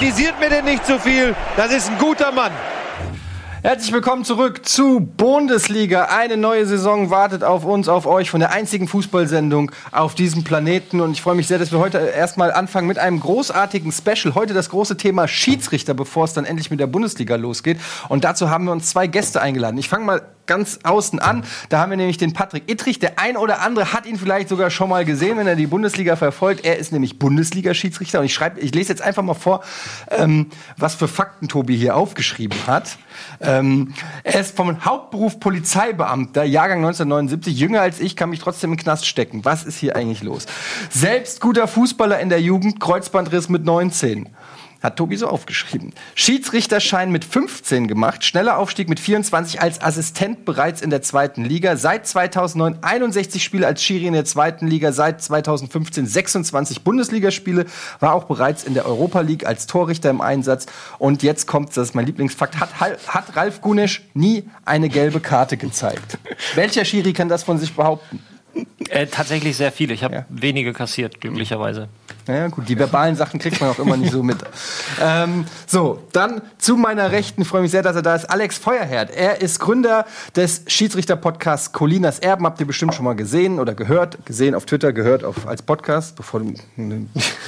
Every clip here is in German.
Kritisiert mir denn nicht zu so viel. Das ist ein guter Mann. Herzlich willkommen zurück zu Bundesliga. Eine neue Saison wartet auf uns, auf euch von der einzigen Fußballsendung auf diesem Planeten. Und ich freue mich sehr, dass wir heute erstmal anfangen mit einem großartigen Special. Heute das große Thema Schiedsrichter, bevor es dann endlich mit der Bundesliga losgeht. Und dazu haben wir uns zwei Gäste eingeladen. Ich fange mal ganz außen an. Da haben wir nämlich den Patrick Ittrich. Der ein oder andere hat ihn vielleicht sogar schon mal gesehen, wenn er die Bundesliga verfolgt. Er ist nämlich Bundesliga-Schiedsrichter. Und ich schreibe, ich lese jetzt einfach mal vor, ähm, was für Fakten Tobi hier aufgeschrieben hat. Ähm, er ist vom Hauptberuf Polizeibeamter, Jahrgang 1979, jünger als ich, kann mich trotzdem im Knast stecken. Was ist hier eigentlich los? Selbst guter Fußballer in der Jugend, Kreuzbandriss mit 19. Hat Tobi so aufgeschrieben. Schiedsrichterschein mit 15 gemacht, schneller Aufstieg mit 24 als Assistent bereits in der zweiten Liga. Seit 2009 61 Spiele als Schiri in der zweiten Liga, seit 2015 26 Bundesligaspiele, war auch bereits in der Europa League als Torrichter im Einsatz. Und jetzt kommt, das ist mein Lieblingsfakt, hat, hat Ralf Gunesch nie eine gelbe Karte gezeigt. Welcher Schiri kann das von sich behaupten? Äh, tatsächlich sehr viele. Ich habe ja. wenige kassiert, glücklicherweise. Naja, gut, die verbalen Sachen kriegt man auch immer nicht so mit. Ähm, so, dann zu meiner Rechten, ich freue mich sehr, dass er da ist, Alex Feuerherd. Er ist Gründer des Schiedsrichter-Podcasts Colinas Erben. Habt ihr bestimmt schon mal gesehen oder gehört? Gesehen auf Twitter, gehört auf, als Podcast. Bevor du,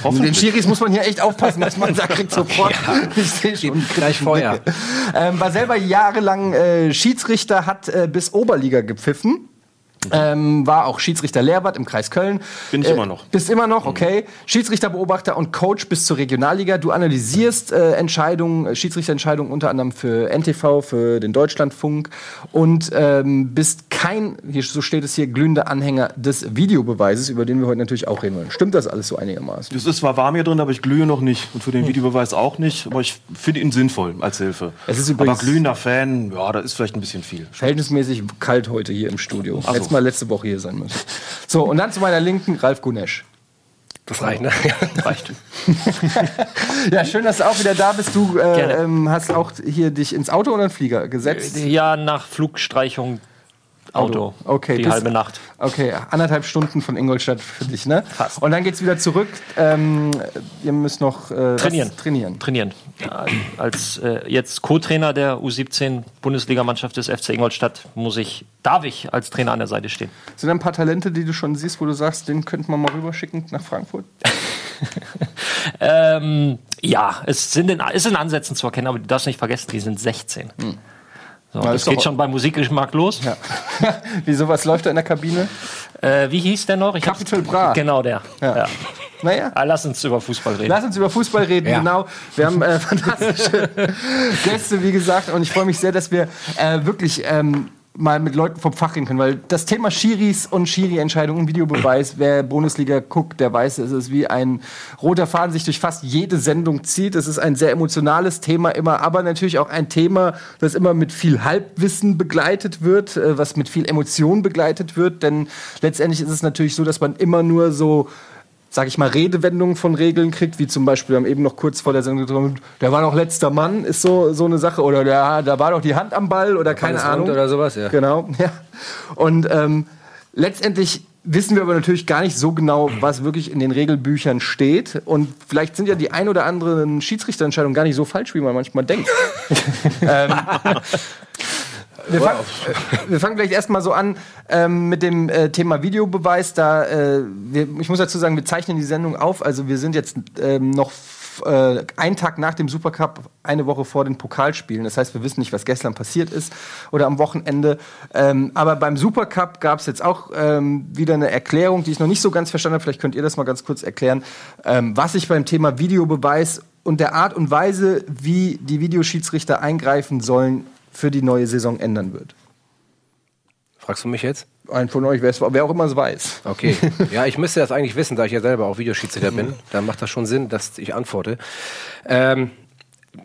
den Schiris muss man hier echt aufpassen, dass man sagt, kriegt sofort. Ja. Ich sehe schon gleich Feuer. Ähm, war selber jahrelang äh, Schiedsrichter, hat äh, bis Oberliga gepfiffen ähm, war auch Schiedsrichter Lehrbad im Kreis Köln. Bin ich äh, immer noch. Bist immer noch, okay. Mhm. Schiedsrichterbeobachter und Coach bis zur Regionalliga. Du analysierst äh, Entscheidungen, äh, Schiedsrichterentscheidungen unter anderem für NTV, für den Deutschlandfunk und ähm, bist kein, hier, so steht es hier, glühender Anhänger des Videobeweises, über den wir heute natürlich auch reden wollen. Stimmt das alles so einigermaßen? Das ist zwar warm hier drin, aber ich glühe noch nicht. Und für den hm. Videobeweis auch nicht. Aber ich finde ihn sinnvoll als Hilfe. Es ist übrigens aber glühender Fan, ja, da ist vielleicht ein bisschen viel. Verhältnismäßig kalt heute hier im Studio. Ach so mal letzte Woche hier sein müssen. So, und dann zu meiner Linken Ralf Gunesch. Das reicht, ne? reicht. ja, schön, dass du auch wieder da bist. Du äh, ähm, hast auch hier dich ins Auto oder in den Flieger gesetzt? Ja, nach Flugstreichung Auto. Okay. Die halbe Nacht. Okay, anderthalb Stunden von Ingolstadt für dich, ne? Fast. Und dann geht's wieder zurück. Ähm, ihr müsst noch äh, trainieren. trainieren. Trainieren. Als äh, jetzt Co-Trainer der U17 Bundesligamannschaft des FC Ingolstadt muss ich, darf ich als Trainer an der Seite stehen. Sind da ein paar Talente, die du schon siehst, wo du sagst, den könnten wir mal rüberschicken nach Frankfurt? ähm, ja, es sind in, ist in Ansätzen zu erkennen, aber du darfst nicht vergessen, die sind 16. Hm. So, Na, das geht schon beim Musikgeschmack los. Ja. Wieso, was läuft da in der Kabine? Äh, wie hieß der noch? Ich Capital Bra. Genau der. Ja. ja. Naja. Ah, lass uns über Fußball reden. Lass uns über Fußball reden, ja. genau. Wir haben äh, fantastische Gäste, wie gesagt, und ich freue mich sehr, dass wir äh, wirklich ähm, mal mit Leuten vom Fach reden können, weil das Thema Schiris und Schiri-Entscheidungen, Videobeweis, wer Bundesliga guckt, der weiß, es ist wie ein roter Faden sich durch fast jede Sendung zieht. Es ist ein sehr emotionales Thema immer, aber natürlich auch ein Thema, das immer mit viel Halbwissen begleitet wird, äh, was mit viel Emotion begleitet wird, denn letztendlich ist es natürlich so, dass man immer nur so sag ich mal, Redewendungen von Regeln kriegt, wie zum Beispiel, wir haben eben noch kurz vor der Sendung getroffen, der war noch letzter Mann, ist so, so eine Sache, oder der, da war doch die Hand am Ball oder keine Ahnung. Oder sowas, ja. Genau, ja. Und ähm, letztendlich wissen wir aber natürlich gar nicht so genau, was wirklich in den Regelbüchern steht. Und vielleicht sind ja die ein oder anderen Schiedsrichterentscheidungen gar nicht so falsch, wie man manchmal denkt. ähm, wir, fang, wir fangen vielleicht erstmal so an ähm, mit dem äh, Thema Videobeweis. Da, äh, wir, ich muss dazu sagen, wir zeichnen die Sendung auf. Also wir sind jetzt ähm, noch äh, einen Tag nach dem Supercup, eine Woche vor den Pokalspielen. Das heißt, wir wissen nicht, was gestern passiert ist oder am Wochenende. Ähm, aber beim Supercup gab es jetzt auch ähm, wieder eine Erklärung, die ich noch nicht so ganz verstanden habe. Vielleicht könnt ihr das mal ganz kurz erklären, ähm, was sich beim Thema Videobeweis und der Art und Weise, wie die Videoschiedsrichter eingreifen sollen, für die neue Saison ändern wird. Fragst du mich jetzt? Ein von euch, wer auch immer es weiß. Okay. Ja, ich müsste das eigentlich wissen, da ich ja selber auch Videoschiedsrichter bin. Da macht das schon Sinn, dass ich antworte. Ähm,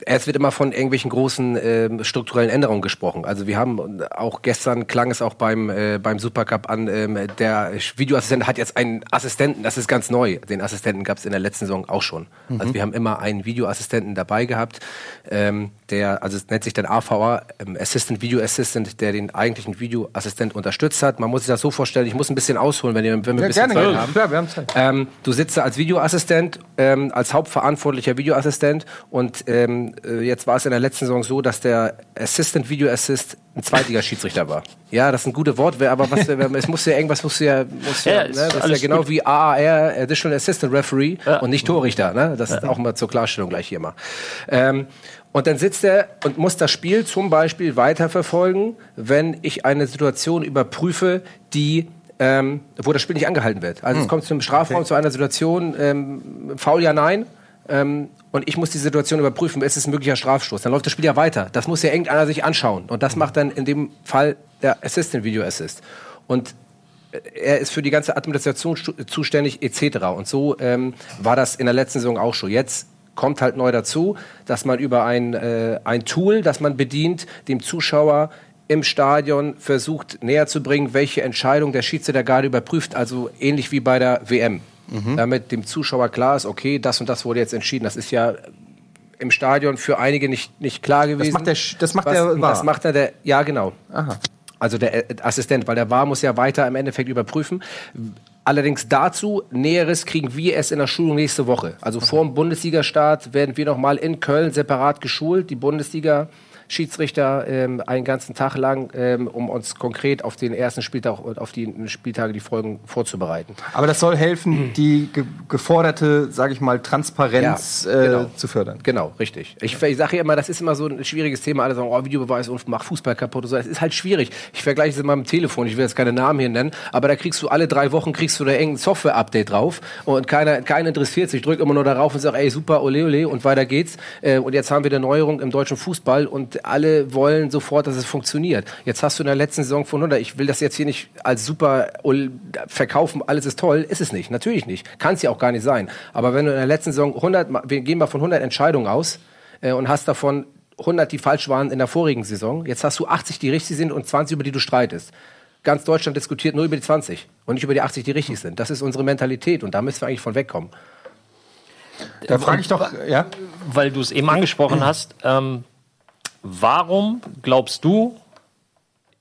es wird immer von irgendwelchen großen äh, strukturellen Änderungen gesprochen. Also wir haben auch gestern klang es auch beim äh, beim Supercup an, ähm, der Videoassistent hat jetzt einen Assistenten, das ist ganz neu. Den Assistenten gab es in der letzten Saison auch schon. Mhm. Also wir haben immer einen Videoassistenten dabei gehabt, ähm, der also es nennt sich dann AVA, ähm, Assistant Video Assistant, der den eigentlichen Videoassistent unterstützt hat. Man muss sich das so vorstellen, ich muss ein bisschen ausholen, wenn, ihr, wenn wir ja, ein bisschen gerne, Zeit haben. Klar, wir haben Zeit. Ähm, du sitzt als Videoassistent, ähm, als hauptverantwortlicher Videoassistent und ähm, äh, jetzt war es in der letzten Saison so, dass der Assistant Video Assist ein Zweitliga-Schiedsrichter war. Ja, das ist ein gutes Wort, aber was, es muss ja irgendwas, muss ja, muss ja, ja ne, das ist ja genau gut. wie AAR, Additional Assistant Referee ja. und nicht Torrichter. Ne? Das ist auch mal zur Klarstellung gleich hier mal. Ähm, und dann sitzt er und muss das Spiel zum Beispiel weiterverfolgen, wenn ich eine Situation überprüfe, die ähm, wo das Spiel nicht angehalten wird. Also hm. es kommt zum Strafraum okay. zu einer Situation, ähm, Foul ja nein, ähm, und ich muss die Situation überprüfen, ist es ein möglicher Strafstoß. Dann läuft das Spiel ja weiter. Das muss ja irgendeiner sich anschauen. Und das macht dann in dem Fall der Assistant Video Assist. Und äh, er ist für die ganze Administration zuständig etc. Und so ähm, war das in der letzten Saison auch schon. Jetzt kommt halt neu dazu, dass man über ein, äh, ein Tool, das man bedient, dem Zuschauer im Stadion versucht näher zu bringen, welche Entscheidung der Schiedsrichter gerade überprüft, also ähnlich wie bei der WM. Mhm. Damit dem Zuschauer klar ist, okay, das und das wurde jetzt entschieden. Das ist ja im Stadion für einige nicht, nicht klar gewesen. Das macht der, das macht Was, der Das macht er der, ja genau. Aha. Also der äh, Assistent, weil der war muss ja weiter im Endeffekt überprüfen. Allerdings dazu Näheres kriegen wir erst in der Schulung nächste Woche. Also vor dem Bundesliga-Start werden wir nochmal in Köln separat geschult. Die Bundesliga Schiedsrichter ähm, einen ganzen Tag lang, ähm, um uns konkret auf den ersten Spieltag und auf die Spieltage, die Folgen vorzubereiten. Aber das soll helfen, die ge geforderte, sage ich mal, Transparenz ja, genau. äh, zu fördern. Genau, richtig. Ich, ich sage ja immer, das ist immer so ein schwieriges Thema. Alle sagen, oh, Videobeweis und mach Fußball kaputt und so. Es ist halt schwierig. Ich vergleiche es immer mit dem Telefon. Ich will jetzt keine Namen hier nennen, aber da kriegst du alle drei Wochen kriegst du da irgendein Software-Update drauf und keiner, keiner interessiert sich. Ich drücke immer nur darauf und sage, ey, super, ole, ole und weiter geht's. Äh, und jetzt haben wir eine Neuerung im deutschen Fußball und alle wollen sofort, dass es funktioniert. Jetzt hast du in der letzten Saison von 100, ich will das jetzt hier nicht als super verkaufen, alles ist toll, ist es nicht, natürlich nicht. Kann es ja auch gar nicht sein. Aber wenn du in der letzten Saison 100, wir gehen mal von 100 Entscheidungen aus äh, und hast davon 100, die falsch waren in der vorigen Saison, jetzt hast du 80, die richtig sind und 20, über die du streitest. Ganz Deutschland diskutiert nur über die 20 und nicht über die 80, die richtig sind. Das ist unsere Mentalität und da müssen wir eigentlich von wegkommen. Da frage ich doch, ja? Weil du es eben angesprochen hast, ähm, Warum glaubst du,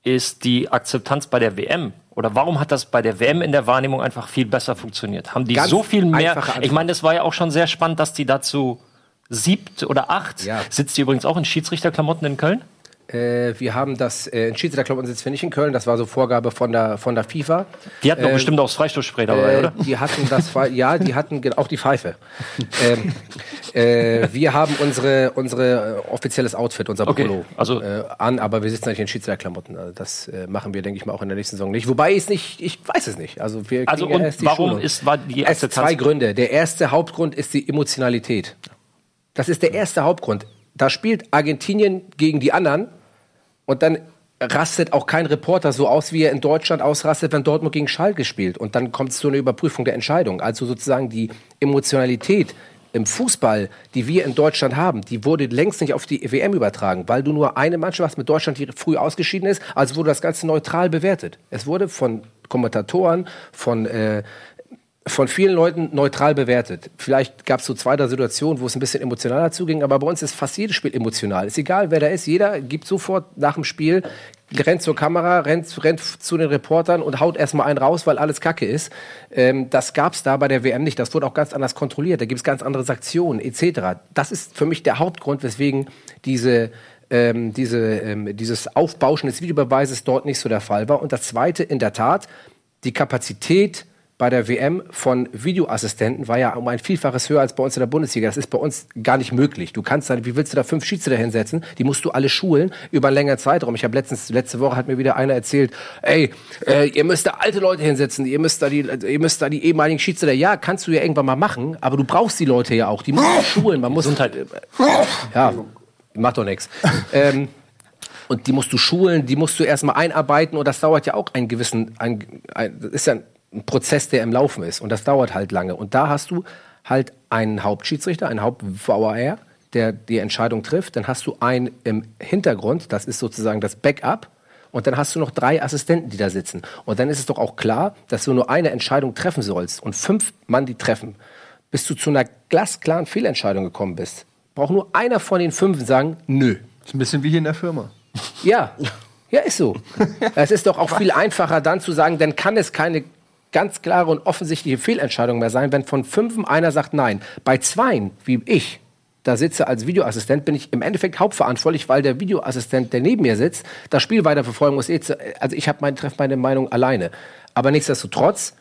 ist die Akzeptanz bei der WM oder warum hat das bei der WM in der Wahrnehmung einfach viel besser funktioniert? Haben die Ganz so viel mehr? Ich meine, das war ja auch schon sehr spannend, dass die dazu siebt oder acht. Ja. Sitzt die übrigens auch in Schiedsrichterklamotten in Köln? Äh, wir haben das äh, in Schiedsrichterclub sitzt wir nicht in Köln, das war so Vorgabe von der von der FIFA. Die hatten doch äh, bestimmt auch das Freistoßspray dabei, äh, oder? Die hatten das ja, die hatten auch die Pfeife. ähm, äh, wir haben unsere unsere äh, offizielles Outfit, unser okay. Polo also, äh, an, aber wir sitzen nicht in Schiedsrichterklamotten. Also das äh, machen wir, denke ich mal, auch in der nächsten Saison nicht. Wobei ich nicht, ich weiß es nicht. Also wir also und die warum Schulung. ist war die erste es zwei Gründe. Der erste Hauptgrund ist die Emotionalität. Das ist der erste Hauptgrund. Da spielt Argentinien gegen die anderen und dann rastet auch kein Reporter so aus, wie er in Deutschland ausrastet, wenn Dortmund gegen Schalke spielt. Und dann kommt es zu einer Überprüfung der Entscheidung. Also sozusagen die Emotionalität im Fußball, die wir in Deutschland haben, die wurde längst nicht auf die WM übertragen, weil du nur eine Mannschaft hast mit Deutschland, die früh ausgeschieden ist. Also wurde das Ganze neutral bewertet. Es wurde von Kommentatoren, von äh, von vielen Leuten neutral bewertet. Vielleicht gab es so zwei, drei Situationen, wo es ein bisschen emotionaler zuging, aber bei uns ist fast jedes Spiel emotional. Ist egal, wer da ist. Jeder gibt sofort nach dem Spiel, rennt zur Kamera, rennt, rennt zu den Reportern und haut erstmal einen raus, weil alles Kacke ist. Ähm, das gab es da bei der WM nicht. Das wurde auch ganz anders kontrolliert. Da gibt es ganz andere Sanktionen etc. Das ist für mich der Hauptgrund, weswegen diese ähm, diese, ähm, dieses Aufbauschen des Videobeweises dort nicht so der Fall war. Und das Zweite, in der Tat, die Kapazität bei der WM von Videoassistenten war ja um ein Vielfaches höher als bei uns in der Bundesliga. Das ist bei uns gar nicht möglich. Du kannst dann, wie willst du da fünf Schiedsrichter hinsetzen? Die musst du alle schulen über einen längeren Zeitraum. Ich habe letztens, letzte Woche hat mir wieder einer erzählt, ey, äh, ihr müsst da alte Leute hinsetzen, ihr müsst da die, ihr müsst da die ehemaligen Schiedsrichter. Ja, kannst du ja irgendwann mal machen, aber du brauchst die Leute ja auch. Die musst du schulen. Man muss Gesundheit. Äh, ja, macht doch nichts. ähm, und die musst du schulen, die musst du erstmal einarbeiten und das dauert ja auch einen gewissen, ein, ein, das ist ja ein Prozess, der im Laufen ist. Und das dauert halt lange. Und da hast du halt einen Hauptschiedsrichter, einen Haupt-VAR, der die Entscheidung trifft. Dann hast du einen im Hintergrund, das ist sozusagen das Backup. Und dann hast du noch drei Assistenten, die da sitzen. Und dann ist es doch auch klar, dass du nur eine Entscheidung treffen sollst und fünf Mann die treffen, bis du zu einer glasklaren Fehlentscheidung gekommen bist. Braucht nur einer von den fünf sagen, nö. Ist ein bisschen wie hier in der Firma. Ja, ja, ist so. es ist doch auch viel einfacher dann zu sagen, dann kann es keine ganz klare und offensichtliche Fehlentscheidung mehr sein, wenn von fünf einer sagt nein. Bei zweien, wie ich, da sitze als Videoassistent, bin ich im Endeffekt hauptverantwortlich, weil der Videoassistent, der neben mir sitzt, das Spiel weiterverfolgen muss. Also ich habe mein, treffe meine Meinung alleine. Aber nichtsdestotrotz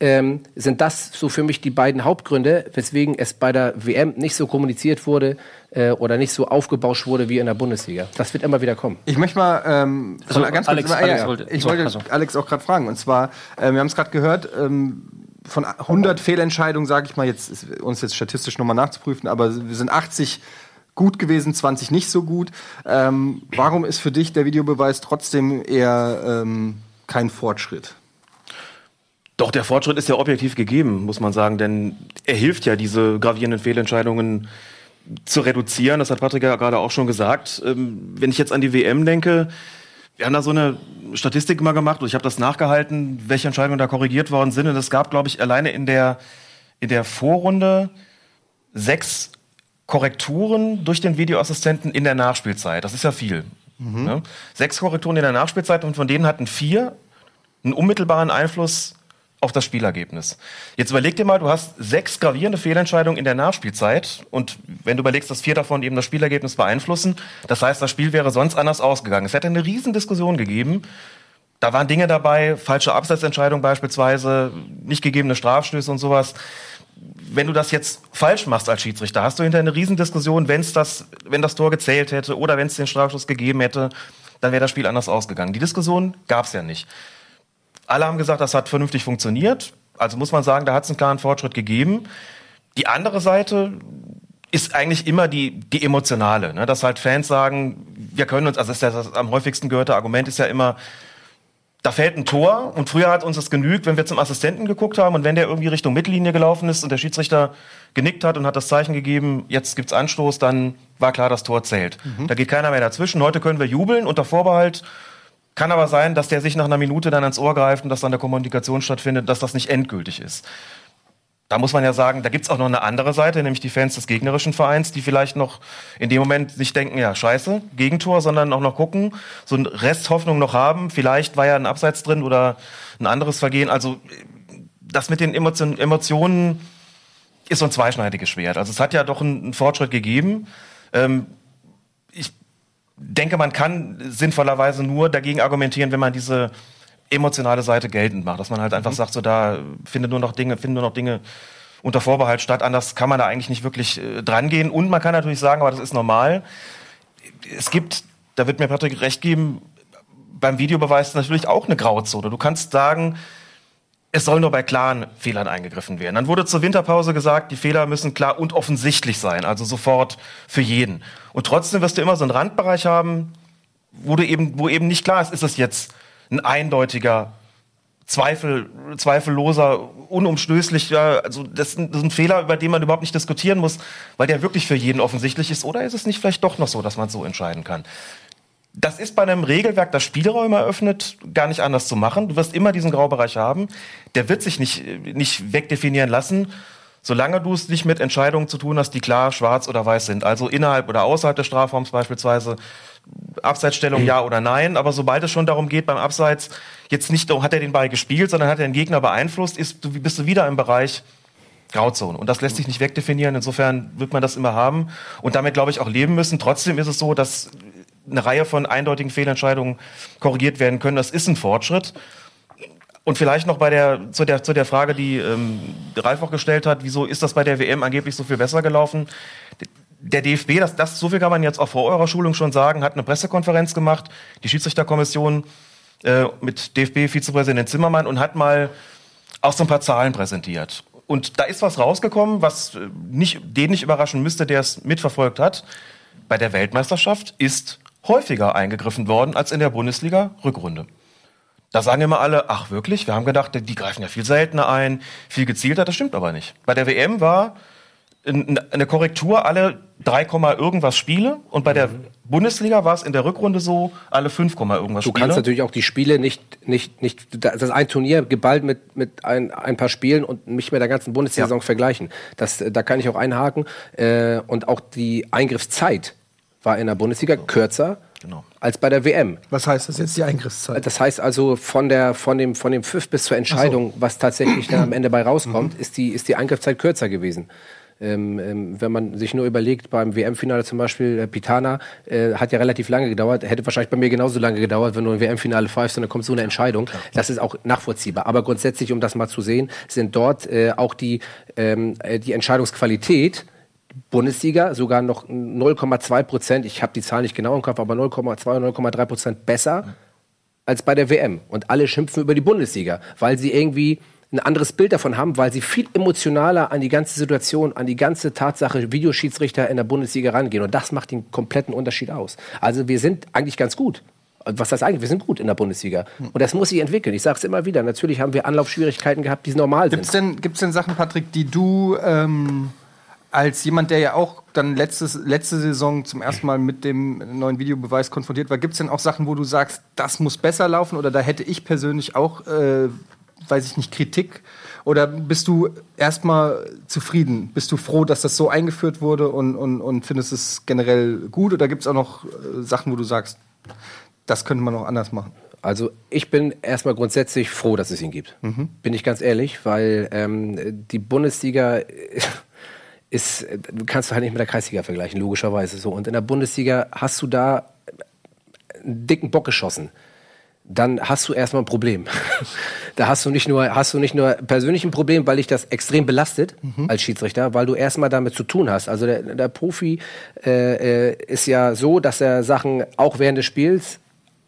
ähm, sind das so für mich die beiden Hauptgründe, weswegen es bei der WM nicht so kommuniziert wurde äh, oder nicht so aufgebauscht wurde wie in der Bundesliga. Das wird immer wieder kommen. Ich möchte mal ähm, Also, ganz Alex- kurz, Alex ja, wollte- ich so, wollte also. Alex auch gerade fragen. Und zwar, äh, wir haben es gerade gehört, ähm, von 100 Fehlentscheidungen, sage ich mal, jetzt ist, uns jetzt statistisch nochmal nachzuprüfen, aber wir sind 80 gut gewesen, 20 nicht so gut. Ähm, warum ist für dich der Videobeweis trotzdem eher ähm, kein Fortschritt? Doch, der Fortschritt ist ja objektiv gegeben, muss man sagen, denn er hilft ja, diese gravierenden Fehlentscheidungen zu reduzieren. Das hat Patrick ja gerade auch schon gesagt. Ähm, wenn ich jetzt an die WM denke, wir haben da so eine Statistik mal gemacht und ich habe das nachgehalten, welche Entscheidungen da korrigiert worden sind. Und es gab, glaube ich, alleine in der, in der Vorrunde sechs Korrekturen durch den Videoassistenten in der Nachspielzeit. Das ist ja viel. Ne? Sechs Korrekturen in der Nachspielzeit und von denen hatten vier einen unmittelbaren Einfluss auf das Spielergebnis. Jetzt überleg dir mal, du hast sechs gravierende Fehlentscheidungen in der Nachspielzeit und wenn du überlegst, dass vier davon eben das Spielergebnis beeinflussen, das heißt, das Spiel wäre sonst anders ausgegangen. Es hätte eine riesen Diskussion gegeben. Da waren Dinge dabei, falsche Abseitsentscheidungen beispielsweise, nicht gegebene Strafstöße und sowas. Wenn du das jetzt falsch machst als Schiedsrichter, hast du hinterher eine Riesendiskussion, wenn's das, wenn das Tor gezählt hätte oder wenn es den Strafschuss gegeben hätte, dann wäre das Spiel anders ausgegangen. Die Diskussion gab's ja nicht. Alle haben gesagt, das hat vernünftig funktioniert. Also muss man sagen, da hat es einen klaren Fortschritt gegeben. Die andere Seite ist eigentlich immer die, die emotionale. Ne? Dass halt Fans sagen, wir können uns, also das ist das am häufigsten gehörte Argument ist ja immer, da fällt ein Tor und früher hat uns das genügt, wenn wir zum Assistenten geguckt haben und wenn der irgendwie Richtung Mittellinie gelaufen ist und der Schiedsrichter genickt hat und hat das Zeichen gegeben, jetzt gibt's Anstoß, dann war klar, das Tor zählt. Da geht keiner mehr dazwischen. Heute können wir jubeln unter Vorbehalt. Kann aber sein, dass der sich nach einer Minute dann ans Ohr greift und dass dann der Kommunikation stattfindet, dass das nicht endgültig ist. Da muss man ja sagen, da gibt's auch noch eine andere Seite, nämlich die Fans des gegnerischen Vereins, die vielleicht noch in dem Moment nicht denken, ja, scheiße, Gegentor, sondern auch noch gucken, so ein Rest Hoffnung noch haben. Vielleicht war ja ein Abseits drin oder ein anderes Vergehen. Also das mit den Emotion Emotionen ist so ein zweischneidiges Schwert. Also es hat ja doch einen, einen Fortschritt gegeben. Ähm, denke, man kann sinnvollerweise nur dagegen argumentieren, wenn man diese emotionale Seite geltend macht, dass man halt einfach sagt, so da findet nur noch Dinge, finden nur noch Dinge unter Vorbehalt statt. Anders kann man da eigentlich nicht wirklich äh, dran gehen. Und man kann natürlich sagen, aber das ist normal. Es gibt, da wird mir Patrick recht geben, beim Videobeweis natürlich auch eine Grauzone. Du kannst sagen, es soll nur bei klaren Fehlern eingegriffen werden. Dann wurde zur Winterpause gesagt, die Fehler müssen klar und offensichtlich sein, also sofort für jeden. Und trotzdem wirst du immer so einen Randbereich haben, wo du eben, wo eben nicht klar ist, ist es jetzt ein eindeutiger, Zweifel, zweifelloser, unumstößlicher, also das ist, ein, das ist ein Fehler, über den man überhaupt nicht diskutieren muss, weil der wirklich für jeden offensichtlich ist, oder ist es nicht vielleicht doch noch so, dass man so entscheiden kann? Das ist bei einem Regelwerk, das Spielräume eröffnet, gar nicht anders zu machen. Du wirst immer diesen Graubereich haben. Der wird sich nicht, nicht wegdefinieren lassen, solange du es nicht mit Entscheidungen zu tun hast, die klar schwarz oder weiß sind. Also innerhalb oder außerhalb des Strafraums beispielsweise. Abseitsstellung ja oder nein. Aber sobald es schon darum geht, beim Abseits jetzt nicht, oh, hat er den Ball gespielt, sondern hat er den Gegner beeinflusst, ist, du, bist du wieder im Bereich Grauzone. Und das lässt sich nicht wegdefinieren. Insofern wird man das immer haben und damit, glaube ich, auch leben müssen. Trotzdem ist es so, dass eine Reihe von eindeutigen Fehlentscheidungen korrigiert werden können. Das ist ein Fortschritt. Und vielleicht noch bei der, zu, der, zu der Frage, die ähm, Ralf auch gestellt hat, wieso ist das bei der WM angeblich so viel besser gelaufen? Der DFB, das, das, so viel kann man jetzt auch vor eurer Schulung schon sagen, hat eine Pressekonferenz gemacht, die Schiedsrichterkommission äh, mit DFB-Vizepräsident Zimmermann und hat mal auch so ein paar Zahlen präsentiert. Und da ist was rausgekommen, was äh, nicht, den nicht überraschen müsste, der es mitverfolgt hat. Bei der Weltmeisterschaft ist häufiger eingegriffen worden als in der Bundesliga-Rückrunde. Da sagen immer alle, ach wirklich, wir haben gedacht, die greifen ja viel seltener ein, viel gezielter, das stimmt aber nicht. Bei der WM war eine Korrektur alle 3, irgendwas Spiele und bei der mhm. Bundesliga war es in der Rückrunde so alle 5, irgendwas Spiele. Du kannst natürlich auch die Spiele nicht, nicht, nicht, das ist ein Turnier geballt mit, mit ein, ein paar Spielen und nicht mit der ganzen Bundessaison ja. vergleichen. Das, da kann ich auch einhaken. Äh, und auch die Eingriffszeit war in der Bundesliga kürzer genau. als bei der WM. Was heißt das jetzt, die Eingriffszeit? Das heißt also, von, der, von, dem, von dem Pfiff bis zur Entscheidung, so. was tatsächlich dann am Ende bei rauskommt, mhm. ist, die, ist die Eingriffszeit kürzer gewesen. Ähm, ähm, wenn man sich nur überlegt, beim WM-Finale zum Beispiel, äh, Pitana äh, hat ja relativ lange gedauert, hätte wahrscheinlich bei mir genauso lange gedauert, wenn du ein WM-Finale pfeifst und dann kommt so eine Entscheidung. Das ist auch nachvollziehbar. Aber grundsätzlich, um das mal zu sehen, sind dort äh, auch die, ähm, äh, die Entscheidungsqualität Bundesliga sogar noch 0,2 Prozent, ich habe die Zahl nicht genau im Kopf, aber 0,2 oder 0,3 Prozent besser als bei der WM. Und alle schimpfen über die Bundesliga, weil sie irgendwie ein anderes Bild davon haben, weil sie viel emotionaler an die ganze Situation, an die ganze Tatsache Videoschiedsrichter in der Bundesliga rangehen. Und das macht den kompletten Unterschied aus. Also wir sind eigentlich ganz gut. Was heißt eigentlich? Wir sind gut in der Bundesliga. Und das muss sich entwickeln. Ich sage es immer wieder. Natürlich haben wir Anlaufschwierigkeiten gehabt, die normal sind. Gibt es denn Sachen, Patrick, die du ähm, als jemand, der ja auch dann letztes, letzte Saison zum ersten Mal mit dem neuen Videobeweis konfrontiert war, gibt es denn auch Sachen, wo du sagst, das muss besser laufen oder da hätte ich persönlich auch äh, weiß ich nicht, Kritik? Oder bist du erstmal zufrieden? Bist du froh, dass das so eingeführt wurde und, und, und findest es generell gut? Oder gibt es auch noch äh, Sachen, wo du sagst, das könnte man noch anders machen? Also ich bin erstmal grundsätzlich froh, dass es ihn gibt. Mhm. Bin ich ganz ehrlich, weil ähm, die Bundesliga ist, kannst du halt nicht mit der Kreisliga vergleichen, logischerweise so. Und in der Bundesliga hast du da einen dicken Bock geschossen dann hast du erstmal ein Problem. da hast du nicht nur, hast du nicht nur persönlich ein Problem, weil dich das extrem belastet mhm. als Schiedsrichter, weil du erstmal damit zu tun hast. Also der, der Profi äh, äh, ist ja so, dass er Sachen auch während des Spiels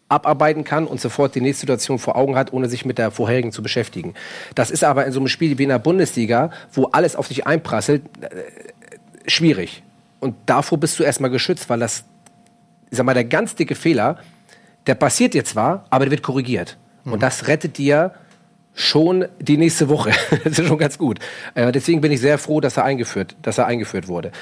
abarbeiten kann und sofort die nächste Situation vor Augen hat, ohne sich mit der vorherigen zu beschäftigen. Das ist aber in so einem Spiel wie in der Bundesliga, wo alles auf dich einprasselt, äh, schwierig. Und davor bist du erstmal geschützt, weil das, ich sag mal, der ganz dicke Fehler der passiert jetzt zwar, aber der wird korrigiert. Mhm. Und das rettet dir schon die nächste Woche. das ist schon ganz gut. Äh, deswegen bin ich sehr froh, dass er eingeführt, dass er eingeführt wurde.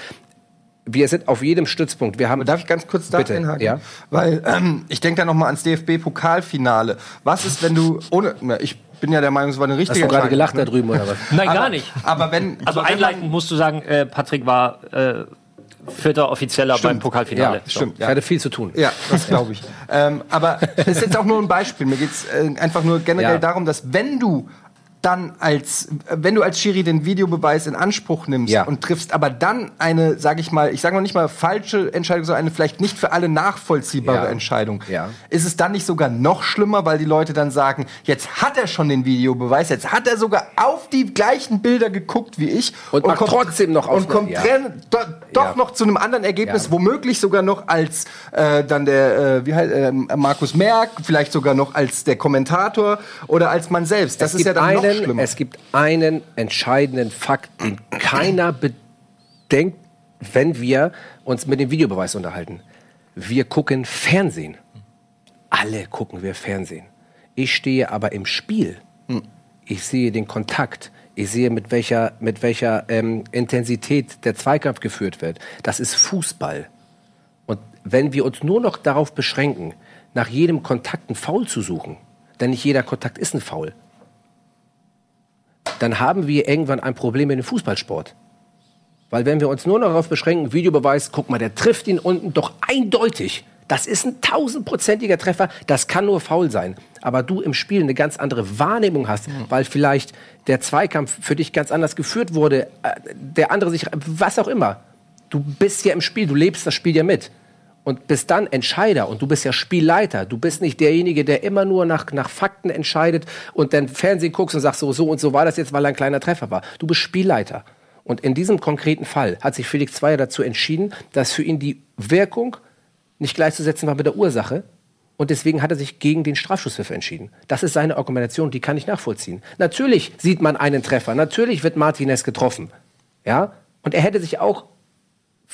Wir sind auf jedem Stützpunkt. Wir haben Darf ich ganz kurz da bitte? einhaken? Ja? Weil ähm, ich denke da noch mal ans DFB-Pokalfinale. Was ist, wenn du ohne, na, ich bin ja der Meinung, es war eine richtige Hast du gerade gelacht ne? da drüben oder was? Nein, aber, gar nicht. Aber wenn also einleitend musst du sagen, äh, Patrick war äh, vierter Offizieller stimmt. beim Pokalfinale. Ja, stimmt. Ja. Ich hatte viel zu tun. Ja, das glaube ich. ähm, aber es ist jetzt auch nur ein Beispiel. Mir geht es äh, einfach nur generell ja. darum, dass wenn du dann als, wenn du als Schiri den Videobeweis in Anspruch nimmst ja. und triffst aber dann eine, sage ich mal, ich sage noch nicht mal falsche Entscheidung, sondern eine vielleicht nicht für alle nachvollziehbare ja. Entscheidung, ja. ist es dann nicht sogar noch schlimmer, weil die Leute dann sagen, jetzt hat er schon den Videobeweis, jetzt hat er sogar auf die gleichen Bilder geguckt wie ich und, und kommt trotzdem noch und kommt do, doch noch zu einem anderen Ergebnis, womöglich sogar noch als äh, dann der äh, wie heißt, äh, Markus Merck, vielleicht sogar noch als der Kommentator oder als man selbst. Das es ist ja dann noch einen, es gibt einen entscheidenden Fakt, den keiner bedenkt, wenn wir uns mit dem Videobeweis unterhalten. Wir gucken Fernsehen. Alle gucken wir Fernsehen. Ich stehe aber im Spiel. Ich sehe den Kontakt. Ich sehe, mit welcher, mit welcher ähm, Intensität der Zweikampf geführt wird. Das ist Fußball. Und wenn wir uns nur noch darauf beschränken, nach jedem Kontakt einen Foul zu suchen, denn nicht jeder Kontakt ist ein Foul, dann haben wir irgendwann ein Problem mit dem Fußballsport. Weil wenn wir uns nur noch darauf beschränken, Videobeweis, guck mal, der trifft ihn unten doch eindeutig. Das ist ein tausendprozentiger Treffer, das kann nur faul sein. Aber du im Spiel eine ganz andere Wahrnehmung hast, mhm. weil vielleicht der Zweikampf für dich ganz anders geführt wurde, äh, der andere sich, was auch immer. Du bist ja im Spiel, du lebst das Spiel ja mit und bist dann Entscheider und du bist ja Spielleiter. Du bist nicht derjenige, der immer nur nach, nach Fakten entscheidet und dann Fernsehen guckst und sagst, so, so und so war das jetzt, weil ein kleiner Treffer war. Du bist Spielleiter. Und in diesem konkreten Fall hat sich Felix Zweier dazu entschieden, dass für ihn die Wirkung nicht gleichzusetzen war mit der Ursache. Und deswegen hat er sich gegen den Strafschusspfiff entschieden. Das ist seine Argumentation, die kann ich nachvollziehen. Natürlich sieht man einen Treffer, natürlich wird Martinez getroffen. Ja? Und er hätte sich auch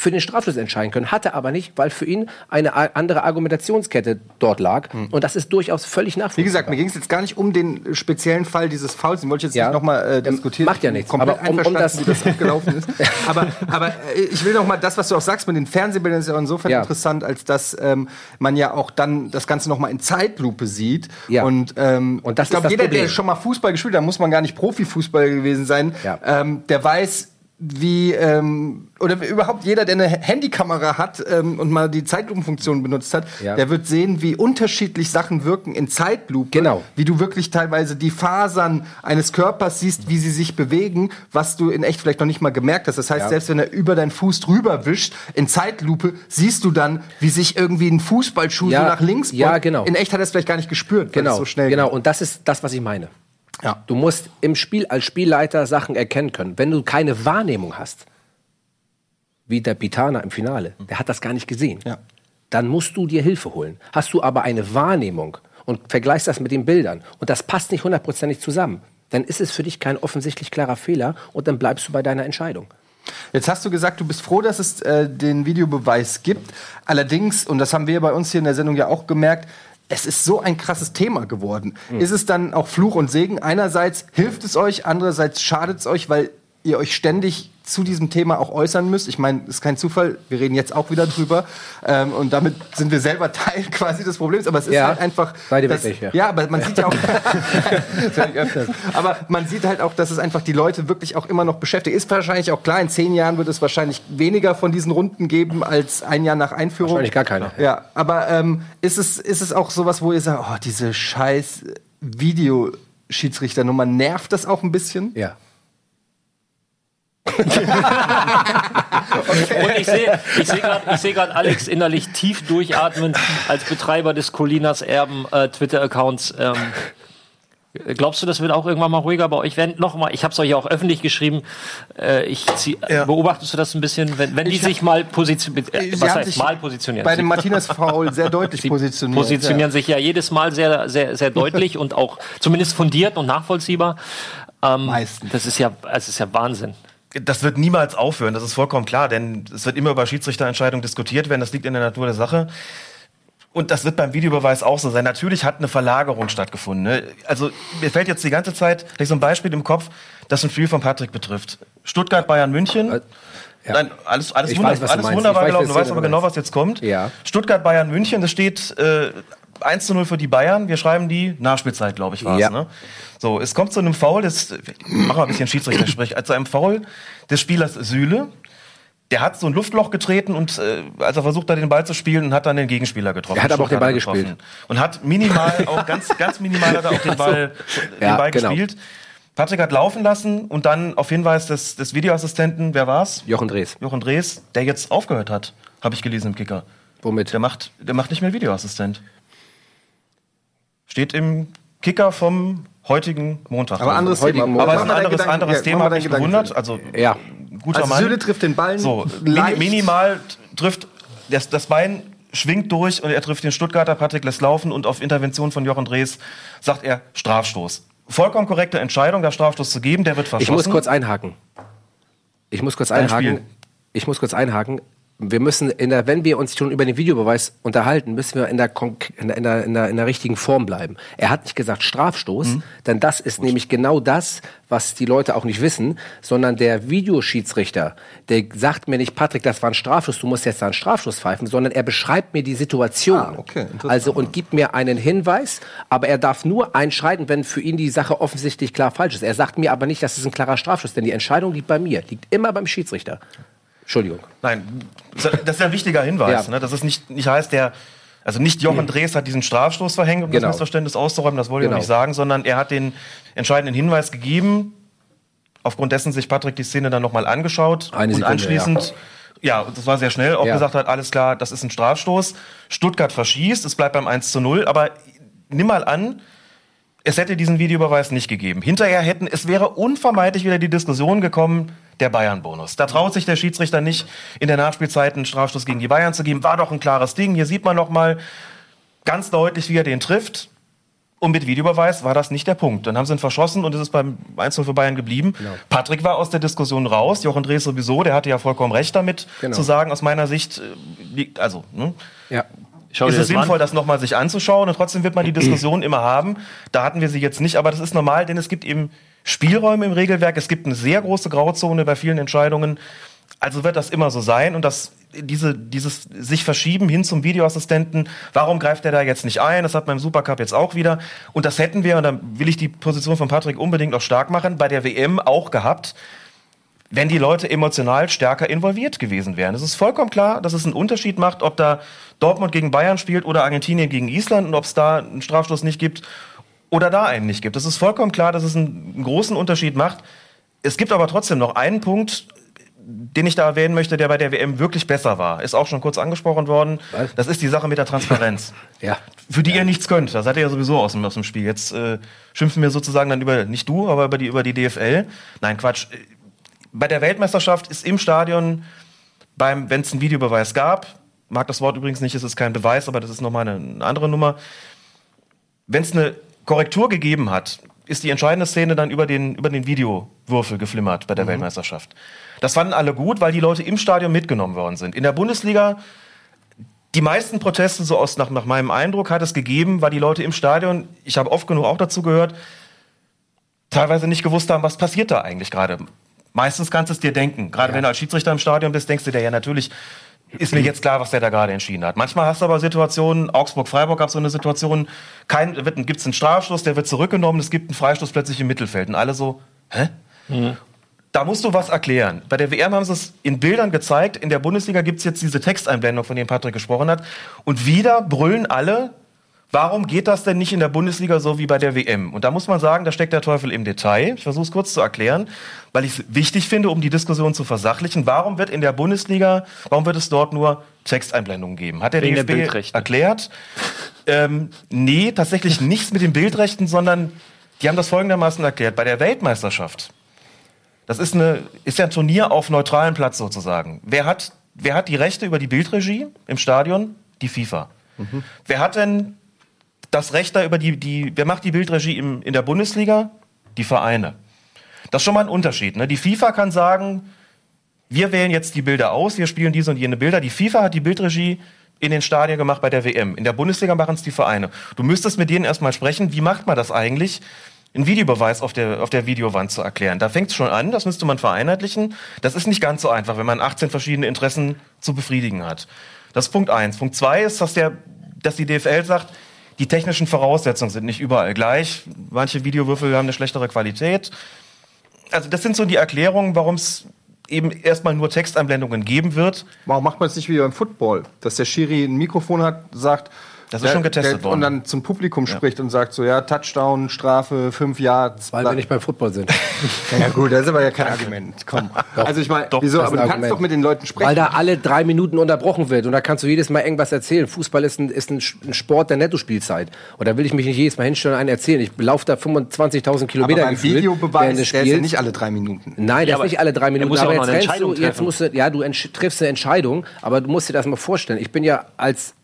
für den Strafschuss entscheiden können. Hatte aber nicht, weil für ihn eine andere Argumentationskette dort lag. Mhm. Und das ist durchaus völlig nachvollziehbar. Wie gesagt, mir ging es jetzt gar nicht um den speziellen Fall dieses Fouls. Den wollte ich jetzt Ja. nicht nochmal äh, diskutieren. Macht ja nichts. Komplett Aber um- um das- wie das abgelaufen ist. aber, aber äh, ich will noch mal das, was du auch sagst mit den Fernsehbildern, ist ja insofern Ja. interessant, als dass ähm, man ja auch dann das Ganze noch mal in Zeitlupe sieht. Ja. Und, ähm, Und das ich glaube, jeder, der Problem. schon mal Fußball gespielt hat, muss man gar nicht Profifußball gewesen sein, Ja. ähm, der weiß, wie ähm, oder überhaupt jeder, der eine Handykamera hat ähm, und mal die Zeitlupenfunktion benutzt hat, Ja. der wird sehen, wie unterschiedlich Sachen wirken in Zeitlupe. Genau. Wie du wirklich teilweise die Fasern eines Körpers siehst, wie sie sich bewegen, was du in echt vielleicht noch nicht mal gemerkt hast. Das heißt, Ja. selbst wenn er über deinen Fuß drüber wischt, in Zeitlupe siehst du dann, wie sich irgendwie ein Fußballschuh Ja, so nach links ja, beugt. genau. In echt hat er es vielleicht gar nicht gespürt, weil Genau, es so schnell genau. geht. Und das ist das, was ich meine. Ja. Du musst im Spiel als Spielleiter Sachen erkennen können. Wenn du keine Wahrnehmung hast, wie der Pitana im Finale, der hat das gar nicht gesehen. Ja. Dann musst du dir Hilfe holen. Hast du aber eine Wahrnehmung und vergleichst das mit den Bildern und das passt nicht hundertprozentig zusammen, dann ist es für dich kein offensichtlich klarer Fehler und dann bleibst du bei deiner Entscheidung. Jetzt hast du gesagt, du bist froh, dass es äh, den Videobeweis gibt. Allerdings, und das haben wir bei uns hier in der Sendung ja auch gemerkt, es ist so ein krasses Thema geworden. Ist es dann auch Fluch und Segen? Einerseits hilft es euch, andererseits schadet es euch, weil ihr euch ständig zu diesem Thema auch äußern müsst. Ich meine, ist kein Zufall, wir reden jetzt auch wieder drüber. Ähm, und damit sind wir selber Teil quasi des Problems. Aber es ist Ja, halt einfach. beide dass- wirklich, ja. ja, aber man sieht ja auch. aber man sieht halt auch, dass es einfach die Leute wirklich auch immer noch beschäftigt. Ist wahrscheinlich auch klar, in zehn Jahren wird es wahrscheinlich weniger von diesen Runden geben als ein Jahr nach Einführung. Wahrscheinlich gar keine. Ja, aber ähm, ist, es, ist es auch sowas, wo ihr sagt, oh, diese scheiß Videoschiedsrichternummer, nervt das auch ein bisschen? Ja. Und ich sehe ich seh gerade seh grad Alex innerlich tief durchatmen als Betreiber des Colinas Erben äh, Twitter-Accounts. Ähm, glaubst du, das wird auch irgendwann mal ruhiger bei euch werden? Nochmal, ich habe es euch ja auch öffentlich geschrieben. Äh, ich zieh, Ja. Beobachtest du das ein bisschen, wenn, wenn die Ich- sich mal positionieren? Äh, was heißt sich mal positionieren? Bei dem Martinez Foul sehr deutlich Sie positioniert. positionieren sich ja jedes Mal sehr, sehr, sehr deutlich und auch zumindest fundiert und nachvollziehbar. Ähm, Meistens. Das ist ja, es ist ja Wahnsinn. Das wird niemals aufhören, das ist vollkommen klar, denn es wird immer über Schiedsrichterentscheidungen diskutiert werden, das liegt in der Natur der Sache. Und das wird beim Videobeweis auch so sein. Natürlich hat eine Verlagerung stattgefunden. Ne? Also mir fällt jetzt die ganze Zeit so ein Beispiel im Kopf, das ein Spiel von Patrick betrifft. Stuttgart, Bayern, München. Äh, ja. Nein, alles, alles, Ich wunder, weiß, alles wunderbar gelaufen. Du weißt aber genau, was jetzt kommt. Ja. Stuttgart, Bayern, München. Das steht äh, 1 zu 0 für die Bayern. Wir schreiben die Nachspielzeit, glaube ich, war es. Ja. Ne? So, es kommt zu einem Foul, des, mal ein bisschen Schiedsrichter-Sprech, zu einem Foul des Spielers Süle. Der hat so ein Luftloch getreten und äh, als er versucht hat, den Ball zu spielen, hat dann den Gegenspieler getroffen. Er hat aber auch den Ball gespielt. Und hat minimal, auch ganz, ganz minimal hat er auch den Ball, den Ja, Ball genau. gespielt. Patrick hat laufen lassen und dann auf Hinweis des, des Videoassistenten, wer war's? Jochen Drees. Jochen Drees, der jetzt aufgehört hat, habe ich gelesen im Kicker. Womit? Der macht, der macht nicht mehr Videoassistent. Steht im Kicker vom heutigen Montag. Aber anderes Heutigen Thema. Montag. Aber es ist ein anderes, Gedanken- anderes ja, Thema, deine Gedanken gewundert. Also, Ja. guter Also Mann. Süle trifft den Ball So, leicht. mini, minimal trifft das, das Bein schwingt durch und er trifft den Stuttgarter, Patrick lässt laufen und auf Intervention von Jochen Drees sagt er Strafstoß. Vollkommen korrekte Entscheidung, da Strafstoß zu geben, der wird Ich verschossen. muss kurz einhaken. Ich muss kurz einhaken. Spiel. Ich muss kurz einhaken. Wir müssen, in der, wenn wir uns schon über den Videobeweis unterhalten, müssen wir in der, in der, in der, in der, in der richtigen Form bleiben. Er hat nicht gesagt Strafstoß, Mhm. denn das ist nämlich genau das, was die Leute auch nicht wissen, sondern der Videoschiedsrichter, der sagt mir nicht, Patrick, das war ein Strafstoß, du musst jetzt da einen Strafstoß pfeifen, sondern er beschreibt mir die Situation. Ah, okay, also und gibt mir einen Hinweis, aber er darf nur einschreiten, wenn für ihn die Sache offensichtlich klar falsch ist. Er sagt mir aber nicht, das ist ein klarer Strafstoß, denn die Entscheidung liegt bei mir, liegt immer beim Schiedsrichter. Entschuldigung. Nein, das ist ein wichtiger Hinweis. Ja. Ne? Das ist nicht, nicht heißt, der, also nicht Jochen Drees hat diesen Strafstoß verhängt, um Genau. das Missverständnis auszuräumen, das wollte ich Genau. auch nicht sagen, sondern er hat den entscheidenden Hinweis gegeben, aufgrund dessen sich Patrick die Szene dann nochmal angeschaut Eine und Sekunde, anschließend, ja. das war sehr schnell, auch Ja. gesagt hat, alles klar, das ist ein Strafstoß. Stuttgart verschießt, es bleibt beim 1 zu 0, aber nimm mal an, es hätte diesen Videobeweis nicht gegeben. Hinterher hätten, es wäre unvermeidlich wieder die Diskussion gekommen, der Bayern-Bonus. Da traut sich der Schiedsrichter nicht, in der Nachspielzeit einen Strafstoß gegen die Bayern zu geben. War doch ein klares Ding. Hier sieht man noch mal ganz deutlich, wie er den trifft. Und mit Videobeweis war das nicht der Punkt. Dann haben sie ihn verschossen und es ist beim 1 für Bayern geblieben. Genau. Patrick war aus der Diskussion raus. Jochen Drees sowieso, der hatte ja vollkommen recht damit, genau. zu sagen, aus meiner Sicht, äh, also, ne? Ja. Schau ist es sinnvoll, an. das nochmal sich anzuschauen und trotzdem wird man die Diskussion immer haben. Da hatten wir sie jetzt nicht, aber das ist normal, denn es gibt eben Spielräume im Regelwerk. Es gibt eine sehr große Grauzone bei vielen Entscheidungen. Also wird das immer so sein und das diese, dieses sich verschieben hin zum Videoassistenten, warum greift er da jetzt nicht ein? Das hat man im Supercup jetzt auch wieder. Und das hätten wir, und da will ich die Position von Patrick unbedingt auch stark machen, bei der WM auch gehabt, wenn die Leute emotional stärker involviert gewesen wären. Es ist vollkommen klar, dass es einen Unterschied macht, ob da Dortmund gegen Bayern spielt oder Argentinien gegen Island und ob es da einen Strafstoß nicht gibt oder da einen nicht gibt. Es ist vollkommen klar, dass es einen großen Unterschied macht. Es gibt aber trotzdem noch einen Punkt, den ich da erwähnen möchte, der bei der WM wirklich besser war, ist auch schon kurz angesprochen worden. Was? Das ist die Sache mit der Transparenz. ja. Für die ja. ihr nichts könnt. Da seid ihr ja sowieso aus dem, aus dem Spiel. Jetzt äh, schimpfen wir sozusagen dann über, nicht du, aber über die, über die DFL. Nein, Quatsch. Bei der Weltmeisterschaft ist im Stadion, beim, wenn es einen Videobeweis gab, mag das Wort übrigens nicht, es ist kein Beweis, aber das ist nochmal eine, eine andere Nummer. Wenn es eine Korrektur gegeben hat, ist die entscheidende Szene dann über den, über den Videowürfel geflimmert bei der mhm. Weltmeisterschaft. Das fanden alle gut, weil die Leute im Stadion mitgenommen worden sind. In der Bundesliga die meisten Proteste, so aus nach, nach meinem Eindruck, hat es gegeben, weil die Leute im Stadion, ich habe oft genug auch dazu gehört, teilweise nicht gewusst haben, was passiert da eigentlich gerade. Meistens kannst du es dir denken. Gerade ja. wenn du als Schiedsrichter im Stadion bist, denkst du dir ja natürlich, ist mir jetzt klar, was der da gerade entschieden hat. Manchmal hast du aber Situationen, Augsburg-Freiburg gab so eine Situation, gibt es einen Strafschluss, der wird zurückgenommen, es gibt einen Freistoß plötzlich im Mittelfeld. Und alle so, hä? Mhm da musst du was erklären. Bei der WM haben sie es in Bildern gezeigt. In der Bundesliga gibt es jetzt diese Texteinblendung, von der Patrick gesprochen hat. Und wieder brüllen alle, warum geht das denn nicht in der Bundesliga so wie bei der WM? Und da muss man sagen, da steckt der Teufel im Detail. Ich versuche es kurz zu erklären, weil ich es wichtig finde, um die Diskussion zu versachlichen. Warum wird in der Bundesliga, warum wird es dort nur Texteinblendungen geben? Hat der Wegen DFB der erklärt? Ähm, nee, tatsächlich nichts mit den Bildrechten, sondern die haben das folgendermaßen erklärt. Bei der Weltmeisterschaft das ist, eine, ist ja ein Turnier auf neutralem Platz sozusagen. Wer hat, wer hat die Rechte über die Bildregie im Stadion? Die FIFA. Mhm. Wer hat denn das Recht da über die, die, wer macht die Bildregie im, in der Bundesliga? Die Vereine. Das ist schon mal ein Unterschied. Ne? Die FIFA kann sagen, wir wählen jetzt die Bilder aus, wir spielen diese und jene Bilder. Die FIFA hat die Bildregie in den Stadien gemacht bei der WM. In der Bundesliga machen es die Vereine. Du müsstest mit denen erstmal sprechen, wie macht man das eigentlich? einen Videobeweis auf der, auf der Videowand zu erklären. Da fängt es schon an, das müsste man vereinheitlichen. Das ist nicht ganz so einfach, wenn man 18 verschiedene Interessen zu befriedigen hat. Das ist Punkt eins. Punkt zwei ist, dass, der, dass die DFL sagt, die technischen Voraussetzungen sind nicht überall gleich. Manche Videowürfel haben eine schlechtere Qualität. Also das sind so die Erklärungen, warum es eben erstmal nur Texteinblendungen geben wird. Warum macht man es nicht wie beim Football? Dass der Schiri ein Mikrofon hat, sagt, das ist der, schon getestet der, worden. Und dann zum Publikum ja. spricht und sagt so, ja, Touchdown, Strafe, fünf Jahre. Weil wir nicht beim Football sind. ja gut, das ist aber ja kein Argument. Komm. Doch. Also ich meine, wieso? Aber du Argument. kannst doch mit den Leuten sprechen. Weil da alle drei Minuten unterbrochen wird und da kannst du jedes Mal irgendwas erzählen. Fußball ist ein, ist ein Sport der Nettospielzeit. Und da will ich mich nicht jedes Mal hinstellen und einen erzählen. Ich laufe da 25.000 Kilometer aber beim Videobeweis, der ist ja nicht alle drei Minuten. Nein, der ja, ist nicht alle drei Minuten. Aber jetzt, rennst du, jetzt musst du, ja, du triffst eine Entscheidung, aber du musst dir das mal vorstellen. Ich bin ja als,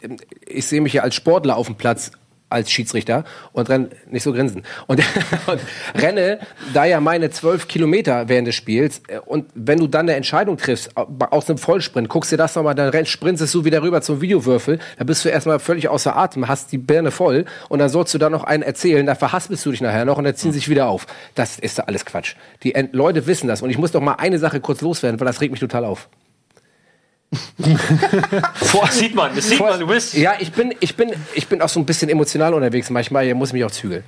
ich sehe mich ja als Sportler auf dem Platz als Schiedsrichter und renne, nicht so grinsen, und, und, renne da ja meine zwölf Kilometer während des Spiels und wenn du dann eine Entscheidung triffst, aus einem Vollsprint, guckst dir das nochmal, dann sprintest du wieder rüber zum Videowürfel, da bist du erstmal völlig außer Atem, hast die Birne voll und dann sollst du da noch einen erzählen, da verhaspelst du dich nachher noch und dann ziehen sie sich wieder auf. Das ist alles Quatsch. Die Leute wissen das und ich muss doch mal eine Sache kurz loswerden, weil das regt mich total auf. Vor, sieht man, das sieht Vor, man, du bist. Ja, ich bin, ich, bin, ich bin auch so ein bisschen emotional unterwegs manchmal, hier muss ich mich auch zügeln.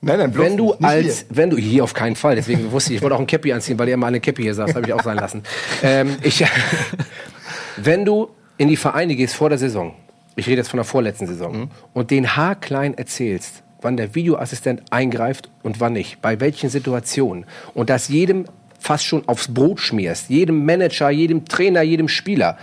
Nein, nein, wenn du als, hier. wenn du hier auf keinen Fall, deswegen wusste ich, ich wollte auch ein Cappy anziehen, weil ihr immer eine Cappy hier saß, habe ich auch sein lassen. ähm, ich, wenn du in die Vereine gehst vor der Saison, ich rede jetzt von der vorletzten Saison, mhm. und den haarklein erzählst, wann der Videoassistent eingreift und wann nicht, bei welchen Situationen, und das jedem fast schon aufs Brot schmierst, jedem Manager, jedem Trainer, jedem Spieler,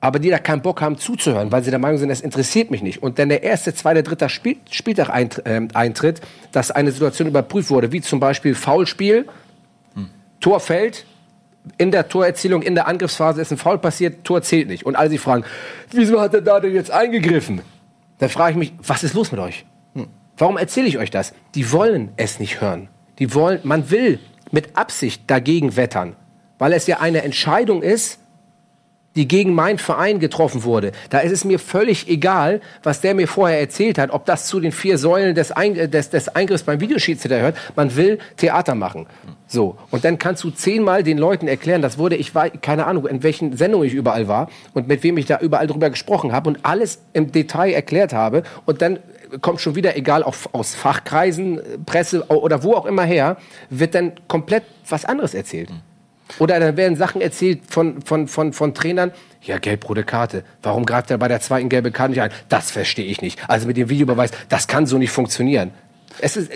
aber die da keinen Bock haben zuzuhören, weil sie der Meinung sind, das interessiert mich nicht. Und dann der erste, zweite, dritte Spiel, Spieltag äh, eintritt, dass eine Situation überprüft wurde, wie zum Beispiel Foulspiel, hm. Tor fällt, in der Torerzielung, in der Angriffsphase ist ein Foul passiert, Tor zählt nicht. Und alle sie fragen, wieso hat er da denn jetzt eingegriffen? Dann frage ich mich, was ist los mit euch? Hm. Warum erzähle ich euch das? Die wollen es nicht hören. Die wollen, man will mit Absicht dagegen wettern, weil es ja eine Entscheidung ist, die gegen meinen Verein getroffen wurde. Da ist es mir völlig egal, was der mir vorher erzählt hat, ob das zu den vier Säulen des, Ein des, des Eingriffs beim Videoschiedsrichter hört. Man will Theater machen. So. Und dann kannst du zehnmal den Leuten erklären, das wurde, ich war, keine Ahnung, in welchen Sendungen ich überall war und mit wem ich da überall drüber gesprochen habe und alles im Detail erklärt habe. Und dann kommt schon wieder, egal auch aus Fachkreisen, Presse oder wo auch immer her, wird dann komplett was anderes erzählt. Oder dann werden Sachen erzählt von, von, von, von Trainern, ja, gelb-rote Karte. Warum greift er bei der zweiten gelben Karte nicht ein? Das verstehe ich nicht. Also mit dem Videobeweis, das kann so nicht funktionieren. Es ist,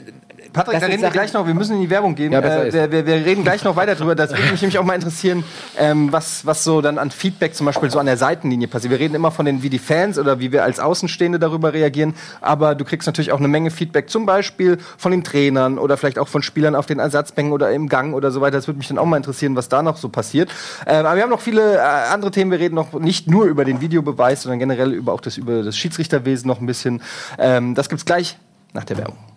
Patrick, da reden wir gleich noch, wir müssen in die Werbung gehen. Ja, äh, wir, wir, wir, reden gleich noch weiter drüber. Das würde mich nämlich auch mal interessieren, ähm, was, was so dann an Feedback zum Beispiel so an der Seitenlinie passiert. Wir reden immer von den, wie die Fans oder wie wir als Außenstehende darüber reagieren, aber du kriegst natürlich auch eine Menge Feedback, zum Beispiel von den Trainern oder vielleicht auch von Spielern auf den Ersatzbänken oder im Gang oder so weiter. Das würde mich dann auch mal interessieren, was da noch so passiert. Ähm, aber wir haben noch viele äh, andere Themen. Wir reden noch nicht nur über den Videobeweis, sondern generell über auch das, über das Schiedsrichterwesen noch ein bisschen. Ähm, das gibt's gleich nach der Werbung.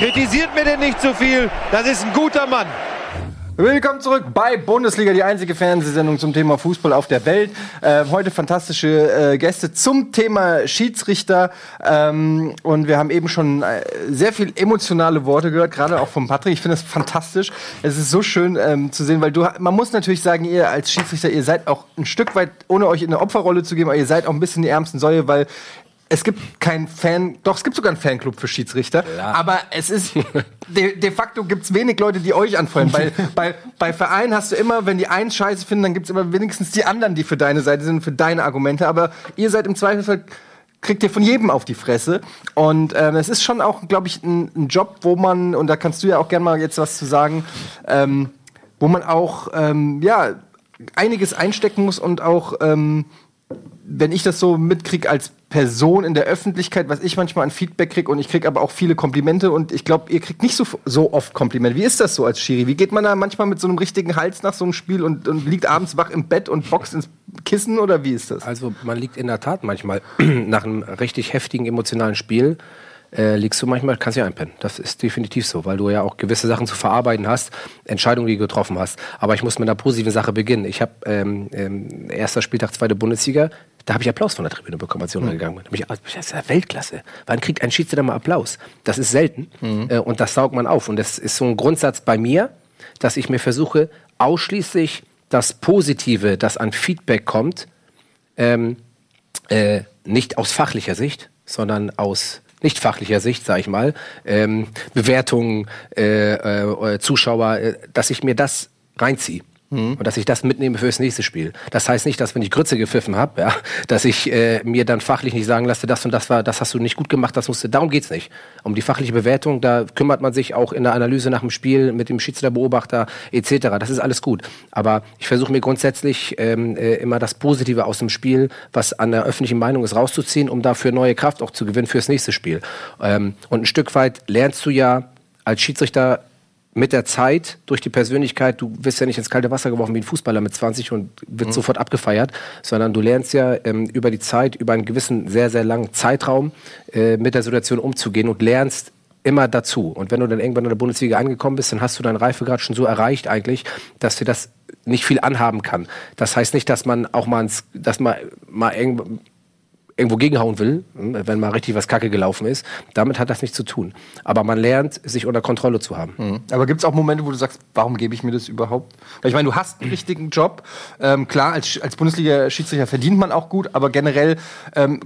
Kritisiert mir denn nicht zu so viel. Das ist ein guter Mann. Willkommen zurück bei Bundesliga, die einzige Fernsehsendung zum Thema Fußball auf der Welt. Äh, heute fantastische äh, Gäste zum Thema Schiedsrichter. Ähm, und wir haben eben schon äh, sehr viel emotionale Worte gehört, gerade auch von Patrick. Ich finde das fantastisch. Es ist so schön ähm, zu sehen, weil du, man muss natürlich sagen, ihr als Schiedsrichter, ihr seid auch ein Stück weit, ohne euch in eine Opferrolle zu geben, aber ihr seid auch ein bisschen die ärmsten Säue, weil es gibt keinen Fan, doch es gibt sogar einen Fanclub für Schiedsrichter, ja. aber es ist de, de facto gibt's wenig Leute, die euch anfeuern. Weil bei, bei Vereinen hast du immer, wenn die einen Scheiße finden, dann gibt's immer wenigstens die anderen, die für deine Seite sind, für deine Argumente. Aber ihr seid im Zweifelsfall kriegt ihr von jedem auf die Fresse. Und ähm, es ist schon auch, glaube ich, ein, ein, Job, wo man, und da kannst du ja auch gerne mal jetzt was zu sagen, ähm, wo man auch, ähm, ja, einiges einstecken muss und auch, ähm, wenn ich das so mitkriege als Person in der Öffentlichkeit, was ich manchmal an Feedback kriege und ich kriege aber auch viele Komplimente und ich glaube, ihr kriegt nicht so, so oft Komplimente. Wie ist das so als Schiri? Wie geht man da manchmal mit so einem richtigen Hals nach so einem Spiel und, und liegt abends wach im Bett und boxt ins Kissen oder wie ist das? Also man liegt in der Tat manchmal nach einem richtig heftigen emotionalen Spiel äh, liegst du manchmal, kannst du ja einpennen. Das ist definitiv so, weil du ja auch gewisse Sachen zu verarbeiten hast, Entscheidungen, die du getroffen hast. Aber ich muss mit einer positiven Sache beginnen. Ich habe ähm, ähm, erster Spieltag zweite Bundesliga, da habe ich Applaus von der Tribüne bekommen, als ich mhm. gegangen bin. Da ich, das ist ja Weltklasse. Wann kriegt ein Schiedsrichter mal Applaus? Das ist selten mhm. äh, und das saugt man auf. Und das ist so ein Grundsatz bei mir, dass ich mir versuche, ausschließlich das Positive, das an Feedback kommt, ähm, äh, nicht aus fachlicher Sicht, sondern aus nicht fachlicher Sicht, sage ich mal, ähm, Bewertungen, äh, äh, Zuschauer, äh, dass ich mir das reinziehe. Mhm. Und dass ich das mitnehme fürs nächste Spiel. Das heißt nicht, dass wenn ich Grütze gepfiffen habe, ja, dass ich äh, mir dann fachlich nicht sagen lasse, das und das war, das hast du nicht gut gemacht, das musste. Darum geht's nicht. Um die fachliche Bewertung, da kümmert man sich auch in der Analyse nach dem Spiel mit dem Schiedsrichterbeobachter etc. Das ist alles gut. Aber ich versuche mir grundsätzlich ähm, äh, immer das Positive aus dem Spiel, was an der öffentlichen Meinung ist, rauszuziehen, um dafür neue Kraft auch zu gewinnen fürs nächste Spiel. Ähm, und ein Stück weit lernst du ja als Schiedsrichter mit der Zeit, durch die Persönlichkeit, du wirst ja nicht ins kalte Wasser geworfen wie ein Fußballer mit 20 und wird mhm. sofort abgefeiert, sondern du lernst ja ähm, über die Zeit, über einen gewissen, sehr, sehr langen Zeitraum äh, mit der Situation umzugehen und lernst immer dazu. Und wenn du dann irgendwann in der Bundesliga angekommen bist, dann hast du deinen Reifegrad schon so erreicht eigentlich, dass dir das nicht viel anhaben kann. Das heißt nicht, dass man auch mal, ins, dass man mal irgendwo irgendwo gegenhauen will, hm, wenn mal richtig was Kacke gelaufen ist. Damit hat das nichts zu tun. Aber man lernt, sich unter Kontrolle zu haben. Mhm. Aber gibt es auch Momente, wo du sagst, warum gebe ich mir das überhaupt? Weil ich meine, du hast einen richtigen Job. Ähm, klar, als, als Bundesliga-Schiedsrichter verdient man auch gut, aber generell ähm,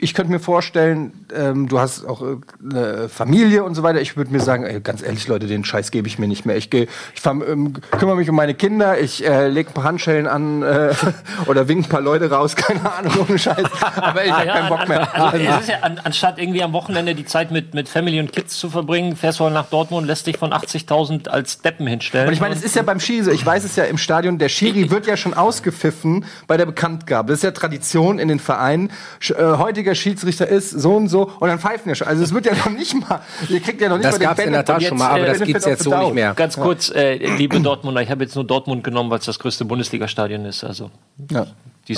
ich könnte mir vorstellen, ähm, du hast auch äh, eine Familie und so weiter. Ich würde mir sagen, ey, ganz ehrlich, Leute, den Scheiß gebe ich mir nicht mehr. Ich, geh, ich ähm, kümmere mich um meine Kinder, ich äh, lege ein paar Handschellen an äh, oder wink ein paar Leute raus, keine Ahnung, ohne Scheiß. Aber ich habe ja, keinen Bock mehr. Also, es ist ja, an, anstatt irgendwie am Wochenende die Zeit mit, mit Family und Kids zu verbringen, fährst du mal nach Dortmund, lässt dich von 80.000 als Deppen hinstellen. Und ich meine, es ist ja beim Schiri ich weiß es ja im Stadion, der Schiri wird ja schon ausgepfiffen bei der Bekanntgabe. Das ist ja Tradition in den Vereinen. Äh, heutige Bundesliga-Schiedsrichter ist so und so und dann pfeifen wir schon. Also es wird ja noch nicht mal, ihr kriegt ja noch nicht Das mal gab's in der Tat schon mal, aber das gibt's jetzt so nicht mehr. Ganz kurz, äh, liebe Dortmunder, ich habe jetzt nur Dortmund genommen, weil es das größte Bundesliga-Stadion ist. Also Ja.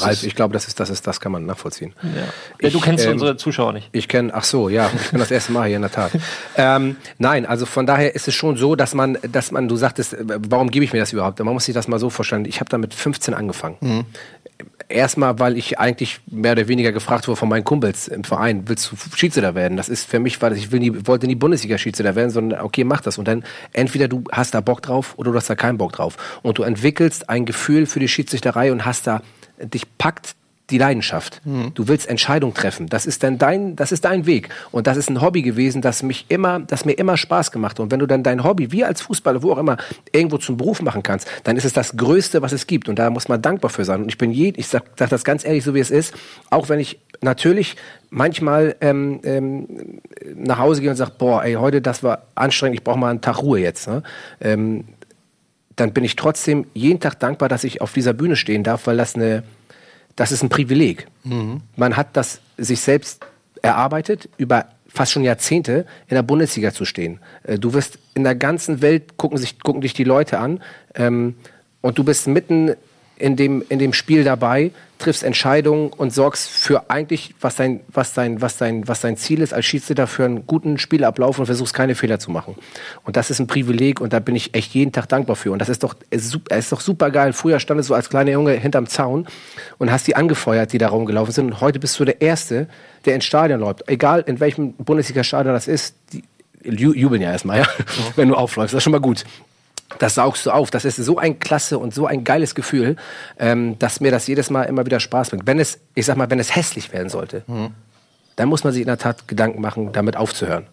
Also ich glaube, das ist, das ist, das kann man nachvollziehen. ja. Ja, du Ich, kennst ähm, unsere Zuschauer nicht. Ich kenne, ach so, ja, ich bin das erste Mal hier in der Tat. ähm, nein, also von daher ist es schon so, dass man, dass man, du sagtest, äh, warum gebe ich mir das überhaupt? Man muss sich das mal so vorstellen. Ich habe da mit 15 angefangen. Erstmal, weil ich eigentlich mehr oder weniger gefragt wurde von meinen Kumpels im Verein, willst du Schiedsrichter werden? Das ist für mich, weil ich will nie, wollte nie Bundesliga-Schiedsrichter werden, sondern okay, mach das. Und dann entweder du hast da Bock drauf oder du hast da keinen Bock drauf. Und du entwickelst ein Gefühl für die Schiedsrichterei und hast da, dich packt die Leidenschaft. Du willst Entscheidungen treffen. Das ist dann dein, das ist dein Weg. Und das ist ein Hobby gewesen, das mich immer, das mir immer Spaß gemacht hat. Und wenn du dann dein Hobby, wie als Fußballer, wo auch immer, irgendwo zum Beruf machen kannst, dann ist es das Größte, was es gibt. Und da muss man dankbar für sein. Und ich bin je, ich sag, sag das ganz ehrlich, so wie es ist, auch wenn ich natürlich manchmal ähm, ähm, nach Hause gehe und sage, boah, ey, heute das war anstrengend, ich brauche mal einen Tag Ruhe jetzt. Ne? Ähm, dann bin ich trotzdem jeden Tag dankbar, dass ich auf dieser Bühne stehen darf, weil das eine, das ist ein Privileg. Man hat das sich selbst erarbeitet, über fast schon Jahrzehnte in der Bundesliga zu stehen. Äh, Du wirst in der ganzen Welt gucken sich gucken dich die Leute an ähm, und du bist mitten in dem in dem Spiel dabei, triffst Entscheidungen und sorgst für eigentlich was dein was dein was dein was dein Ziel ist als Schiedsrichter für einen guten Spielablauf und versuchst keine Fehler zu machen. Und das ist ein Privileg und da bin ich echt jeden Tag dankbar für. Und das ist doch es ist sup- es ist doch super geil. Früher standest du als kleiner Junge hinterm Zaun und hast die angefeuert, die da rumgelaufen sind. Und heute bist du der Erste, der ins Stadion läuft. Egal in welchem Bundesliga-Stadion das ist, die ju- jubeln ja erstmal, ja, wenn du aufläufst. Das ist schon mal gut. Das saugst du auf. Das ist so ein klasse und so ein geiles Gefühl, ähm, dass mir das jedes Mal immer wieder Spaß bringt. Wenn es, ich sag mal, wenn es hässlich werden sollte, dann muss man sich in der Tat Gedanken machen, damit aufzuhören.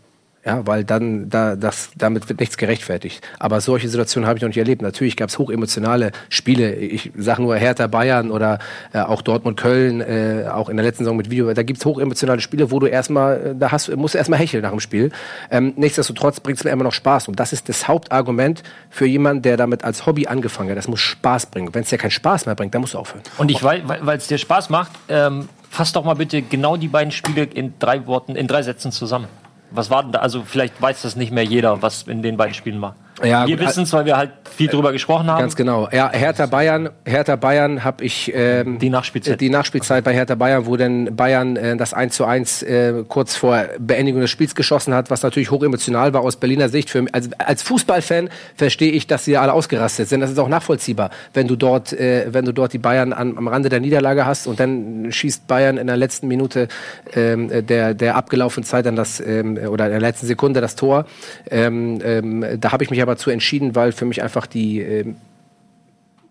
Ja, weil dann, da, das, damit wird nichts gerechtfertigt. Aber solche Situationen habe ich noch nicht erlebt. Natürlich gab es hochemotionale Spiele. Ich sage nur Hertha Bayern oder äh, auch Dortmund Köln, äh, auch in der letzten Saison mit Video. Da gibt es hochemotionale Spiele, wo du erstmal, äh, da hast, musst du erstmal hecheln nach dem Spiel. Ähm, nichtsdestotrotz bringt es mir immer noch Spaß. Und das ist das Hauptargument für jemanden, der damit als Hobby angefangen hat. Das muss Spaß bringen. Wenn es dir keinen Spaß mehr bringt, dann musst du aufhören. Und ich weil es dir Spaß macht, ähm, fass doch mal bitte genau die beiden Spiele in drei Worten, in drei Sätzen zusammen. Was war denn da? Also vielleicht weiß das nicht mehr jeder, was in den beiden Spielen war. Ja, Wir wissen es, weil wir halt viel drüber gesprochen haben. Ganz genau. Ja, Hertha Bayern, Hertha Bayern habe ich ähm, Die Nachspielzeit. äh, Die Nachspielzeit bei Hertha Bayern, wo dann Bayern äh, das 1 zu 1 äh, kurz vor Beendigung des Spiels geschossen hat, was natürlich hochemotional war aus Berliner Sicht. Für, also als Fußballfan verstehe ich, dass sie alle ausgerastet sind. Das ist auch nachvollziehbar, wenn du dort, äh, wenn du dort die Bayern an, am Rande der Niederlage hast und dann schießt Bayern in der letzten Minute ähm, der, der abgelaufenen Zeit dann das ähm, oder in der letzten Sekunde das Tor. Ähm, ähm, da habe ich mich aber zu entschieden, weil für mich einfach die ähm,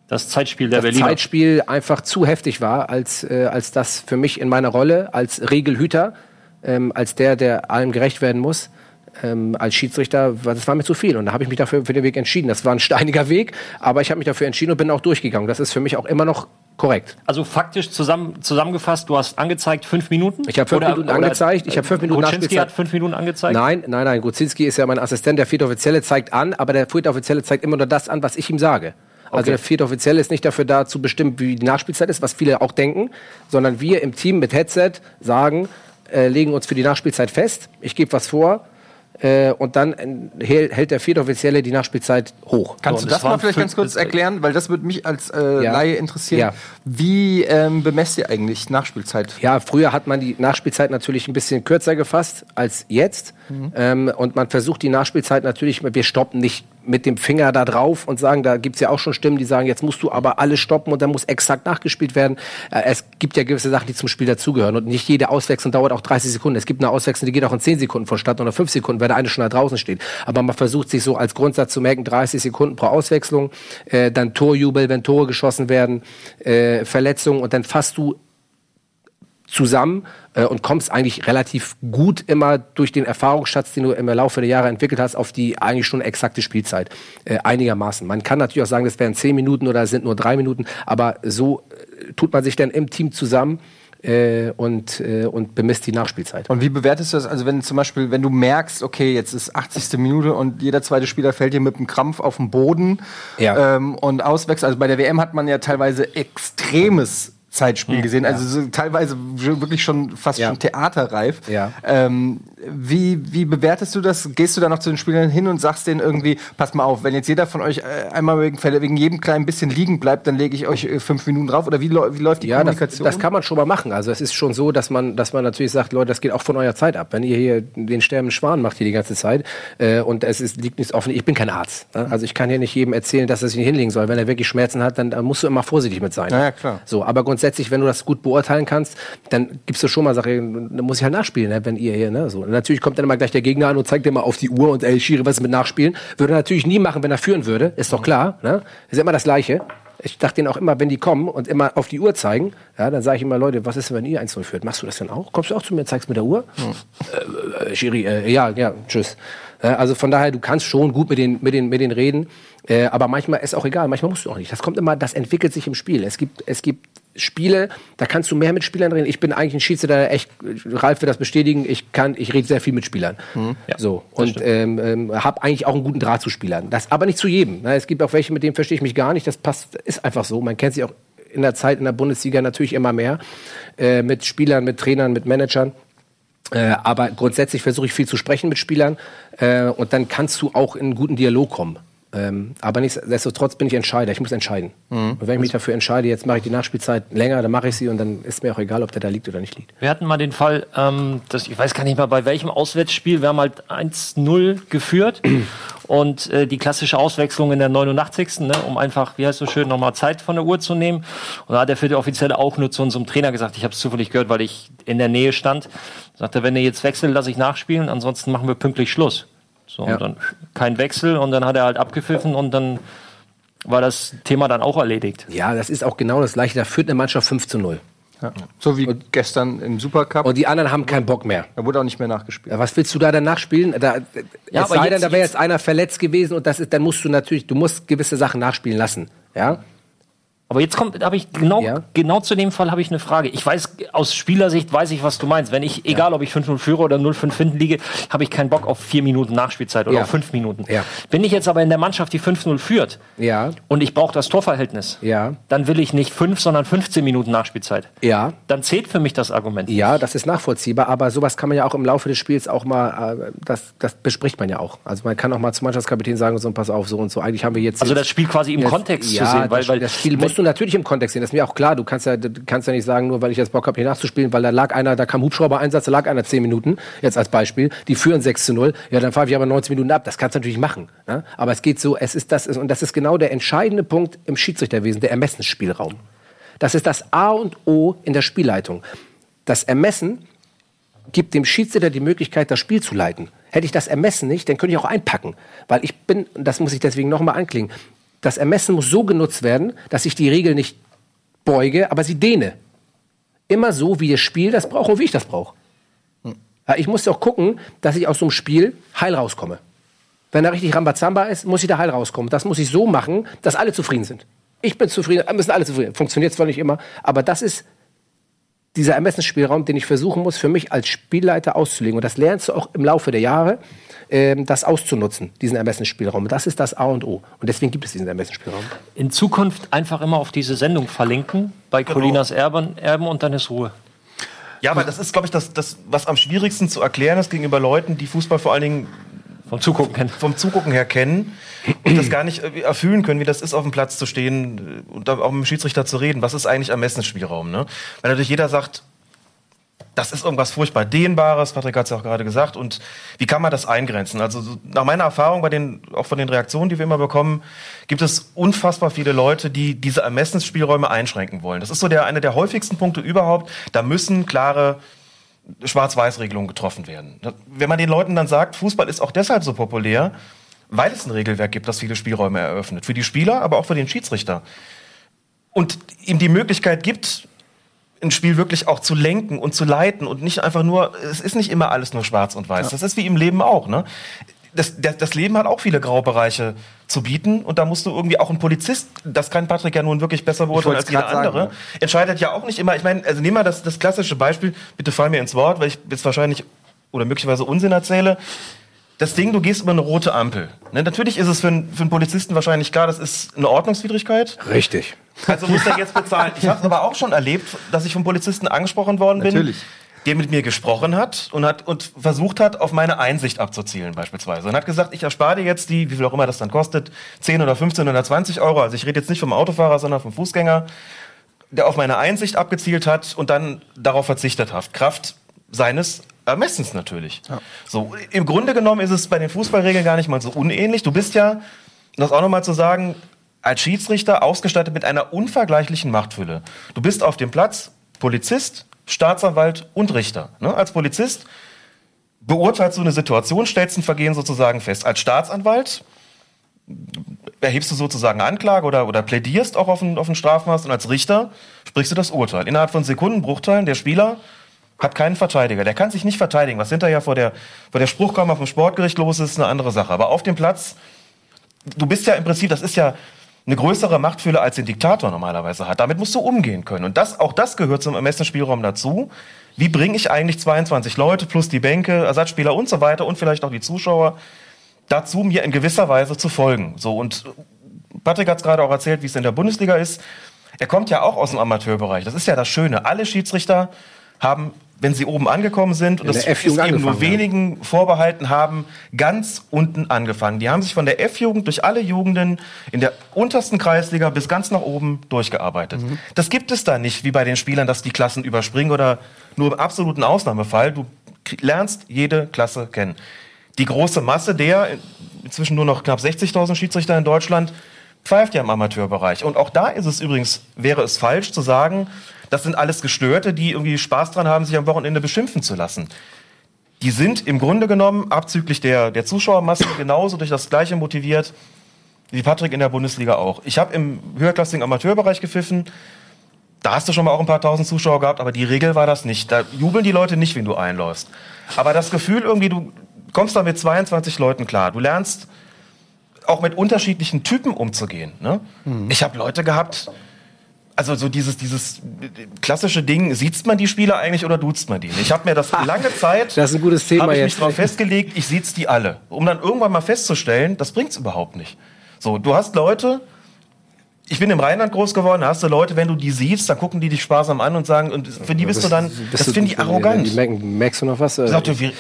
Das Zeitspiel der das Berliner. Zeitspiel einfach zu heftig war, als, äh, als das für mich in meiner Rolle als Regelhüter, ähm, als der, der allem gerecht werden muss, ähm, als Schiedsrichter, war- das war mir zu viel. Und da habe ich mich dafür für den Weg entschieden. Das war ein steiniger Weg, aber ich habe mich dafür entschieden und bin auch durchgegangen. Das ist für mich auch immer noch korrekt. Also faktisch zusammen, zusammengefasst, du hast angezeigt fünf Minuten. Ich habe fünf Oder- Minuten oder angezeigt, ich habe fünf Minuten Kuczynski hat fünf Minuten angezeigt. Nein, nein, nein. Gutzinski ist ja mein Assistent. Der vierte Offizielle zeigt an, aber der vierte Offizielle zeigt immer nur das an, was ich ihm sage. Also Okay. der vierte Offizielle ist nicht dafür da, zu bestimmen, wie die Nachspielzeit ist, was viele auch denken, sondern wir im Team mit Headset sagen, äh, legen uns für die Nachspielzeit fest. Ich gebe was vor. Äh, und dann äh, hält der vierte Offizielle die Nachspielzeit hoch. Kannst So, du das das mal vielleicht ganz kurz erklären? Weil das würde mich als äh, Ja. Laie interessieren. Ja. Wie ähm, bemesst ihr eigentlich Nachspielzeit? Ja, früher hat man die Nachspielzeit natürlich ein bisschen kürzer gefasst als jetzt. Ähm, und man versucht die Nachspielzeit natürlich, wir stoppen nicht mit dem Finger da drauf und sagen, da gibt's ja auch schon Stimmen, die sagen, jetzt musst du aber alles stoppen und dann muss exakt nachgespielt werden. Äh, es gibt ja gewisse Sachen, die zum Spiel dazugehören. Und nicht jede Auswechslung dauert auch 30 Sekunden. Es gibt eine Auswechslung, die geht auch in 10 Sekunden vonstatten oder 5 Sekunden, weil der eine schon da draußen steht. Aber man versucht sich so als Grundsatz zu merken, 30 Sekunden pro Auswechslung, äh, dann Torjubel, wenn Tore geschossen werden, äh, Verletzungen und dann fasst du zusammen äh, und kommst eigentlich relativ gut immer durch den Erfahrungsschatz, den du im Laufe der Jahre entwickelt hast, auf die eigentlich schon exakte Spielzeit. Äh, einigermaßen. Man kann natürlich auch sagen, das wären zehn Minuten oder es sind nur drei Minuten, aber so äh, tut man sich dann im Team zusammen äh, und, äh, und bemisst die Nachspielzeit. Und wie bewertest du das? Also, wenn zum Beispiel, wenn du merkst, okay, jetzt ist 80. Minute und jeder zweite Spieler fällt dir mit einem Krampf auf den Boden Ja. ähm, und auswechselt. Also bei der WM hat man ja teilweise extremes Zeitspiel gesehen. Also so teilweise wirklich schon fast Ja. schon theaterreif. Ja. Ähm, wie, wie bewertest du das? Gehst du da noch zu den Spielern hin und sagst denen irgendwie, pass mal auf, wenn jetzt jeder von euch äh, einmal wegen, wegen jedem kleinen bisschen liegen bleibt, dann lege ich euch äh, fünf Minuten drauf? Oder wie, wie läuft die Ja, das, Kommunikation? das kann man schon mal machen. Also es ist schon so, dass man, dass man natürlich sagt, Leute, das geht auch von eurer Zeit ab. Wenn ihr hier den sterbenden Schwan macht hier die ganze Zeit äh, und es ist, liegt nichts offen, ich bin kein Arzt. Ne? Also ich kann hier nicht jedem erzählen, dass er sich nicht hinlegen soll. Wenn er wirklich Schmerzen hat, dann, dann musst du immer vorsichtig mit sein. Ja, ja, klar. So, aber grundsätzlich, wenn du das gut beurteilen kannst, dann gibst du schon mal Sachen, dann muss ich halt nachspielen, ne? wenn ihr hier, ne? So. Und natürlich kommt dann immer gleich der Gegner an und zeigt dir mal auf die Uhr und ey, Schiri, was ist mit Nachspielen? Würde er natürlich nie machen, wenn er führen würde, ist doch klar. Ne? Ist immer das Gleiche. Ich dachte denen auch immer, wenn die kommen und immer auf die Uhr zeigen, ja, dann sage ich immer, Leute, was ist, wenn ihr 1-0 führt? Machst du das dann auch? Kommst du auch zu mir, zeigst mit der Uhr? Äh, äh, Schiri, äh, ja, ja, tschüss. Äh, also von daher, du kannst schon gut mit den, mit den, mit den reden, äh, aber manchmal ist auch egal, manchmal musst du auch nicht. Das kommt immer, das entwickelt sich im Spiel. Es gibt, es gibt Spiele, da kannst du mehr mit Spielern reden. Ich bin eigentlich ein Schiedsrichter, der echt, Ralf wird das bestätigen, ich kann, ich rede sehr viel mit Spielern. Ja, so. Und ähm, ähm, habe eigentlich auch einen guten Draht zu Spielern. Das aber nicht zu jedem. Ne? Es gibt auch welche, mit denen verstehe ich mich gar nicht. Das passt, ist einfach so. Man kennt sich auch in der Zeit in der Bundesliga natürlich immer mehr. Äh, mit Spielern, mit Trainern, mit Managern. Äh, aber grundsätzlich versuche ich viel zu sprechen mit Spielern äh, und dann kannst du auch in einen guten Dialog kommen. Ähm, aber nichtsdestotrotz bin ich Entscheider. Ich muss entscheiden. Und wenn ich mich dafür entscheide, jetzt mache ich die Nachspielzeit länger, dann mache ich sie und dann ist mir auch egal, ob der da liegt oder nicht liegt. Wir hatten mal den Fall, ähm, dass, ich weiß gar nicht mehr bei welchem Auswärtsspiel, wir haben halt 1-0 geführt und äh, die klassische Auswechslung in der 89. Ne, um einfach, wie heißt so schön, nochmal Zeit von der Uhr zu nehmen. Und da hat der vierte Offizielle auch nur zu unserem Trainer gesagt, ich habe es zufällig gehört, weil ich in der Nähe stand, sagte, wenn ihr jetzt wechselt, lasse ich nachspielen, ansonsten machen wir pünktlich Schluss. So, Ja. und dann kein Wechsel und dann hat er halt abgepfiffen und dann war das Thema dann auch erledigt. Ja, das ist auch genau das Gleiche. Da führt eine Mannschaft 5 zu 0. ja. So wie gestern im Supercup. Und die anderen haben keinen Bock mehr. da wurde auch nicht mehr nachgespielt. Ja, was willst du da dann nachspielen? Da, Ja, es aber sei denn, da wäre jetzt- jetzt einer verletzt gewesen und das ist, dann musst du natürlich, du musst gewisse Sachen nachspielen lassen. Ja? Aber jetzt kommt, habe ich genau, Ja. genau zu dem Fall habe ich eine Frage. Ich weiß, aus Spielersicht weiß ich, was du meinst. Wenn ich, egal ob ich 5-0 führe oder 0-5 hinten liege, habe ich keinen Bock auf vier Minuten Nachspielzeit oder auf fünf Minuten. Wenn ich jetzt aber in der Mannschaft die 5-0 führt und ich brauche das Torverhältnis, dann will ich nicht fünf, sondern 15 Minuten Nachspielzeit. Ja. Dann zählt für mich das Argument. Ja, das ist nachvollziehbar, aber sowas kann man ja auch im Laufe des Spiels auch mal, äh, das, das bespricht man ja auch. Also man kann auch mal zum Mannschaftskapitän sagen, so pass auf, so und so. Eigentlich haben wir jetzt. Also das Spiel quasi im jetzt- Kontext zu sehen, weil, das, weil das Spiel musst du natürlich im Kontext sehen. Das ist mir auch klar. Du kannst ja, kannst ja nicht sagen, nur weil ich jetzt Bock habe, hier nachzuspielen, weil da lag einer, da kam Hubschrauber-Einsatz, da lag einer 10 Minuten, jetzt als Beispiel, die führen 6 zu 0, ja, dann pfeife ich aber 90 Minuten ab. Das kannst du natürlich machen. Ne? Aber es geht so, es ist das, und das ist genau der entscheidende Punkt im Schiedsrichterwesen, der Ermessensspielraum. Das ist das A und O in der Spielleitung. Das Ermessen gibt dem Schiedsrichter die Möglichkeit, das Spiel zu leiten. Hätte ich das Ermessen nicht, dann könnte ich auch einpacken. Weil ich bin, das muss ich deswegen nochmal anklingen, das Ermessen muss so genutzt werden, dass ich die Regel nicht beuge, aber sie dehne. Immer so, wie das Spiel das braucht und wie ich das brauche. Ja, ich muss auch gucken, dass ich aus so einem Spiel heil rauskomme. Wenn da richtig Rambazamba ist, muss ich da heil rauskommen. Das muss ich so machen, dass alle zufrieden sind. Ich bin zufrieden, müssen alle zufrieden. Funktioniert zwar nicht immer, aber das ist dieser Ermessensspielraum, den ich versuchen muss, für mich als Spielleiter auszulegen. Und das lernst du auch im Laufe der Jahre, das auszunutzen, diesen Ermessensspielraum. Das ist das A und O. Und deswegen gibt es diesen Ermessensspielraum. In Zukunft einfach immer auf diese Sendung verlinken, bei Colinas Erben, Erben und dann ist Ruhe. Ja, aber das ist, glaube ich, das, das, was am schwierigsten zu erklären ist gegenüber Leuten, die Fußball vor allen Dingen Vom Zugucken kennen. vom Zugucken her kennen und das gar nicht äh, erfüllen können, wie das ist, auf dem Platz zu stehen äh, und da auch mit dem Schiedsrichter zu reden. Was ist eigentlich Ermessensspielraum? Ne? Weil natürlich jeder sagt, das ist irgendwas furchtbar Dehnbares, Patrick hat es ja auch gerade gesagt, und wie kann man das eingrenzen? Also so, nach meiner Erfahrung, bei den, auch von den Reaktionen, die wir immer bekommen, gibt es unfassbar viele Leute, die diese Ermessensspielräume einschränken wollen. Das ist so der, einer der häufigsten Punkte überhaupt. Da müssen klare Schwarz-Weiß-Regelungen getroffen werden. Wenn man den Leuten dann sagt, Fußball ist auch deshalb so populär, weil es ein Regelwerk gibt, das viele Spielräume eröffnet. Für die Spieler, aber auch für den Schiedsrichter. Und ihm die Möglichkeit gibt, ein Spiel wirklich auch zu lenken und zu leiten und nicht einfach nur, es ist nicht immer alles nur schwarz und weiß. Das ist wie im Leben auch, ne? Das, das, das Leben hat auch viele Graubereiche zu bieten und da musst du irgendwie auch ein Polizist, das kann Patrick ja nun wirklich besser beurteilen als jeder sagen, andere, ja. entscheidet ja auch nicht immer, ich meine, also nehmen wir das, das klassische Beispiel, bitte fall mir ins Wort, weil ich jetzt wahrscheinlich oder möglicherweise Unsinn erzähle. Das Ding, du gehst über eine rote Ampel. Ne, natürlich ist es für, einen- für einen Polizisten wahrscheinlich klar, das ist eine Ordnungswidrigkeit. Richtig. Also muss er jetzt bezahlen. Ich habe aber auch schon erlebt, dass ich vom Polizisten angesprochen worden bin. Natürlich. Der mit mir gesprochen hat und hat und versucht hat, auf meine Einsicht abzuzielen, beispielsweise. Und hat gesagt, ich erspare dir jetzt die, wie viel auch immer das dann kostet, 10 oder 15 oder 20 Euro. Also ich rede jetzt nicht vom Autofahrer, sondern vom Fußgänger, der auf meine Einsicht abgezielt hat und dann darauf verzichtet hat. Kraft seines Ermessens natürlich. So, im Grunde genommen ist es bei den Fußballregeln gar nicht mal so unähnlich. Du bist ja, um das auch nochmal zu sagen, als Schiedsrichter ausgestattet mit einer unvergleichlichen Machtfülle. Du bist auf dem Platz Polizist, Staatsanwalt und Richter. Ne? Als Polizist beurteilst du eine Situation, stellst ein Vergehen sozusagen fest. Als Staatsanwalt erhebst du sozusagen Anklage oder, oder plädierst auch auf ein, auf ein Strafmaß und als Richter sprichst du das Urteil. Innerhalb von Sekundenbruchteilen, der Spieler hat keinen Verteidiger. Der kann sich nicht verteidigen. Was hinterher vor der, vor der Spruchkammer vom Sportgericht los ist, ist eine andere Sache. Aber auf dem Platz, du bist ja im Prinzip, das ist ja eine größere Machtfülle als den Diktator normalerweise hat. Damit musst du umgehen können. Und das, auch das gehört zum Ermessensspielraum dazu. Wie bringe ich eigentlich 22 Leute plus die Bänke, Ersatzspieler und so weiter und vielleicht auch die Zuschauer dazu, mir in gewisser Weise zu folgen? So und Patrick hat es gerade auch erzählt, wie es in der Bundesliga ist. Er kommt ja auch aus dem Amateurbereich. Das ist ja das Schöne. Alle Schiedsrichter haben wenn sie oben angekommen sind und das ist eben nur wenigen vorbehalten haben, ganz unten angefangen. Die haben sich von der F-Jugend durch alle Jugenden in der untersten Kreisliga bis ganz nach oben durchgearbeitet. Mhm. Das gibt es da nicht, wie bei den Spielern, dass die Klassen überspringen oder nur im absoluten Ausnahmefall. Du lernst jede Klasse kennen. Die große Masse der, inzwischen nur noch knapp 60.000 Schiedsrichter in Deutschland, pfeift ja im Amateurbereich. Und auch da ist es übrigens, wäre es falsch zu sagen, das sind alles Gestörte, die irgendwie Spaß dran haben, sich am Wochenende beschimpfen zu lassen. Die sind im Grunde genommen, abzüglich der, der Zuschauermasse, genauso durch das Gleiche motiviert wie Patrick in der Bundesliga auch. Ich habe im höherklassigen Amateurbereich gepfiffen. Da hast du schon mal auch ein paar tausend Zuschauer gehabt, aber die Regel war das nicht. Da jubeln die Leute nicht, wenn du einläufst. Aber das Gefühl irgendwie, du kommst da mit 22 Leuten klar. Du lernst auch mit unterschiedlichen Typen umzugehen. Ne? Ich habe Leute gehabt, also so dieses, dieses klassische Ding, sieht man die Spieler eigentlich oder duzt man die? Ich habe mir das lange Zeit, Das ist ein gutes Thema ich mich jetzt. darauf festgelegt, ich sieht's die alle. Um dann irgendwann mal festzustellen, das bringt's überhaupt nicht. So, du hast Leute, ich bin im Rheinland groß geworden, da hast du Leute, wenn du die siehst, dann gucken die dich sparsam an und sagen, und für die bist du dann, das finde ich arrogant. Merken, merkst du noch was? Äh, Sagt wie,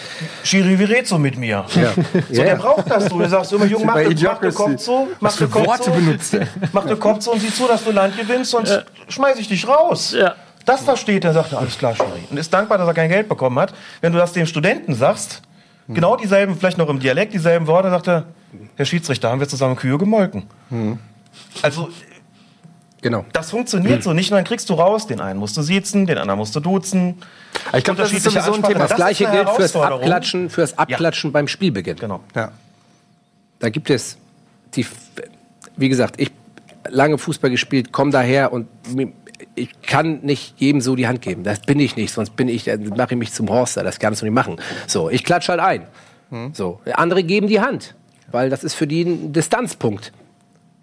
Schiri, wie redst du mit mir? Ja. So, der braucht das. Du sagst immer, Junge, mach, mach den. Kopf zu, mach den Kopf Worte zu, benutzt mach den Kopf zu und sieh zu, dass du Land gewinnst, sonst schmeiß ich dich raus. Ja. Das versteht er, sagt er, alles klar, Schiri. Und ist dankbar, dass er kein Geld bekommen hat. Wenn du das dem Studenten sagst, genau dieselben, vielleicht noch im Dialekt dieselben Worte, sagt er, Herr Schiedsrichter, haben wir zusammen Kühe gemolken. Also, Genau. das funktioniert so nicht. Und dann kriegst du raus, den einen musst du siezen, den anderen musst du duzen. Ich glaube, das ist sowieso ein Ansprache. Thema. Das, Das gleiche gilt fürs. Abklatschen, fürs Abklatschen beim Spielbeginn. Genau. Ja. Da gibt es die, wie gesagt, ich lange Fußball gespielt, komme daher und ich kann nicht jedem so die Hand geben. Das bin ich nicht, sonst bin ich, mache ich mich zum Horster. Das kannst du nicht machen. So, ich klatsche halt ein. So, andere geben die Hand, weil das ist für die ein Distanzpunkt.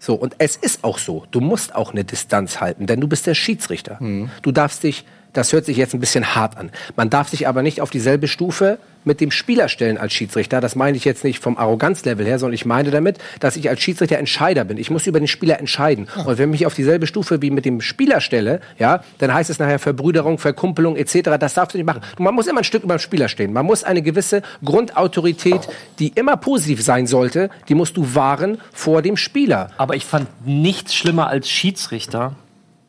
So, und es ist auch so. Du musst auch eine Distanz halten, denn du bist der Schiedsrichter. Du darfst dich, das hört sich jetzt ein bisschen hart an, man darf sich aber nicht auf dieselbe Stufe mit dem Spieler stellen als Schiedsrichter. Das meine ich jetzt nicht vom Arroganzlevel her, sondern ich meine damit, dass ich als Schiedsrichter Entscheider bin. Ich muss über den Spieler entscheiden. Und wenn ich mich auf dieselbe Stufe wie mit dem Spieler stelle, ja, dann heißt es nachher Verbrüderung, Verkumpelung etc. Das darfst du nicht machen. Man muss immer ein Stück über dem Spieler stehen. Man muss eine gewisse Grundautorität, die immer positiv sein sollte, die musst du wahren vor dem Spieler. Aber ich fand nichts schlimmer als Schiedsrichter,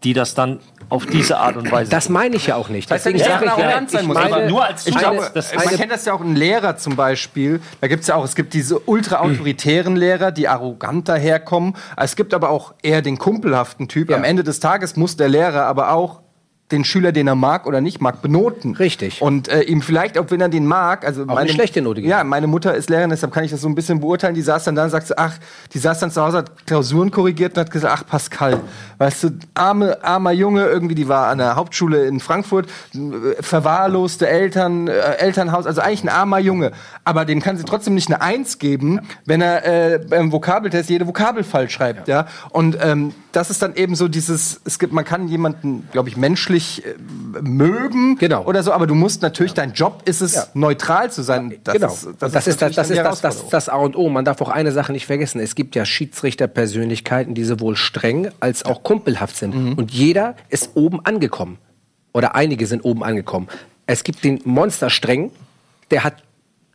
die das dann auf diese Art und Weise. Das meine ich ja auch nicht. Heißt ja Deswegen nicht, dass man arrogant sein muss, meine, aber nur als Ich glaube, das- man kennt das ja auch ein Lehrer zum Beispiel. Da gibt es ja auch, es gibt diese ultra-autoritären Lehrer, die arrogant daherkommen. Es gibt aber auch eher den kumpelhaften Typ. Ja. Am Ende des Tages muss der Lehrer aber auch den Schüler, den er mag oder nicht mag, benoten. Richtig. Und äh, ihm vielleicht, auch wenn er den mag, also eine schlechte Note geben. Ja, meine Mutter ist Lehrerin, deshalb kann ich das so ein bisschen beurteilen. Die saß dann da und sagte, ach, die saß dann zu Hause, hat Klausuren korrigiert und hat gesagt, ach Pascal, weißt du, arme, armer Junge, irgendwie, die war an der Hauptschule in Frankfurt, äh, verwahrloste Eltern, äh, Elternhaus, also eigentlich ein armer Junge. Aber dem kann sie trotzdem nicht eine Eins geben, wenn er äh, beim Vokabeltest jede Vokabel falsch schreibt, ja. Und ähm, das ist dann eben so dieses, es gibt, man kann jemanden, glaube ich, menschlich äh, mögen Genau. oder so, aber du musst natürlich, dein Job ist es, Ja. neutral zu sein. Das genau. ist, das, das ist das, das, ist das, das, das A und O. Man darf auch eine Sache nicht vergessen. Es gibt ja Schiedsrichterpersönlichkeiten, die sowohl streng als auch kumpelhaft sind. Mhm. Und jeder ist oben angekommen. Oder einige sind oben angekommen. Es gibt den Monster streng, der hat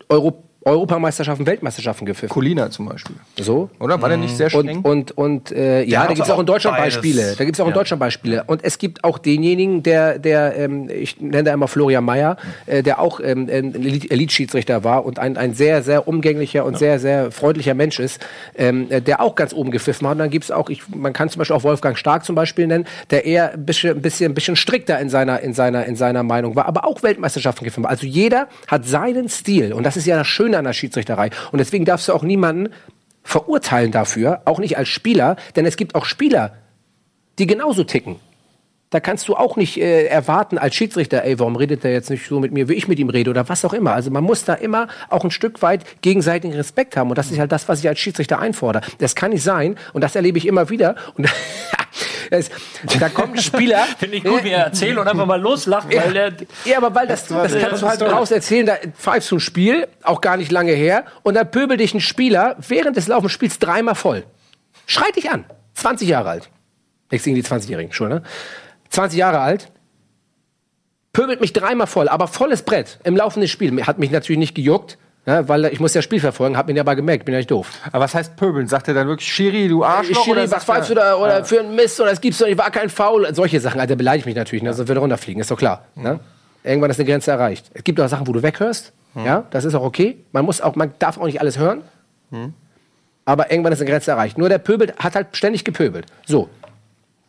Euro Europameisterschaften, Weltmeisterschaften gepfiffen. Colina zum Beispiel. So. Oder? War der nicht sehr streng? Und, und, und äh, ja, da gibt es auch in Deutschland beides. Beispiele. Da gibt es auch in Ja. Deutschland Beispiele. Und es gibt auch denjenigen, der, der ähm, ich nenne da immer Florian Mayer, äh, der auch ähm, Elite-Schiedsrichter war und ein, ein sehr, sehr umgänglicher und sehr, sehr freundlicher Mensch ist, ähm, äh, der auch ganz oben gepfiffen hat. Und dann gibt es auch, ich, man kann zum Beispiel auch Wolfgang Stark zum Beispiel nennen, der eher ein bisschen, ein bisschen, ein bisschen strikter in seiner, in, seiner, in seiner Meinung war, aber auch Weltmeisterschaften gepfiffen hat. Also jeder hat seinen Stil. Und das ist ja das Schöne an der Schiedsrichterei. Und deswegen darfst du auch niemanden verurteilen dafür, auch nicht als Spieler, denn es gibt auch Spieler, die genauso ticken. Da kannst du auch nicht äh, erwarten als Schiedsrichter, ey, warum redet der jetzt nicht so mit mir, wie ich mit ihm rede oder was auch immer. Also man muss da immer auch ein Stück weit gegenseitigen Respekt haben und das ist halt das, was ich als Schiedsrichter einfordere. Das kann nicht sein und das erlebe ich immer wieder und es, da kommt ein Spieler. Finde ich gut, wie er erzählt und einfach mal loslacht, weil der. Ja, aber weil das, das kannst du halt raus erzählen, da pfeifst du ein Spiel, auch gar nicht lange her, und dann pöbel dich ein Spieler während des Laufens Spiels dreimal voll. Schreit dich an. 20 Jahre alt. Nichts gegen die 20-Jährigen, schon, ne? 20 Jahre alt. Pöbelt mich dreimal voll, aber volles Brett im laufenden Spiel. Hat mich natürlich nicht gejuckt, ja, weil ich muss ja Spiel verfolgen, hab mir aber gemerkt, bin ja nicht doof. Aber was heißt pöbeln? Sagt er dann wirklich Schiri, du Arschloch? Schiri, oder was pfeifst du da oder für einen Mist oder es gibt's doch nicht, war kein Foul. Solche Sachen, Alter, beleidigt mich natürlich, ne? sonst würde er runterfliegen, ist doch klar. Ne? Irgendwann ist eine Grenze erreicht. Es gibt auch Sachen, wo du weghörst, ja, das ist auch okay. Man muss auch, man darf auch nicht alles hören. Aber irgendwann ist eine Grenze erreicht. Nur der Pöbel hat halt ständig gepöbelt. So.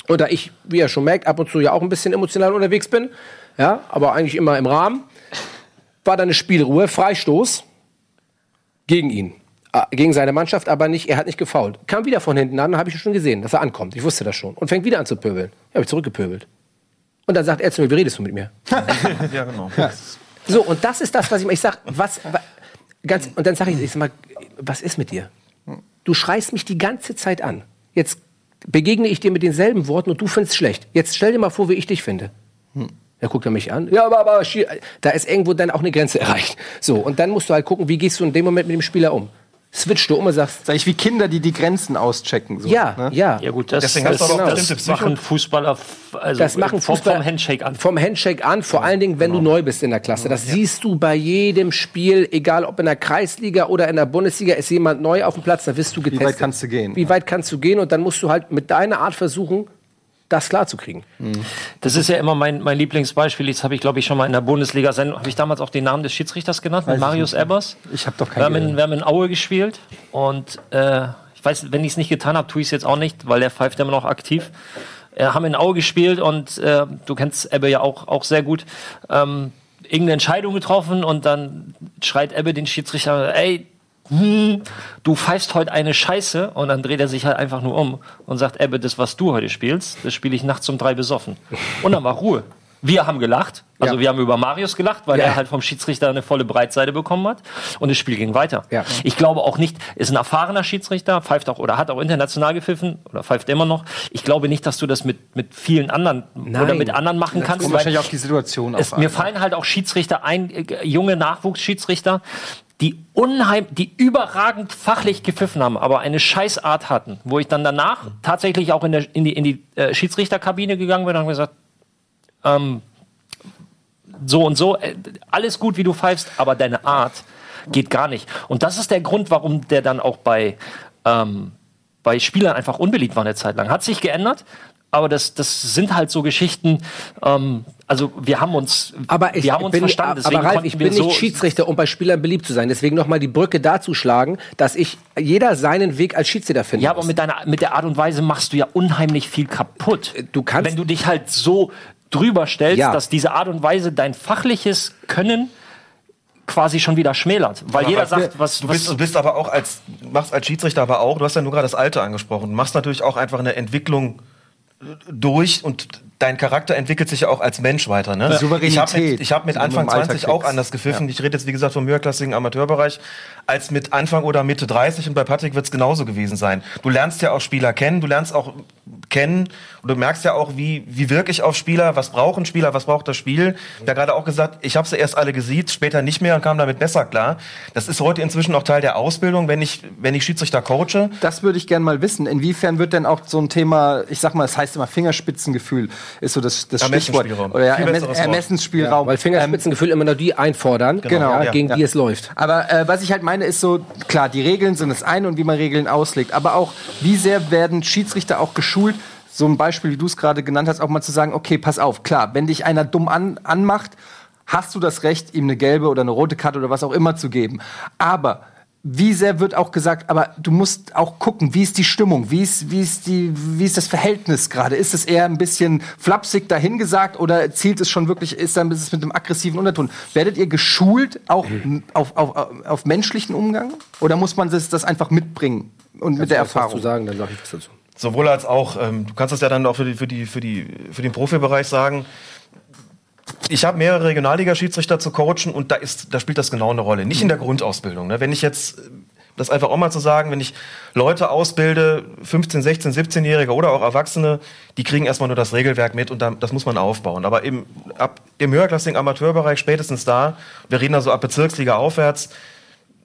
Und da ich, wie ihr schon merkt, ab und zu ja auch ein bisschen emotional unterwegs bin, ja, aber eigentlich immer im Rahmen, war da eine Spielruhe, Freistoß gegen ihn. Ah, Gegen seine Mannschaft, aber nicht, er hat nicht gefault. Kam wieder von hinten an, habe ich schon gesehen, dass er ankommt. Ich wusste das schon. Und fängt wieder an zu pöbeln. Ja, habe ich zurückgepöbelt. Und dann sagt er zu mir, wie redest du mit mir? Ja, genau. So, und das ist das, was ich ich sag, was, wa- ganz, und dann sage ich, ich sag mal, was ist mit dir? Du schreist mich die ganze Zeit an. Jetzt begegne ich dir mit denselben Worten und du findest schlecht. Jetzt stell dir mal vor, wie ich dich finde. Da guckt er mich an. Ja, aber, aber da ist irgendwo dann auch eine Grenze erreicht. So, und dann musst du halt gucken, wie gehst du in dem Moment mit dem Spieler um? Switchst du um und sagst, Sag ich wie Kinder, die die Grenzen auschecken. So, ja, ne? ja. Ja gut, das, Deswegen hast das, du aber auch das, Psycho- machen Fußballer also Das machen vom, Fußball vom Handshake an. Vom Handshake an, vor allen Dingen, wenn du neu bist in der Klasse. Das siehst du bei jedem Spiel, egal ob in der Kreisliga oder in der Bundesliga, ist jemand neu auf dem Platz, da wirst du getestet. weit kannst du gehen? Wie weit kannst du gehen? Und dann musst du halt mit deiner Art versuchen, das klarzukriegen. Das ist ja immer mein, mein Lieblingsbeispiel. Jetzt habe ich, glaube ich, schon mal in der Bundesliga-Sendung, habe ich damals auch den Namen des Schiedsrichters genannt, mit Marius Ebbers. Ich habe doch Wir haben, keinen. in, wir haben in Aue gespielt und äh, ich weiß, wenn ich es nicht getan habe, tue ich es jetzt auch nicht, weil der pfeift immer noch aktiv. Äh, haben in Aue gespielt und äh, du kennst Ebbe ja auch, auch sehr gut. Ähm, irgendeine Entscheidung getroffen und dann schreit Ebbe den Schiedsrichter, ey, hm, du pfeifst heute eine Scheiße und dann dreht er sich halt einfach nur um und sagt, Ebbe, das, was du heute spielst, das spiele ich nachts um drei besoffen. Und dann war Ruhe. Wir haben gelacht, also Ja. wir haben über Marius gelacht, weil Ja. er halt vom Schiedsrichter eine volle Breitseite bekommen hat und das Spiel ging weiter. Ja. Ich glaube auch nicht, ist ein erfahrener Schiedsrichter, pfeift auch oder hat auch international gepfiffen oder pfeift immer noch. Ich glaube nicht, dass du das mit, mit vielen anderen oder Nein. mit anderen machen kannst. Kommt wahrscheinlich auf die Situation es, auf mir an. fallen halt auch Schiedsrichter ein, äh, junge Nachwuchsschiedsrichter, die unheim, die überragend fachlich gepfiffen haben, aber eine Scheißart hatten, wo ich dann danach tatsächlich auch in, der, in die, in die äh, Schiedsrichterkabine gegangen bin und habe gesagt, ähm, so und so, äh, alles gut, wie du pfeifst, aber deine Art geht gar nicht. Und das ist der Grund, warum der dann auch bei, ähm, bei Spielern einfach unbeliebt war eine Zeit lang. Hat sich geändert, aber das, das sind halt so Geschichten, ähm, also wir haben uns, Aber ich wir haben uns bin, verstanden, aber Ralf, ich bin nicht so, Schiedsrichter, um bei Spielern beliebt zu sein. Deswegen nochmal die Brücke dazu schlagen, dass ich jeder seinen Weg als Schiedsrichter finde. Ja, aber mit deiner, mit der Art und Weise machst du ja unheimlich viel kaputt. Du kannst- Wenn du dich halt so drüber stellst, Ja. dass diese Art und Weise dein fachliches Können quasi schon wieder schmälert. Weil jeder sagt, was, Du was bist, du bist aber auch als, machst als Schiedsrichter aber auch, du hast ja nur gerade das Alter angesprochen, du machst natürlich auch einfach eine Entwicklung äh, durch und dein Charakter entwickelt sich ja auch als Mensch weiter. Ne? Souveränität, Ich habe mit, ich hab mit Anfang im Alter 20 auch anders gepfiffen. Ich rede jetzt, wie gesagt, vom höherklassigen Amateurbereich, als mit Anfang oder Mitte 30 und bei Patrick wird es genauso gewesen sein. Du lernst ja auch Spieler kennen, du lernst auch kennen. Und du merkst ja auch, wie, wie wirklich auf Spieler, was brauchen Spieler, was braucht das Spiel. Da gerade auch gesagt, ich habe sie erst alle gesiezt, später nicht mehr und kam damit besser klar. Das ist heute inzwischen auch Teil der Ausbildung, wenn ich, wenn ich Schiedsrichter coache. Das würde ich gerne mal wissen. Inwiefern wird denn auch so ein Thema, ich sag mal, es heißt immer Fingerspitzengefühl, ist so das, das Stichwort. Oder ja, Ermess Ermessensspielraum. Ja, weil Fingerspitzengefühl ähm, immer nur die einfordern, genau, ja, gegen die es läuft. Aber äh, was ich halt meine, ist so, klar, die Regeln sind das eine und wie man Regeln auslegt. Aber auch, wie sehr werden Schiedsrichter auch geschult, so ein Beispiel, wie du es gerade genannt hast, auch mal zu sagen, okay, pass auf, klar, wenn dich einer dumm an, anmacht, hast du das Recht, ihm eine gelbe oder eine rote Karte oder was auch immer zu geben. Aber wie sehr wird auch gesagt, aber du musst auch gucken, wie ist die Stimmung, wie ist, wie ist, die, wie ist das Verhältnis gerade? Ist es eher ein bisschen flapsig dahingesagt oder zielt es schon wirklich, ist da ein bisschen mit einem aggressiven Unterton? Werdet ihr geschult auch mhm. auf, auf, auf menschlichen Umgang oder muss man das, das einfach mitbringen und Kannst mit der Erfahrung? Was zu sagen, dann sage ich was dazu. Sowohl als auch, ähm, du kannst das ja dann auch für, die, für, die, für, die, für den Profibereich sagen. Ich habe mehrere Regionalliga-Schiedsrichter zu coachen und da, ist, da spielt das genau eine Rolle. Nicht in der Grundausbildung. Ne? Wenn ich jetzt, das einfach auch mal zu sagen, wenn ich Leute ausbilde, 15, 16, 17-Jährige oder auch Erwachsene, die kriegen erstmal nur das Regelwerk mit und das muss man aufbauen. Aber im, ab, im höherklassigen Amateurbereich spätestens da, wir reden also ab Bezirksliga aufwärts,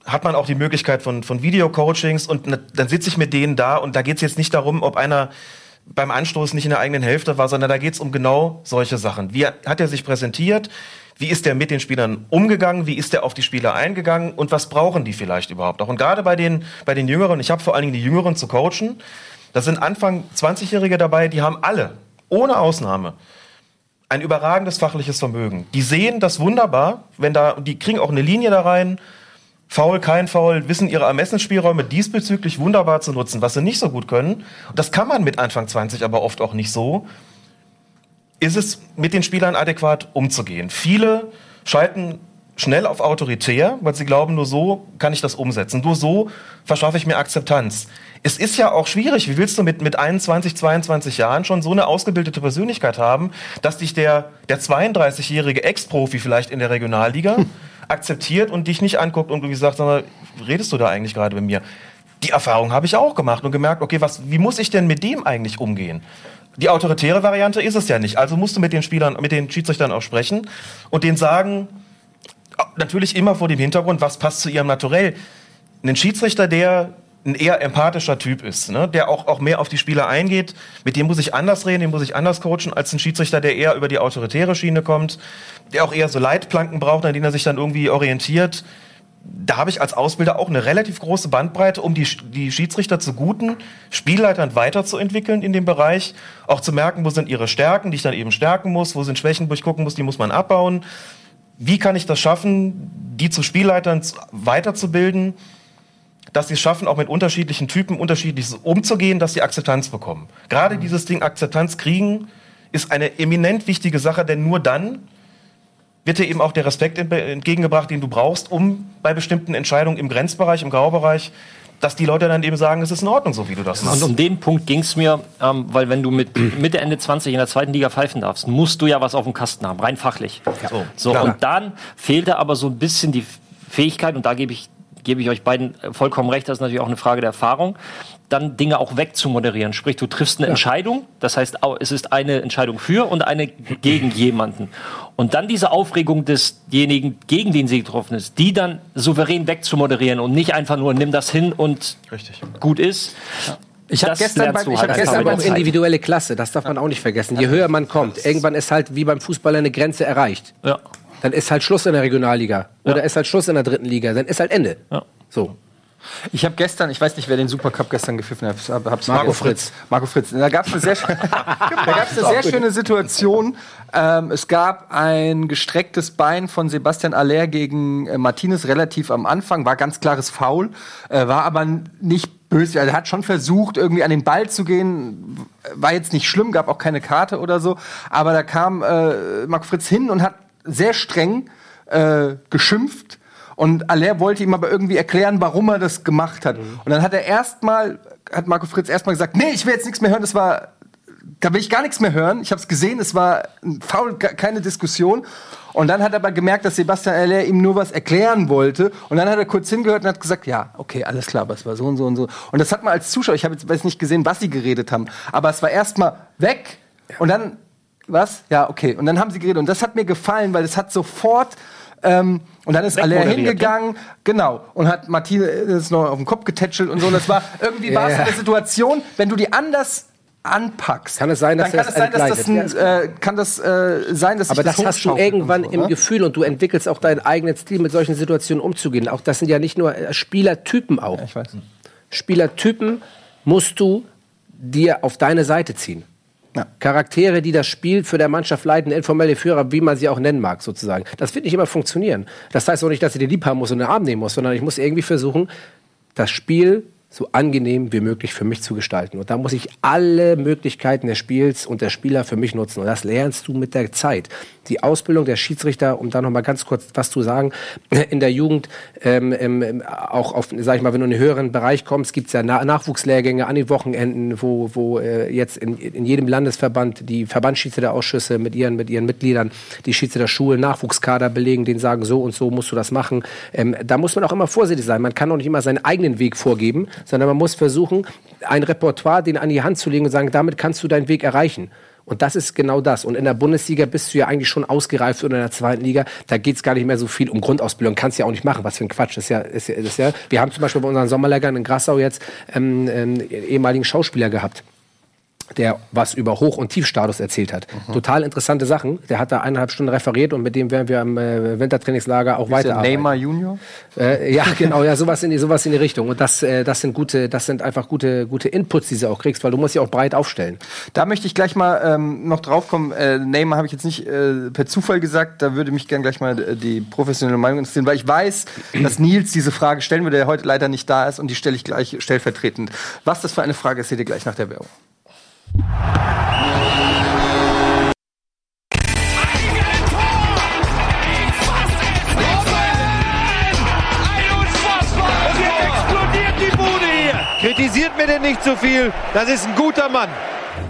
hat man auch die Möglichkeit von, von Video-Coachings und ne, dann sitze ich mit denen da und da geht es jetzt nicht darum, ob einer beim Anstoß nicht in der eigenen Hälfte war, sondern da geht es um genau solche Sachen. Wie hat er sich präsentiert? Wie ist er mit den Spielern umgegangen? Wie ist er auf die Spieler eingegangen? Und was brauchen die vielleicht überhaupt auch? Und gerade bei den, bei den Jüngeren, ich habe vor allen Dingen die Jüngeren zu coachen, da sind Anfang 20-Jährige dabei, die haben alle, ohne Ausnahme, ein überragendes fachliches Vermögen. Die sehen das wunderbar, wenn da, die kriegen auch eine Linie da rein, Foul, kein Foul, wissen ihre Ermessensspielräume diesbezüglich wunderbar zu nutzen. Was sie nicht so gut können, und das kann man mit Anfang 20 aber oft auch nicht so, ist es mit den Spielern adäquat umzugehen. Viele schalten schnell auf autoritär, weil sie glauben, nur so kann ich das umsetzen. Nur so verschaffe ich mir Akzeptanz. Es ist ja auch schwierig. Wie willst du mit, mit 21, 22 Jahren schon so eine ausgebildete Persönlichkeit haben, dass dich der, der 32-jährige Ex-Profi vielleicht in der Regionalliga akzeptiert und dich nicht anguckt und gesagt, sag mal, redest du da eigentlich gerade mit mir? Die Erfahrung habe ich auch gemacht und gemerkt, okay, was, wie muss ich denn mit dem eigentlich umgehen? Die autoritäre Variante ist es ja nicht. Also musst du mit den Spielern, mit den Schiedsrichtern auch sprechen und denen sagen, natürlich immer vor dem Hintergrund, was passt zu ihrem Naturell. Ein Schiedsrichter, der ein eher empathischer Typ ist, ne? der auch, auch mehr auf die Spieler eingeht. Mit dem muss ich anders reden, den muss ich anders coachen als ein Schiedsrichter, der eher über die autoritäre Schiene kommt, der auch eher so Leitplanken braucht, an denen er sich dann irgendwie orientiert. Da habe ich als Ausbilder auch eine relativ große Bandbreite, um die, die Schiedsrichter zu guten Spielleitern weiterzuentwickeln in dem Bereich, auch zu merken, wo sind ihre Stärken, die ich dann eben stärken muss, wo sind Schwächen, wo ich gucken muss, die muss man abbauen. Wie kann ich das schaffen, die zu Spielleitern weiterzubilden? Dass sie es schaffen, auch mit unterschiedlichen Typen unterschiedlich umzugehen, dass sie Akzeptanz bekommen. Gerade mhm. dieses Ding Akzeptanz kriegen ist eine eminent wichtige Sache, denn nur dann wird dir eben auch der Respekt entgegengebracht, den du brauchst, um bei bestimmten Entscheidungen im Grenzbereich, im Graubereich, dass die Leute dann eben sagen, es ist in Ordnung, so wie du das machst. Und um den Punkt ging es mir, ähm, weil wenn du mit Mitte, Ende 20 in der zweiten Liga pfeifen darfst, musst du ja was auf dem Kasten haben, rein fachlich. Ja. So, so und dann fehlte aber so ein bisschen die Fähigkeit, und da gebe ich gebe ich euch beiden vollkommen recht, das ist natürlich auch eine Frage der Erfahrung, dann Dinge auch wegzumoderieren. Sprich, du triffst eine ja. Entscheidung, das heißt, es ist eine Entscheidung für und eine gegen jemanden. Und dann diese Aufregung desjenigen, gegen den sie getroffen ist, die dann souverän wegzumoderieren und nicht einfach nur, nimm das hin und Richtig. gut ist. Ja. Ich habe gestern, beim, ich hab halt gestern auch individuelle Klasse, das darf man auch nicht vergessen. Je höher man kommt, irgendwann ist halt wie beim Fußballer eine Grenze erreicht. Ja dann ist halt Schluss in der Regionalliga. Oder ist halt Schluss in der dritten Liga. Dann ist halt Ende. Ja. So. Ich habe gestern, ich weiß nicht, wer den Supercup gestern gepfiffen hat, hab's Marco Fritz. Marco Fritz. Da gab es eine sehr, eine sehr schöne Situation. Ähm, es gab ein gestrecktes Bein von Sebastian Aller gegen äh, Martinez relativ am Anfang, war ganz klares Foul, äh, war aber nicht böse. Er hat schon versucht, irgendwie an den Ball zu gehen, war jetzt nicht schlimm, gab auch keine Karte oder so. Aber da kam äh, Marco Fritz hin und hat sehr streng äh, geschimpft. Und Aller wollte ihm aber irgendwie erklären, warum er das gemacht hat. Mhm. Und dann hat er erstmal, hat Marco Fritz erstmal gesagt, nee, ich will jetzt nichts mehr hören, das war da will ich gar nichts mehr hören. Ich habe es gesehen, es war faul, keine Diskussion. Und dann hat er aber gemerkt, dass Sebastian Aller ihm nur was erklären wollte. Und dann hat er kurz hingehört und hat gesagt, ja, okay, alles klar, aber es war so und so und so. Und das hat man als Zuschauer, ich habe jetzt weiß nicht gesehen, was sie geredet haben, aber es war erstmal weg und dann was? Ja, okay. Und dann haben sie geredet und das hat mir gefallen, weil es hat sofort ähm, und dann ist Aller hingegangen, ja? genau, und hat Martinez noch auf den Kopf getätschelt und so. Und das war irgendwie war es eine Situation, wenn du die anders anpackst, kann es sein, dass dann kann es sein, dass das ein, äh, kann das äh, sein, dass aber das, das hast du irgendwann so, im ne? Gefühl und du entwickelst auch dein eigenes Stil, mit solchen Situationen umzugehen. Auch das sind ja nicht nur äh, Spielertypen auch. Ja, ich weiß. Spielertypen musst du dir auf deine Seite ziehen. Ja. Charaktere, die das Spiel für der Mannschaft leiten, informelle Führer, wie man sie auch nennen mag, sozusagen. Das wird nicht immer funktionieren. Das heißt auch nicht, dass ich den lieb haben muss und den Arm nehmen muss, sondern ich muss irgendwie versuchen, das Spiel so angenehm wie möglich für mich zu gestalten. Und da muss ich alle Möglichkeiten des Spiels und der Spieler für mich nutzen. Und das lernst du mit der Zeit. Die Ausbildung der Schiedsrichter, um da noch mal ganz kurz was zu sagen, in der Jugend, ähm, ähm, auch auf, sag ich mal, wenn du in einen höheren Bereich kommst, gibt's ja Na Nachwuchslehrgänge an den Wochenenden, wo, wo äh, jetzt in, in jedem Landesverband die Verbandsschiedsrichterausschüsse mit ihren, mit ihren Mitgliedern die Schiedsrichter-Schulen, Nachwuchskader belegen, denen sagen, so und so musst du das machen. Ähm, da muss man auch immer vorsichtig sein. Man kann auch nicht immer seinen eigenen Weg vorgeben, sondern man muss versuchen, ein Repertoire den an die Hand zu legen und sagen, damit kannst du deinen Weg erreichen. Und das ist genau das. Und in der Bundesliga bist du ja eigentlich schon ausgereift oder in der zweiten Liga. Da geht's gar nicht mehr so viel um Grundausbildung. Kannst ja auch nicht machen. Was für ein Quatsch. Das ist ja, ist ja, ist ja. Wir haben zum Beispiel bei unseren Sommerlehrgern in Grassau jetzt ähm, ähm, ehemaligen Schauspieler gehabt der was über Hoch- und Tiefstatus erzählt hat. Mhm. Total interessante Sachen. Der hat da eineinhalb Stunden referiert und mit dem werden wir am äh, Wintertrainingslager auch weiter. Neymar Junior? Äh, ja, genau, ja, sowas in die, sowas in die Richtung. Und das, äh, das sind gute, das sind einfach gute, gute Inputs, die du auch kriegst, weil du musst ja auch breit aufstellen. Da möchte ich gleich mal ähm, noch drauf kommen. Äh, Neymar habe ich jetzt nicht äh, per Zufall gesagt. Da würde mich gern gleich mal äh, die professionelle Meinung interessieren, weil ich weiß, dass Nils diese Frage stellen würde, der heute leider nicht da ist und die stelle ich gleich stellvertretend. Was das für eine Frage ist, seht ihr gleich nach der Werbung. Kritisiert mir denn nicht zu so viel, das ist ein guter Mann.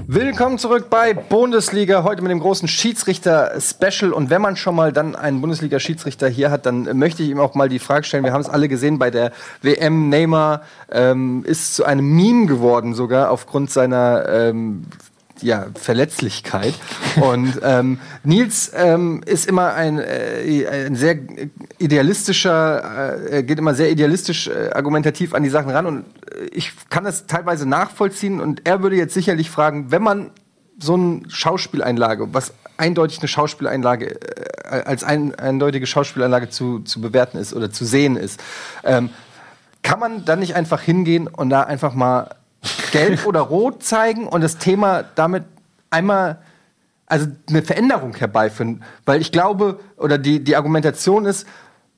Willkommen zurück bei Bundesliga, heute mit dem großen Schiedsrichter-Special. Und wenn man schon mal dann einen Bundesliga-Schiedsrichter hier hat, dann möchte ich ihm auch mal die Frage stellen, wir haben es alle gesehen bei der WM, Neymar ähm, ist zu einem Meme geworden sogar aufgrund seiner ähm, ja, Verletzlichkeit. Und ähm, Nils ähm, ist immer ein, äh, ein sehr idealistischer, äh, geht immer sehr idealistisch äh, argumentativ an die Sachen ran. Und ich kann das teilweise nachvollziehen. Und er würde jetzt sicherlich fragen, wenn man so eine Schauspieleinlage, was eindeutig eine Schauspieleinlage, äh, als ein, eindeutige Schauspieleinlage zu, zu bewerten ist oder zu sehen ist, ähm, kann man dann nicht einfach hingehen und da einfach mal gelb oder rot zeigen und das Thema damit einmal also eine Veränderung herbeiführen. Weil ich glaube, oder die, die Argumentation ist,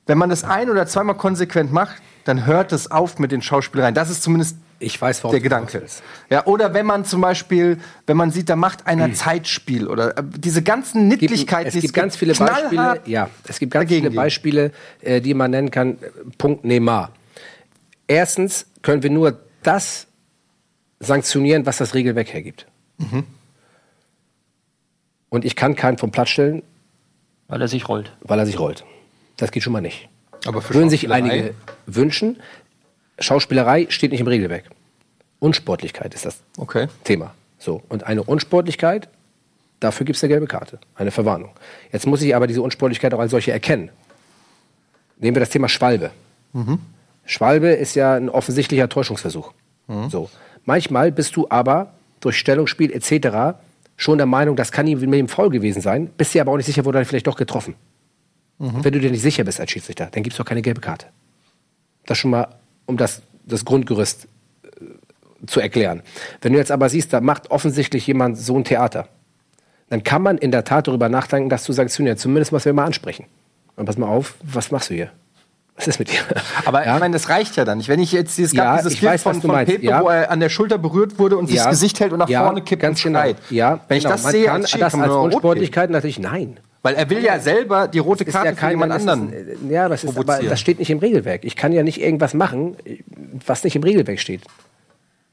wenn man das ein- oder zweimal konsequent macht, dann hört es auf mit den Schauspielereien. Das ist zumindest ich weiß, der Gedanke. Ja, oder wenn man zum Beispiel, wenn man sieht, da macht einer hm. Zeitspiel oder äh, diese ganzen Nittlichkeiten. Es gibt, es gibt ganz viele Beispiele. Ja, es gibt ganz viele Beispiele, äh, die man nennen kann. Punkt Neymar. Erstens können wir nur das sanktionieren, was das Regelwerk hergibt. Mhm. Und ich kann keinen vom Platz stellen. Weil er sich rollt. Weil er sich rollt. Das geht schon mal nicht. Aber für Würden sich einige wünschen. Schauspielerei steht nicht im Regelwerk. Unsportlichkeit ist das okay. Thema. So. Und eine Unsportlichkeit, dafür gibt es eine gelbe Karte, eine Verwarnung. Jetzt muss ich aber diese Unsportlichkeit auch als solche erkennen. Nehmen wir das Thema Schwalbe. Mhm. Schwalbe ist ja ein offensichtlicher Täuschungsversuch. Mhm. So. Manchmal bist du aber durch Stellungsspiel etc. schon der Meinung, das kann ihm mit dem Foul gewesen sein, bist dir aber auch nicht sicher, wurde er vielleicht doch getroffen. Mhm. Wenn du dir nicht sicher bist als Schiedsrichter, dann gibt es doch keine gelbe Karte. Das schon mal, um das, das Grundgerüst äh, zu erklären. Wenn du jetzt aber siehst, da macht offensichtlich jemand so ein Theater, dann kann man in der Tat darüber nachdenken, das zu sanktionieren. Zumindest was wir mal ansprechen. Und pass mal auf, was machst du hier? Was ist mit dir? Aber ja? ich meine, das reicht ja dann nicht. Wenn ich jetzt dieses, ja, dieses Bild weiß, von, von Pepe, ja. wo er an der Schulter berührt wurde und sich das Gesicht hält und nach vorne kippt ganz und schreit. Genau. Ja, Wenn ich genau. das Man sehe, kann als, das als Unsportlichkeit natürlich nein. Weil er will ja selber die rote Karte ja für jemand anderen. Ist, ja, das, ist, aber, das steht nicht im Regelwerk. Ich kann ja nicht irgendwas machen, was nicht im Regelwerk steht.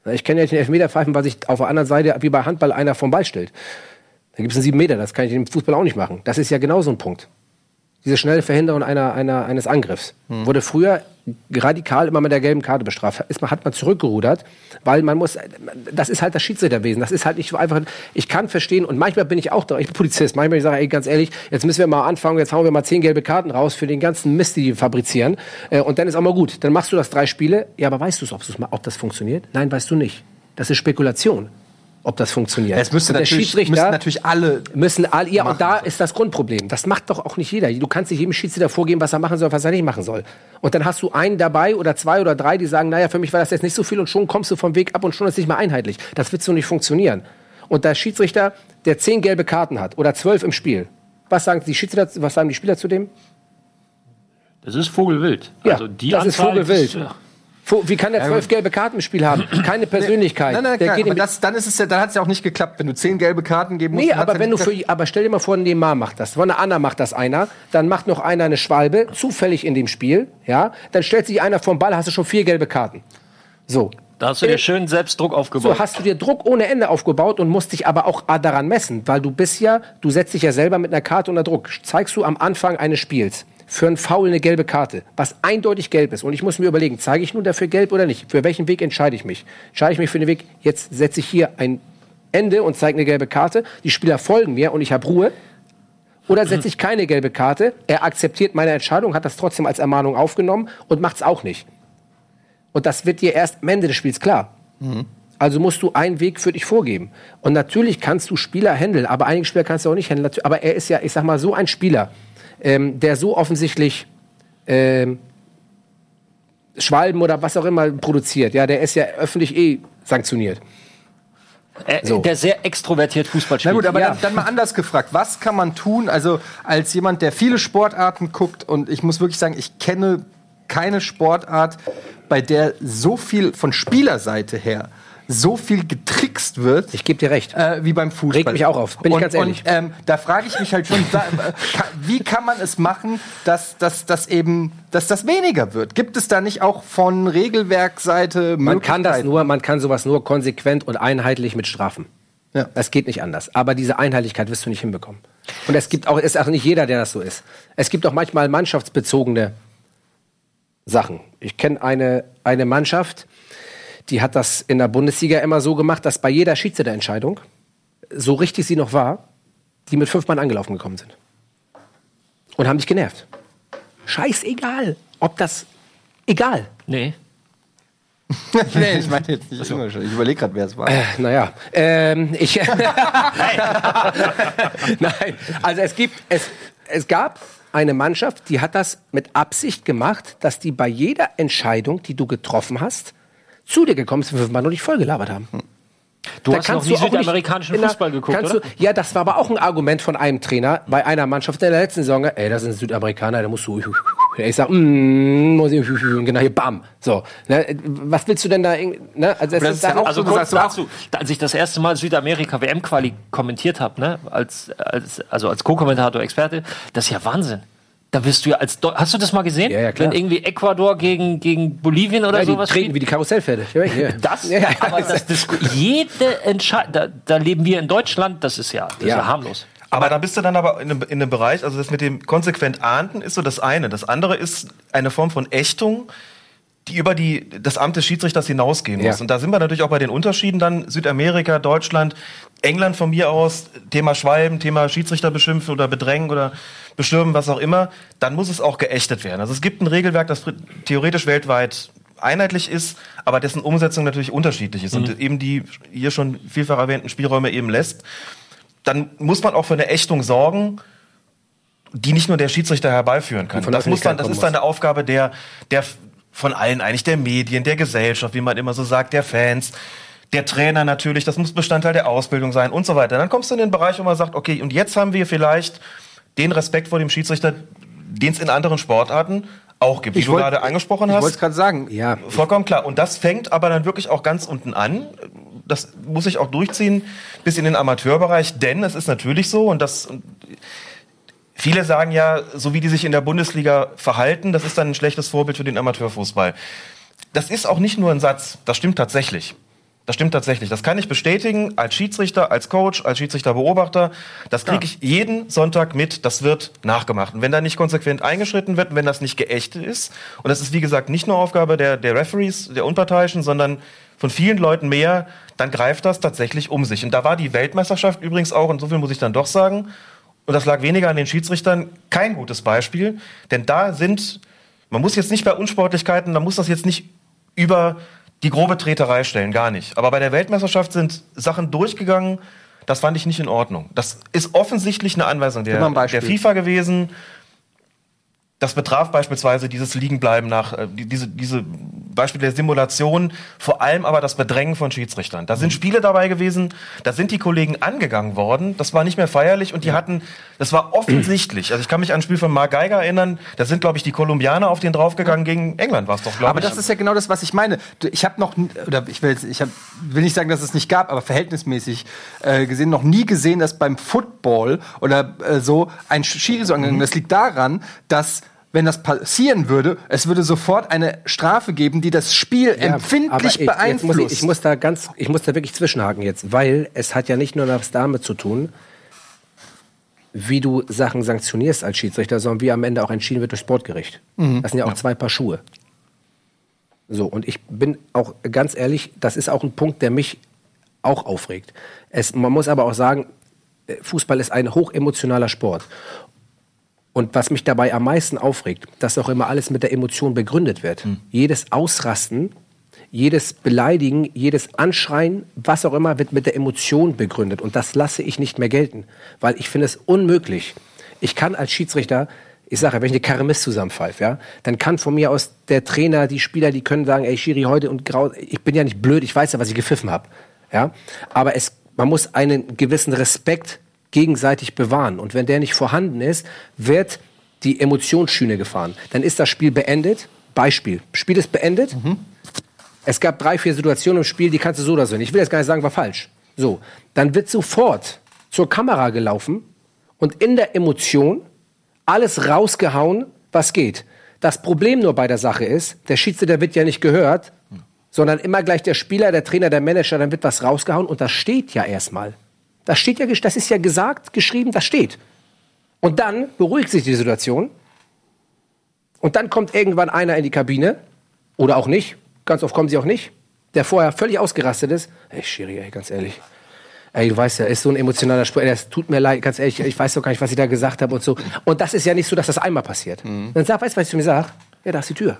Ich kenne ja nicht den Elfmeter pfeifen, weil sich auf der anderen Seite wie bei Handball einer vom Ball stellt. Da gibt es einen sieben Meter, das kann ich im Fußball auch nicht machen. Das ist ja genau so ein Punkt. Diese schnelle Verhinderung einer, einer, eines Angriffs hm. wurde früher radikal immer mit der gelben Karte bestraft. Ist man, hat man zurückgerudert, weil man muss, das ist halt das Schiedsrichterwesen. Das ist halt nicht so einfach. Ich kann verstehen und manchmal bin ich auch da, ich bin Polizist. Manchmal ich sage, ey, ganz ehrlich, jetzt müssen wir mal anfangen, jetzt hauen wir mal zehn gelbe Karten raus für den ganzen Mist, die die fabrizieren. Äh, und dann ist auch mal gut. Dann machst du das drei Spiele. Ja, aber weißt du es, ob das funktioniert? Nein, weißt du nicht. Das ist Spekulation ob das funktioniert. Es müsste natürlich, müssen natürlich alle müssen alle ja und da ist das Grundproblem. Das macht doch auch nicht jeder. Du kannst nicht jedem Schiedsrichter vorgeben, was er machen soll, was er nicht machen soll. Und dann hast du einen dabei oder zwei oder drei, die sagen, naja, für mich war das jetzt nicht so viel und schon kommst du vom Weg ab und schon ist es nicht mehr einheitlich. Das wird so nicht funktionieren. Und der Schiedsrichter, der zehn gelbe Karten hat oder zwölf im Spiel, was sagen die Schiedsrichter, was sagen die Spieler zu dem? Das ist Vogelwild. Ja, also die das Anzahl ist Vogelwild. Ist, wie kann der zwölf gelbe Karten im Spiel haben? Keine Persönlichkeit. Nein, nein, nein, klar, das, dann ist es ja, dann hat es ja auch nicht geklappt, wenn du zehn gelbe Karten geben musst. Nee, aber wenn du für, aber stell dir mal vor, Neymar macht das, von Anna macht das einer, dann macht noch einer eine Schwalbe, zufällig in dem Spiel, ja, dann stellt sich einer vom Ball, hast du schon vier gelbe Karten. So. Da hast du dir äh, schön selbst Druck aufgebaut. So hast du dir Druck ohne Ende aufgebaut und musst dich aber auch daran messen, weil du bist ja, du setzt dich ja selber mit einer Karte unter Druck. Zeigst du am Anfang eines Spiels für einen Foul eine gelbe Karte, was eindeutig gelb ist. Und ich muss mir überlegen, zeige ich nun dafür gelb oder nicht? Für welchen Weg entscheide ich mich? Entscheide ich mich für den Weg, jetzt setze ich hier ein Ende und zeige eine gelbe Karte, die Spieler folgen mir und ich habe Ruhe. Oder setze ich keine gelbe Karte, er akzeptiert meine Entscheidung, hat das trotzdem als Ermahnung aufgenommen und macht es auch nicht. Und das wird dir erst am Ende des Spiels klar. Mhm. Also musst du einen Weg für dich vorgeben. Und natürlich kannst du Spieler handeln, aber einige Spieler kannst du auch nicht handeln. Aber er ist ja, ich sag mal, so ein Spieler, ähm, der so offensichtlich ähm, Schwalben oder was auch immer produziert, ja, der ist ja öffentlich eh sanktioniert. Äh, so. Der sehr extrovertiert Fußball spielt. Na gut, aber ja. dann, dann, mal anders gefragt. Was kann man tun, also als jemand, der viele Sportarten guckt und ich muss wirklich sagen, ich kenne keine Sportart, bei der so viel von Spielerseite her so viel getrickst wird. Ich gebe dir recht. Äh, wie beim Fußball. Regt mich auch auf, bin und, ich ganz ehrlich. Und ähm, da frage ich mich halt schon, da, wie kann man es machen, dass, dass, dass eben, dass das weniger wird? Gibt es da nicht auch von Regelwerkseite Man kann das nur, man kann sowas nur konsequent und einheitlich mit Strafen. Ja. Das geht nicht anders. Aber diese Einheitlichkeit wirst du nicht hinbekommen. Und es gibt auch, ist auch nicht jeder, der das so ist. Es gibt auch manchmal mannschaftsbezogene Sachen. Ich kenne eine, eine Mannschaft, die hat das in der Bundesliga immer so gemacht, dass bei jeder Schiedsrichterentscheidung, so richtig sie noch war, die mit fünf Mann angelaufen gekommen sind. Und haben dich genervt. Scheißegal, ob das egal. Nee. nee, ich meine jetzt nicht also. Ich überlege gerade, wer es war. Äh, naja, ähm, ich. Nein, also es gibt, es, es gab eine Mannschaft, die hat das mit Absicht gemacht, dass die bei jeder Entscheidung, die du getroffen hast, zu dir gekommen sind, fünfmal noch nicht voll gelabert haben. Hm. Du da hast noch nie südamerikanischen Fußball geguckt, oder? Du, ja, das war aber auch ein Argument von einem Trainer bei einer Mannschaft in der letzten Saison. Ey, das sind Südamerikaner, da musst du... Ich sag, mm, muss ich, genau hier, bam. So, ne, was willst du denn da? Ne? Also, es ist ja also so kurz dazu, als ich das erste Mal Südamerika WM-Quali kommentiert habe, ne, als, als, also als Co-Kommentator, Experte, das ist ja Wahnsinn. Da wirst du ja als Deu Hast du das mal gesehen? Ja, ja, klar. Wenn irgendwie Ecuador gegen, gegen Bolivien oder ja, sowas. Die treten wie die Karussellpferde. Ja, das, ja, aber das, das, jede Entscheidung, da, da, leben wir in Deutschland, das ist ja, das ja. Ist ja harmlos. Aber da bist du dann aber in einem, in einem Bereich, also das mit dem konsequent Ahnden ist so das eine. Das andere ist eine Form von Ächtung, die über die, das Amt des Schiedsrichters hinausgehen muss. Ja. Und da sind wir natürlich auch bei den Unterschieden dann Südamerika, Deutschland, England von mir aus, Thema Schwalben, Thema Schiedsrichter beschimpfen oder bedrängen oder bestürmen, was auch immer, dann muss es auch geächtet werden. Also es gibt ein Regelwerk, das theoretisch weltweit einheitlich ist, aber dessen Umsetzung natürlich unterschiedlich ist mhm. und eben die hier schon vielfach erwähnten Spielräume eben lässt. Dann muss man auch für eine Ächtung sorgen, die nicht nur der Schiedsrichter herbeiführen kann. Das, muss dann, das ist dann eine Aufgabe der, der, von allen eigentlich, der Medien, der Gesellschaft, wie man immer so sagt, der Fans, der Trainer natürlich, das muss Bestandteil der Ausbildung sein und so weiter. Dann kommst du in den Bereich, wo man sagt, okay, und jetzt haben wir vielleicht den Respekt vor dem Schiedsrichter, den es in anderen Sportarten auch gibt, wie ich du gerade angesprochen hast. Ich wollte es gerade sagen, ja. Vollkommen klar. Und das fängt aber dann wirklich auch ganz unten an. Das muss ich auch durchziehen bis in den Amateurbereich, denn es ist natürlich so und das Viele sagen ja, so wie die sich in der Bundesliga verhalten, das ist dann ein schlechtes Vorbild für den Amateurfußball. Das ist auch nicht nur ein Satz, das stimmt tatsächlich. Das stimmt tatsächlich. Das kann ich bestätigen als Schiedsrichter, als Coach, als Schiedsrichterbeobachter. Das kriege ich jeden Sonntag mit. Das wird nachgemacht. Und wenn da nicht konsequent eingeschritten wird, wenn das nicht geächtet ist, und das ist wie gesagt nicht nur Aufgabe der, der Referees, der Unparteiischen, sondern von vielen Leuten mehr, dann greift das tatsächlich um sich. Und da war die Weltmeisterschaft übrigens auch, und so viel muss ich dann doch sagen, und das lag weniger an den Schiedsrichtern, kein gutes Beispiel. Denn da sind, man muss jetzt nicht bei Unsportlichkeiten, man muss das jetzt nicht über die grobe Treterei stellen, gar nicht. Aber bei der Weltmeisterschaft sind Sachen durchgegangen, das fand ich nicht in Ordnung. Das ist offensichtlich eine Anweisung der, der. FIFA gewesen. Das betraf beispielsweise dieses Liegenbleiben nach, äh, die- diese, diese Beispiele der Simulation, vor allem aber das Bedrängen von Schiedsrichtern. Da sind Spiele dabei gewesen, da sind die Kollegen angegangen worden, das war nicht mehr feierlich und die hatten, das war offensichtlich. Also ich kann mich an ein Spiel von Mark Geiger erinnern, da sind, glaube ich, die Kolumbianer auf den draufgegangen, gegen England war es doch, glaube Aber ich. das ist ja genau das, was ich meine. Ich habe noch, oder ich will, ich hab, will nicht sagen, dass es nicht gab, aber verhältnismäßig äh, gesehen, noch nie gesehen, dass beim Football oder äh, so ein Schiri so angegangen Das liegt daran, dass wenn das passieren würde, es würde sofort eine Strafe geben, die das Spiel Ja, aber empfindlich ich, beeinflusst. Muss ich, ich muss da ganz, ich muss da wirklich zwischenhaken jetzt, weil es hat ja nicht nur was damit zu tun, wie du Sachen sanktionierst als Schiedsrichter, sondern wie am Ende auch entschieden wird durch Sportgericht. Das sind ja auch zwei Paar Schuhe. So, und ich bin auch ganz ehrlich, das ist auch ein Punkt, der mich auch aufregt. Es, man muss aber auch sagen, äh, Fußball ist ein hochemotionaler Sport. Und was mich dabei am meisten aufregt, dass auch immer alles mit der Emotion begründet wird. Jedes Ausrasten, jedes Beleidigen, jedes Anschreien, was auch immer, wird mit der Emotion begründet. Und das lasse ich nicht mehr gelten, weil ich finde es unmöglich. Ich kann als Schiedsrichter, ich sage, wenn ich eine Karre Mist zusammenpfeife, ja, dann kann von mir aus der Trainer, die Spieler, die können sagen, ey Schiri, heute und grau, ich bin ja nicht blöd, ich weiß ja, was ich gepfiffen habe. Ja? Aber es, man muss einen gewissen Respekt gegenseitig bewahren. Und wenn der nicht vorhanden ist, wird die Emotionsschiene gefahren. Dann ist das Spiel beendet. Beispiel. Spiel ist beendet. Es gab drei, vier Situationen im Spiel, die kannst du so oder so. Ich will jetzt gar nicht sagen, war falsch. So. Dann wird sofort zur Kamera gelaufen und in der Emotion alles rausgehauen, was geht. Das Problem nur bei der Sache ist, der Schiedsrichter wird ja nicht gehört, sondern immer gleich der Spieler, der Trainer, der Manager, dann wird was rausgehauen und das steht ja erstmal. Das steht ja, das ist ja gesagt, geschrieben, das steht. Und dann beruhigt sich die Situation. Und dann kommt irgendwann einer in die Kabine. Oder auch nicht. Ganz oft kommen sie auch nicht. Der vorher völlig ausgerastet ist. Ey, Schiri, ey, ganz ehrlich. Ey, du weißt ja, ist so ein emotionaler Spruch. Ey, das tut mir leid, ganz ehrlich. Ich weiß doch gar nicht, was ich da gesagt habe und so. Und das ist ja nicht so, dass das einmal passiert. Dann sag, weißt du, was ich zu mir sag? Ja, da ist die Tür.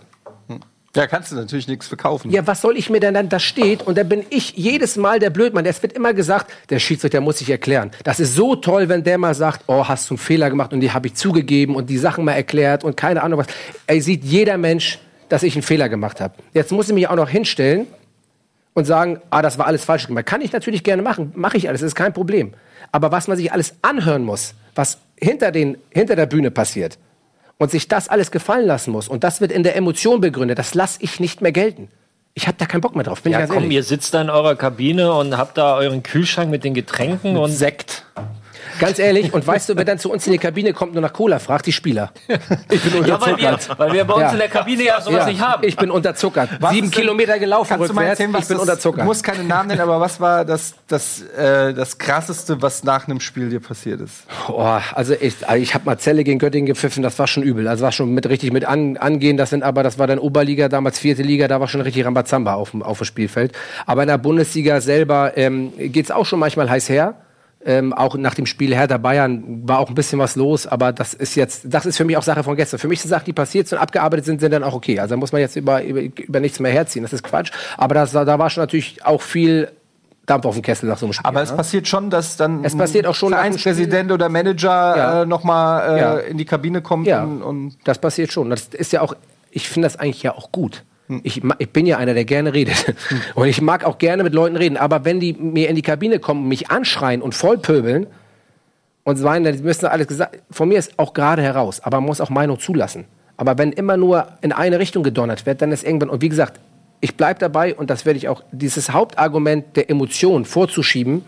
Da kannst du natürlich nichts verkaufen. Ja, was soll ich mir denn dann, das steht und da bin ich jedes Mal der Blödmann. Es wird immer gesagt, der Schiedsrichter muss sich erklären. Das ist so toll, wenn der mal sagt, oh, hast du einen Fehler gemacht und die habe ich zugegeben und die Sachen mal erklärt und keine Ahnung was. Ey, sieht jeder Mensch, dass ich einen Fehler gemacht habe. Jetzt muss ich mich auch noch hinstellen und sagen, ah, das war alles falsch gemacht. Kann ich natürlich gerne machen, mache ich alles, ist kein Problem. Aber was man sich alles anhören muss, was hinter, den, hinter der Bühne passiert und sich das alles gefallen lassen muss und das wird in der Emotion begründet, das lasse ich nicht mehr gelten. Ich habe da keinen Bock mehr drauf, bin Ja, ich ganz komm, ehrlich. ihr sitzt da in eurer Kabine und habt da euren Kühlschrank mit den Getränken und Sekt. Ganz ehrlich, und weißt du, wer dann zu uns in die Kabine kommt und nach Cola fragt, die Spieler. Ich bin ja, weil wir, unterzuckert. weil wir bei uns Ja. in der Kabine ja sowas nicht haben. Ich bin unterzuckert. Was Sieben Kilometer gelaufen Kannst du mal rückwärts, erzählen, was ich bin unterzuckert. Du musst keinen Namen nennen, aber was war das, das, äh, das krasseste, was nach einem Spiel dir passiert ist? Oh, also ich, ich habe Marcelle gegen Göttingen gepfiffen, das war schon übel. Also war schon mit richtig mit an, angehen. Das sind aber, das war dann Oberliga, damals vierte Liga, da war schon richtig Rambazamba auf, dem- auf dem Spielfeld. Aber in der Bundesliga selber ähm, geht's auch schon manchmal heiß her. Ähm, auch nach dem Spiel Hertha Bayern war auch ein bisschen was los, aber das ist jetzt, das ist für mich auch Sache von gestern. Für mich sind Sachen, die passiert sind und abgearbeitet sind, sind dann auch okay. Also da muss man jetzt über, über, über nichts mehr herziehen. Das ist Quatsch. Aber das, da war schon natürlich auch viel Dampf auf dem Kessel nach so einem Spiel. Aber es ne? passiert schon, dass dann Es passiert auch schon Vereinspräsident oder Manager Ja. äh, nochmal äh, Ja. in die Kabine kommt Ja, und, und das passiert schon. Das ist ja auch, ich finde das eigentlich ja auch gut. Ich, ich bin ja einer, der gerne redet. Und ich mag auch gerne mit Leuten reden. Aber wenn die mir in die Kabine kommen, mich anschreien und vollpöbeln und sagen, die müssen alles gesagt, von mir ist auch gerade heraus. Aber man muss auch Meinung zulassen. Aber wenn immer nur in eine Richtung gedonnert wird, dann ist irgendwann, und wie gesagt, ich bleibe dabei und das werde ich auch, dieses Hauptargument der Emotion vorzuschieben,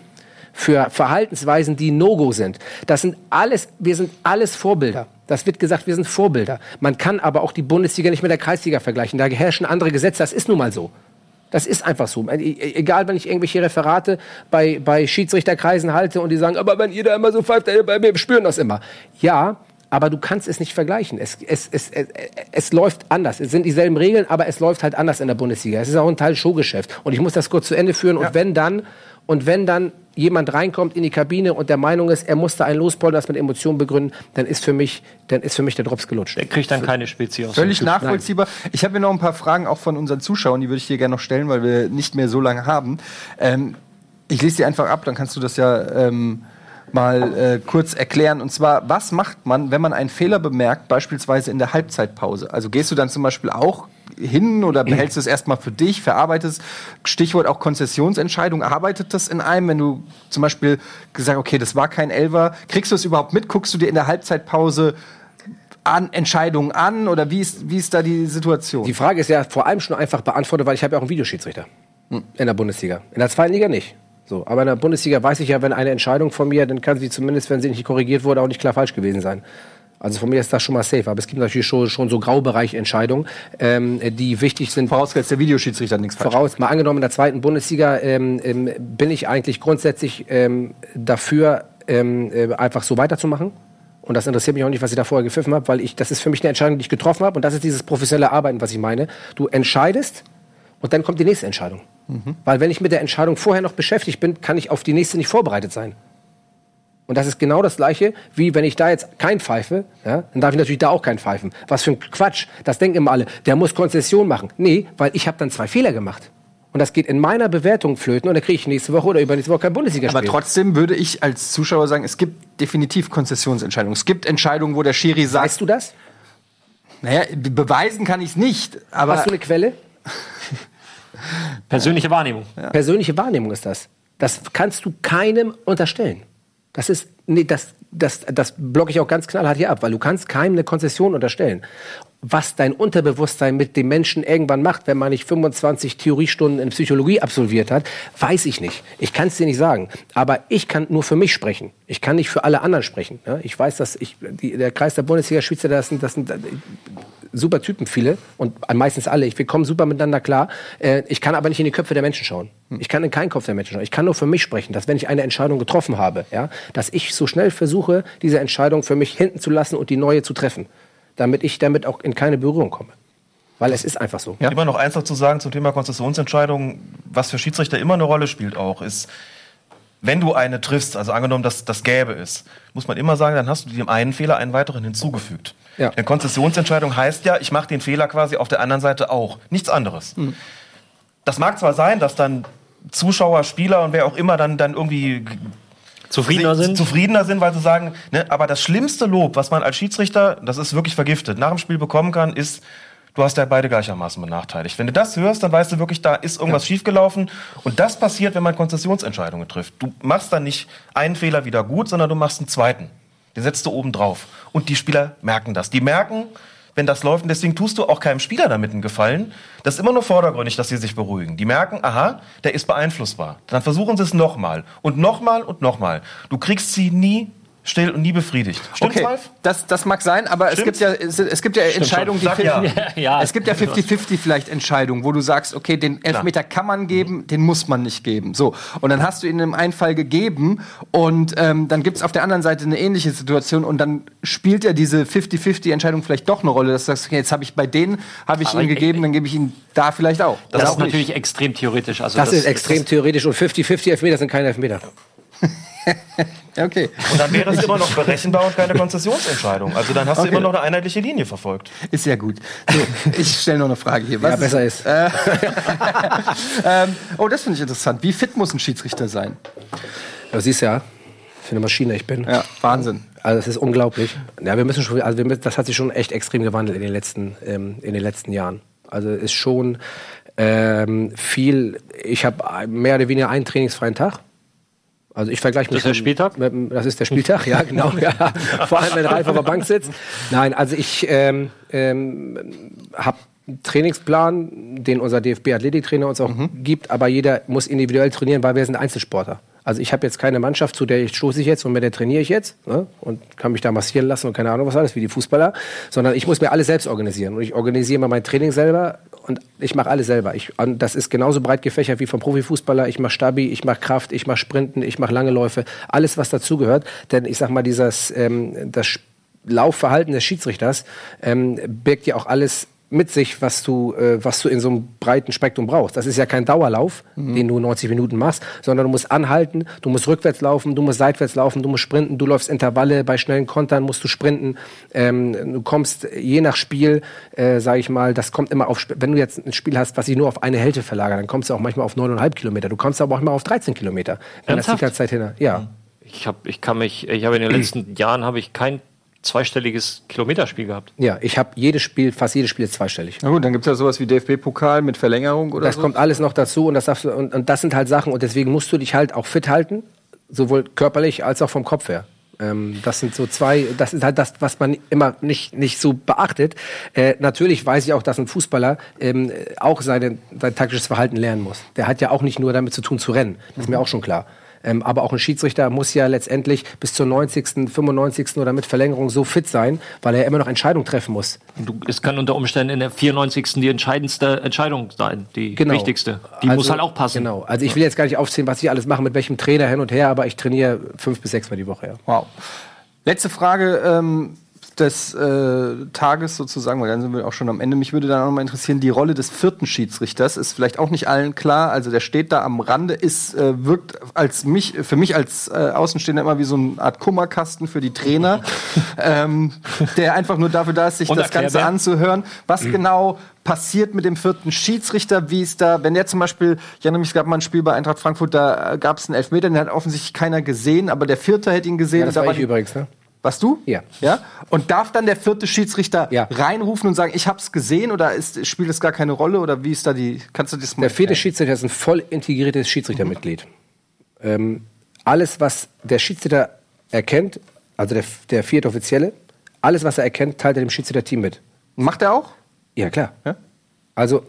für Verhaltensweisen, die No-Go sind. Das sind alles, wir sind alles Vorbilder. Das wird gesagt, wir sind Vorbilder. Man kann aber auch die Bundesliga nicht mit der Kreisliga vergleichen. Da herrschen andere Gesetze. Das ist nun mal so. Das ist einfach so. E, e, egal, wenn ich irgendwelche Referate bei, bei Schiedsrichterkreisen halte und die sagen, aber wenn ihr da immer so pfeift, bei wir spüren das immer. Ja, aber du kannst es nicht vergleichen. Es, es, es, es, es läuft anders. Es sind dieselben Regeln, aber es läuft halt anders in der Bundesliga. Es ist auch ein Teil Showgeschäft. Und ich muss das kurz zu Ende führen. Ja. Und wenn dann, und wenn dann jemand reinkommt in die Kabine und der Meinung ist, er muss da einen lospollen, das mit Emotionen begründen, dann ist für mich, dann ist für mich der Drops gelutscht. Der kriegt dann keine Spezies. Völlig nachvollziehbar. Nein. Ich habe mir noch ein paar Fragen auch von unseren Zuschauern, die würde ich dir gerne noch stellen, weil wir nicht mehr so lange haben. Ähm, ich lese sie einfach ab, dann kannst du das ja ähm, mal äh, kurz erklären. Und zwar, was macht man, wenn man einen Fehler bemerkt, beispielsweise in der Halbzeitpause? Also gehst du dann zum Beispiel auch hin oder behältst du es erstmal für dich, verarbeitest, Stichwort auch Konzessionsentscheidung, arbeitet das in einem, wenn du zum Beispiel gesagt okay, das war kein Elver, kriegst du es überhaupt mit, guckst du dir in der Halbzeitpause an, Entscheidungen an oder wie ist, wie ist da die Situation? Die Frage ist ja vor allem schon einfach beantwortet, weil ich habe ja auch einen Videoschiedsrichter hm. in der Bundesliga. In der zweiten Liga nicht. So, aber in der Bundesliga weiß ich ja, wenn eine Entscheidung von mir, dann kann sie zumindest, wenn sie nicht korrigiert wurde, auch nicht klar falsch gewesen sein. Also von mir ist das schon mal safe. Aber es gibt natürlich schon, schon so Graubereichentscheidungen, ähm, die wichtig sind. Vorausgesetzt, der Videoschiedsrichter nichts falsch. Voraus, mal angenommen, in der zweiten Bundesliga ähm, ähm, bin ich eigentlich grundsätzlich ähm, dafür, ähm, äh, einfach so weiterzumachen. Und das interessiert mich auch nicht, was ich da vorher gepfiffen habe, weil ich, das ist für mich eine Entscheidung, die ich getroffen habe. Und das ist dieses professionelle Arbeiten, was ich meine. Du entscheidest und dann kommt die nächste Entscheidung. Mhm. Weil wenn ich mit der Entscheidung vorher noch beschäftigt bin, kann ich auf die nächste nicht vorbereitet sein. Und das ist genau das Gleiche, wie wenn ich da jetzt kein pfeife, ja, dann darf ich natürlich da auch kein pfeifen. Was für ein Quatsch. Das denken immer alle. Der muss Konzession machen. Nee, weil ich habe dann zwei Fehler gemacht. Und das geht in meiner Bewertung flöten und dann kriege ich nächste Woche oder übernächste Woche kein Bundesliga-Spiel. Aber trotzdem würde ich als Zuschauer sagen, es gibt definitiv Konzessionsentscheidungen. Es gibt Entscheidungen, wo der Schiri sagt... Weißt du das? Naja, beweisen kann ich es nicht. Aber Hast du eine Quelle? Persönliche Wahrnehmung. Ja. Persönliche Wahrnehmung ist das. Das kannst du keinem unterstellen. Das ist, nee, das, das, das blocke ich auch ganz knallhart hier ab, weil du kannst keinem eine Konzession unterstellen. Was dein Unterbewusstsein mit dem Menschen irgendwann macht, wenn man nicht 25 Theoriestunden in Psychologie absolviert hat, weiß ich nicht. Ich kann es dir nicht sagen. Aber ich kann nur für mich sprechen. Ich kann nicht für alle anderen sprechen. Ich weiß, dass ich, der Kreis der Bundesliga-Schweizer, das sind, das sind super Typen, viele und meistens alle. Ich, wir kommen super miteinander klar. Äh, ich kann aber nicht in die Köpfe der Menschen schauen. Ich kann in keinen Kopf der Menschen schauen. Ich kann nur für mich sprechen, dass wenn ich eine Entscheidung getroffen habe, ja, dass ich so schnell versuche, diese Entscheidung für mich hinten zu lassen und die neue zu treffen, damit ich damit auch in keine Berührung komme. Weil es ist einfach so. Ja. Immer noch eins dazu sagen zum Thema Konzessionsentscheidungen, was für Schiedsrichter immer eine Rolle spielt auch, ist, wenn du eine triffst, also angenommen, dass das gäbe ist, muss man immer sagen, dann hast du dem einen Fehler einen weiteren hinzugefügt. Ja. Eine Konzessionsentscheidung heißt ja, ich mache den Fehler quasi auf der anderen Seite auch. Nichts anderes. Mhm. Das mag zwar sein, dass dann Zuschauer, Spieler und wer auch immer dann, dann irgendwie zufriedener sind. Zufriedener sind, weil sie sagen, ne, aber das schlimmste Lob, was man als Schiedsrichter, das ist wirklich vergiftet, nach dem Spiel bekommen kann, ist, du hast ja beide gleichermaßen benachteiligt. Wenn du das hörst, dann weißt du wirklich, da ist irgendwas ja. schiefgelaufen. Und das passiert, wenn man Konzessionsentscheidungen trifft. Du machst dann nicht einen Fehler wieder gut, sondern du machst einen zweiten. Den setzt du oben drauf. Und die Spieler merken das. Die merken, wenn das läuft. Und deswegen tust du auch keinem Spieler damit einen Gefallen. Das ist immer nur vordergründig, dass sie sich beruhigen. Die merken, aha, der ist beeinflussbar. Dann versuchen sie es nochmal. Und nochmal und nochmal. Du kriegst sie nie still und nie befriedigt. Stimmt's, okay, Ralf? Das, das mag sein, aber es gibt ja, es, es gibt ja Entscheidungen, die ja. ja. es gibt ja 50-50 vielleicht Entscheidungen, wo du sagst, okay, den Elfmeter kann man geben, den muss man nicht geben. So. Und dann hast du ihn in einem Fall gegeben und ähm, dann gibt es auf der anderen Seite eine ähnliche Situation und dann spielt ja diese 50-50 Entscheidung vielleicht doch eine Rolle, dass du sagst, okay, jetzt habe ich bei denen, habe ich ihn gegeben, dann gebe ich ihn da vielleicht auch. Das, das ist natürlich nicht. extrem theoretisch. Also das, das ist extrem das theoretisch und 50-50 Elfmeter sind keine Elfmeter. okay. Und dann wäre es immer noch berechenbar und keine Konzessionsentscheidung. Also dann hast okay. du immer noch eine einheitliche Linie verfolgt. Ist ja gut. So, ich stelle noch eine Frage hier. Was ja, besser ist. Äh, ähm, oh, das finde ich interessant. Wie fit muss ein Schiedsrichter sein? Du siehst ja, für eine Maschine ich bin. Ja, Wahnsinn. Also es ist unglaublich. Ja, wir müssen schon, also wir das hat sich schon echt extrem gewandelt in den letzten, ähm, in den letzten Jahren. Also ist schon ähm, viel. Ich habe mehr oder weniger einen trainingsfreien Tag. Also ich vergleiche mich. Das ist der Spieltag? Mit, das ist der Spieltag, ja, genau. Ja. Vor allem, wenn Ralf auf der Bank sitzt. Nein, also ich ähm, ähm, habe einen Trainingsplan, den unser DFB-Athletiktrainer uns auch mhm. gibt, aber jeder muss individuell trainieren, weil wir sind Einzelsportler. Also ich habe jetzt keine Mannschaft, zu der ich stoße ich jetzt und mit der trainiere ich jetzt ne? und kann mich da massieren lassen und keine Ahnung was alles, wie die Fußballer, sondern ich muss mir alles selbst organisieren. Und ich organisiere mir mein Training selber und ich mache alles selber. Ich, das ist genauso breit gefächert wie vom Profifußballer. Ich mache Stabi, ich mache Kraft, ich mache Sprinten, ich mache lange Läufe, alles was dazugehört. Denn ich sag mal, dieses ähm, das Laufverhalten des Schiedsrichters ähm, birgt ja auch alles mit sich, was du, äh, was du in so einem breiten Spektrum brauchst. Das ist ja kein Dauerlauf, mhm. den du 90 Minuten machst, sondern du musst anhalten, du musst rückwärts laufen, du musst seitwärts laufen, du musst sprinten, du läufst Intervalle, bei schnellen Kontern musst du sprinten. Ähm, du kommst je nach Spiel, äh, sage ich mal, das kommt immer auf, wenn du jetzt ein Spiel hast, was sich nur auf eine Hälfte verlagert, dann kommst du auch manchmal auf 9,5 Kilometer. Du kommst aber auch mal auf 13 Kilometer. Wenn das die ganze Zeit hin. Ja. Ich habe ich kann mich, ich habe in den letzten Jahren habe ich kein zweistelliges Kilometerspiel gehabt. Ja, ich habe jedes Spiel, fast jedes Spiel ist zweistellig. Na gut, dann gibt es ja sowas wie DFB-Pokal mit Verlängerung oder Das so. kommt alles noch dazu und das, darfst du, und, und das sind halt Sachen und deswegen musst du dich halt auch fit halten, sowohl körperlich als auch vom Kopf her. Ähm, das sind so zwei, das ist halt das, was man immer nicht, nicht so beachtet. Äh, natürlich weiß ich auch, dass ein Fußballer ähm, auch seine, sein taktisches Verhalten lernen muss. Der hat ja auch nicht nur damit zu tun zu rennen. Das ist mir auch schon klar. Ähm, aber auch ein Schiedsrichter muss ja letztendlich bis zur 90., 95. oder mit Verlängerung so fit sein, weil er immer noch Entscheidungen treffen muss. Du, es kann unter Umständen in der 94. die entscheidendste Entscheidung sein, die genau. wichtigste. Die also, muss halt auch passen. Genau. Also ich will jetzt gar nicht aufzählen, was ich alles mache, mit welchem Trainer hin und her, aber ich trainiere fünf bis sechs Mal die Woche. Ja. Wow. Letzte Frage. Ähm des äh, Tages sozusagen, weil dann sind wir auch schon am Ende. Mich würde dann auch noch mal interessieren, die Rolle des vierten Schiedsrichters ist vielleicht auch nicht allen klar. Also der steht da am Rande, ist äh, wirkt als mich für mich als äh, Außenstehender immer wie so eine Art Kummerkasten für die Trainer, ähm, der einfach nur dafür da ist, sich das Ganze anzuhören. Was mhm. genau passiert mit dem vierten Schiedsrichter? Wie ist da, wenn der zum Beispiel, ich erinnere mich, es gab mal ein Spiel bei Eintracht Frankfurt, da gab es einen Elfmeter, den hat offensichtlich keiner gesehen, aber der Vierte hätte ihn gesehen. Ja, das war ich übrigens, ne? Was du? Ja. ja. Und darf dann der vierte Schiedsrichter ja. reinrufen und sagen, ich habe es gesehen oder ist, spielt es gar keine Rolle oder wie ist da die? Kannst du das mal? Der vierte Schiedsrichter ist ein voll integriertes Schiedsrichtermitglied. Mhm. Ähm, alles, was der Schiedsrichter erkennt, also der, der vierte Offizielle, alles, was er erkennt, teilt er dem Schiedsrichterteam mit. Macht er auch? Ja, klar. Ja? Also,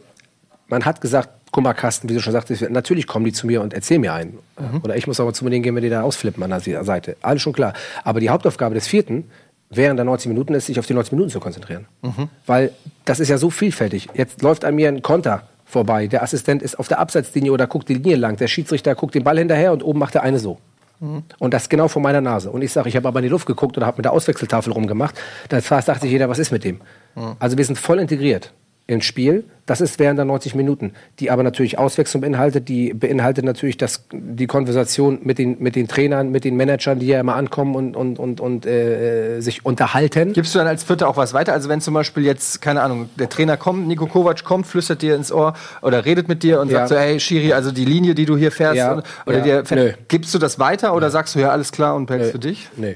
man hat gesagt, Kummerkasten, wie du schon sagtest, natürlich kommen die zu mir und erzählen mir einen. Mhm. Oder ich muss aber zu denen gehen, wenn die da ausflippen an der Seite. Alles schon klar. Aber die Hauptaufgabe des vierten während der 90 Minuten ist, sich auf die 90 Minuten zu konzentrieren. Mhm. Weil das ist ja so vielfältig. Jetzt läuft an mir ein Konter vorbei. Der Assistent ist auf der Abseitslinie oder guckt die Linie lang. Der Schiedsrichter guckt den Ball hinterher und oben macht er eine so. Mhm. Und das genau vor meiner Nase. Und ich sage, ich habe aber in die Luft geguckt oder habe mit der Auswechseltafel rumgemacht. Da dachte sich jeder, was ist mit dem? Mhm. Also wir sind voll integriert ins Spiel. Das ist während der 90 Minuten, die aber natürlich Auswechslung beinhaltet, die beinhaltet natürlich das, die Konversation mit den, mit den Trainern, mit den Managern, die ja immer ankommen und, und, und, und äh, sich unterhalten. Gibst du dann als Vierter auch was weiter? Also wenn zum Beispiel jetzt, keine Ahnung, der Trainer kommt, Nico Kovac kommt, flüstert dir ins Ohr oder redet mit dir und ja. sagt so, hey Schiri, also die Linie, die du hier fährst, ja. oder ja. dir, gibst du das weiter oder sagst du ja alles klar und behältst für dich? Nee.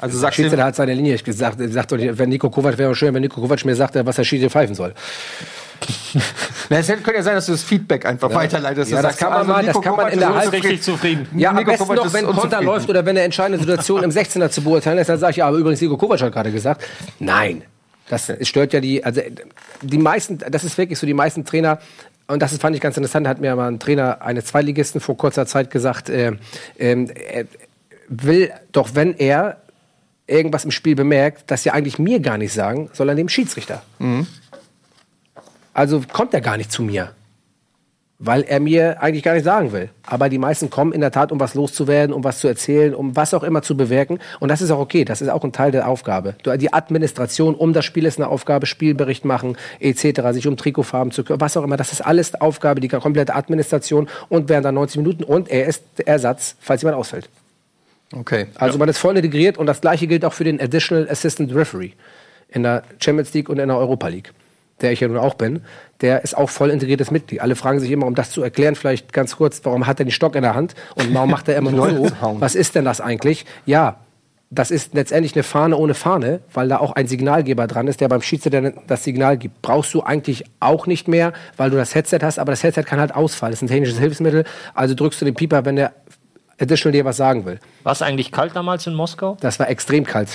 Also du, der hat seine Linie gesagt, sagt, wenn Nico Kovac wäre schön, wenn Nico Kovac mir sagt, was der Schiri pfeifen soll. Na, es könnte ja sein, dass du das Feedback einfach ja. weiterleitest. Ja, das kann man also mal, das kann man in der Halbzeit richtig zufrieden. Ja, Nico am besten noch, wenn Konter läuft oder wenn eine entscheidende Situation im 16er zu beurteilen ist, dann sage ich, ja, aber übrigens, Nico Kovac hat gerade gesagt, nein. Das stört ja die, also die meisten, das ist wirklich so, die meisten Trainer, und das fand ich ganz interessant, hat mir mal ein Trainer eines Zweitligisten vor kurzer Zeit gesagt, äh, äh, er will doch, wenn er irgendwas im Spiel bemerkt, das ja eigentlich mir gar nicht sagen, sondern dem Schiedsrichter. Mhm. Also kommt er gar nicht zu mir. Weil er mir eigentlich gar nicht sagen will. Aber die meisten kommen in der Tat, um was loszuwerden, um was zu erzählen, um was auch immer zu bewirken. Und das ist auch okay. Das ist auch ein Teil der Aufgabe. Die Administration um das Spiel ist eine Aufgabe, Spielbericht machen, etc., sich um Trikotfarben zu kümmern, was auch immer. Das ist alles Aufgabe, die komplette Administration und während der 90 Minuten. Und er ist der Ersatz, falls jemand ausfällt. Okay. Also ja. man ist voll integriert und das gleiche gilt auch für den Additional Assistant Referee in der Champions League und in der Europa League der ich ja nun auch bin, der ist auch voll integriertes Mitglied. Alle fragen sich immer, um das zu erklären, vielleicht ganz kurz, warum hat er den Stock in der Hand und warum macht er immer nur so? Was ist denn das eigentlich? Ja, das ist letztendlich eine Fahne ohne Fahne, weil da auch ein Signalgeber dran ist, der beim Schiedsrichter das Signal gibt. Brauchst du eigentlich auch nicht mehr, weil du das Headset hast, aber das Headset kann halt ausfallen. Das ist ein technisches Hilfsmittel, also drückst du den Pieper, wenn der Additional dir was sagen will. War es eigentlich kalt damals in Moskau? Das war extrem kalt.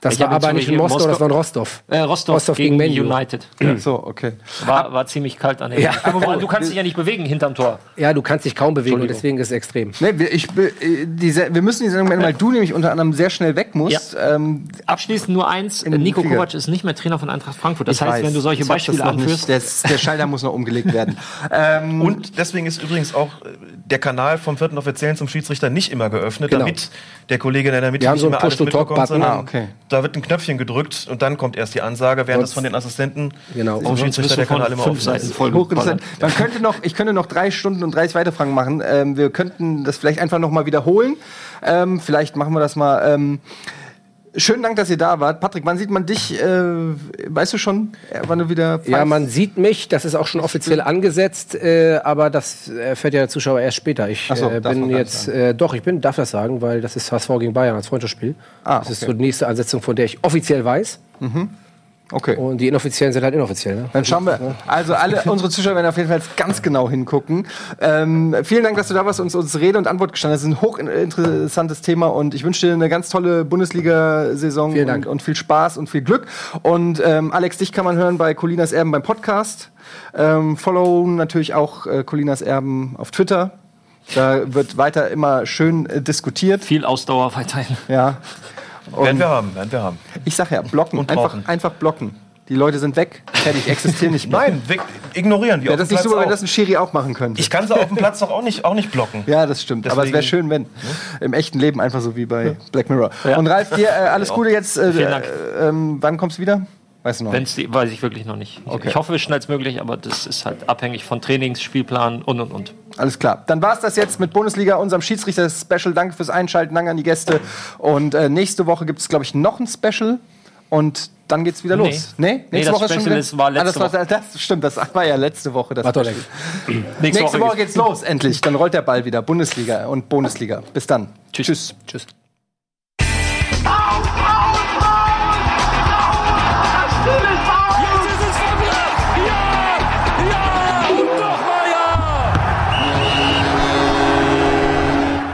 Das Ich war aber nicht in hier Moskau, das war in Rostov. Äh, Rostov, Rostov gegen, gegen. United. So, okay. War, war ziemlich kalt an dem. Ja. Aber du kannst dich ja nicht bewegen hinterm Tor. Ja, du kannst dich kaum bewegen und deswegen ist es extrem. Nee, wir, ich, äh, die, wir müssen die Sendung beenden, weil du nämlich unter anderem sehr schnell weg musst. Ähm, Abschließend nur eins: Nico Flieger. Kovac ist nicht mehr Trainer von Eintracht Frankfurt. Das ich heißt, weiß, wenn du solche Beispiele anführst, Der, der Schalter muss noch umgelegt werden. ähm, Und deswegen ist übrigens auch äh, der Kanal vom vierten Offiziellen zum Schiedsrichter nicht immer geöffnet, Genau. damit der Kollege in der Mitte Wir haben nicht so einen immer alles Push-to-Talk-Button. mitbekommt, sondern Ah, okay. Da wird ein Knöpfchen gedrückt und dann kommt erst die Ansage, während das von den Assistenten Genau. vom Schiedsrichter der Kanal immer fünf offen Seiten ist. voll Hochinteressant. Man könnte noch, ich könnte noch drei Stunden und 30 weitere Fragen machen. Ähm, wir könnten das vielleicht einfach noch mal wiederholen. Ähm, vielleicht machen wir das mal. Ähm, schönen Dank, dass ihr da wart. Patrick, wann sieht man dich? Äh, weißt du schon, äh, wann du wieder Ja, pfeifst? man sieht mich, das ist auch schon offiziell angesetzt, äh, aber das erfährt ja der Zuschauer erst später. Ich so, äh, bin jetzt, äh, doch, ich bin, darf das sagen, weil das ist HSV gegen Bayern als Freundschaftsspiel. Ah, das ist okay. so die nächste Ansetzung, von der ich offiziell weiß. Okay. Und die inoffiziellen sind halt inoffiziell. Ne? Dann schauen wir. Also alle unsere Zuschauer werden auf jeden Fall ganz genau hingucken. Ähm, vielen Dank, dass du da warst und uns, uns Rede und Antwort gestanden hast. Das ist ein hochinteressantes Thema und ich wünsche dir eine ganz tolle Bundesliga-Saison Vielen Dank. Und, und viel Spaß und viel Glück. Und ähm, Alex, dich kann man hören bei Colinas Erben beim Podcast. Ähm, follow natürlich auch äh, Colinas Erben auf Twitter. Da wird weiter immer schön äh, diskutiert. viel Ausdauer weiterhin. Ja. Werden wir haben, werden wir haben. Ich sag ja, blocken. Und einfach, rauchen. einfach blocken. Die Leute sind weg. Fertig, existieren nicht mehr. Nein, wir ignorieren die Ja, das ist nicht Platz so, wenn auch. das ein Schiri auch machen könnte. Ich kann sie auf dem Platz doch auch nicht, auch nicht blocken. Ja, das stimmt. Aber es wäre Deswegen- schön, wenn. Im echten Leben einfach so wie bei Black Mirror. Und Ralf, dir äh, alles Gute jetzt. Äh, Vielen Dank. Äh, ähm, wann kommst du wieder? Weißt du noch? Wenn's die, weiß ich wirklich noch nicht. Ich, Okay. ich hoffe schnellstmöglich, aber das ist halt abhängig von Trainings, Spielplan und und und. Alles klar. Dann war es das jetzt mit Bundesliga, unserem Schiedsrichter-Special. Danke fürs Einschalten, danke an die Gäste. Und äh, nächste Woche gibt es, glaube ich, noch ein Special. Und dann geht's wieder Nee. los. Nee, Nee, das ist schon Special ist- war letzte ah, das, war, das stimmt, das war ja letzte Woche. Das War. Nächste, Nächste Woche geht's los, endlich. Dann rollt der Ball wieder. Bundesliga und Bundesliga. Bis dann. Tschüss. Tschüss. Tschüss.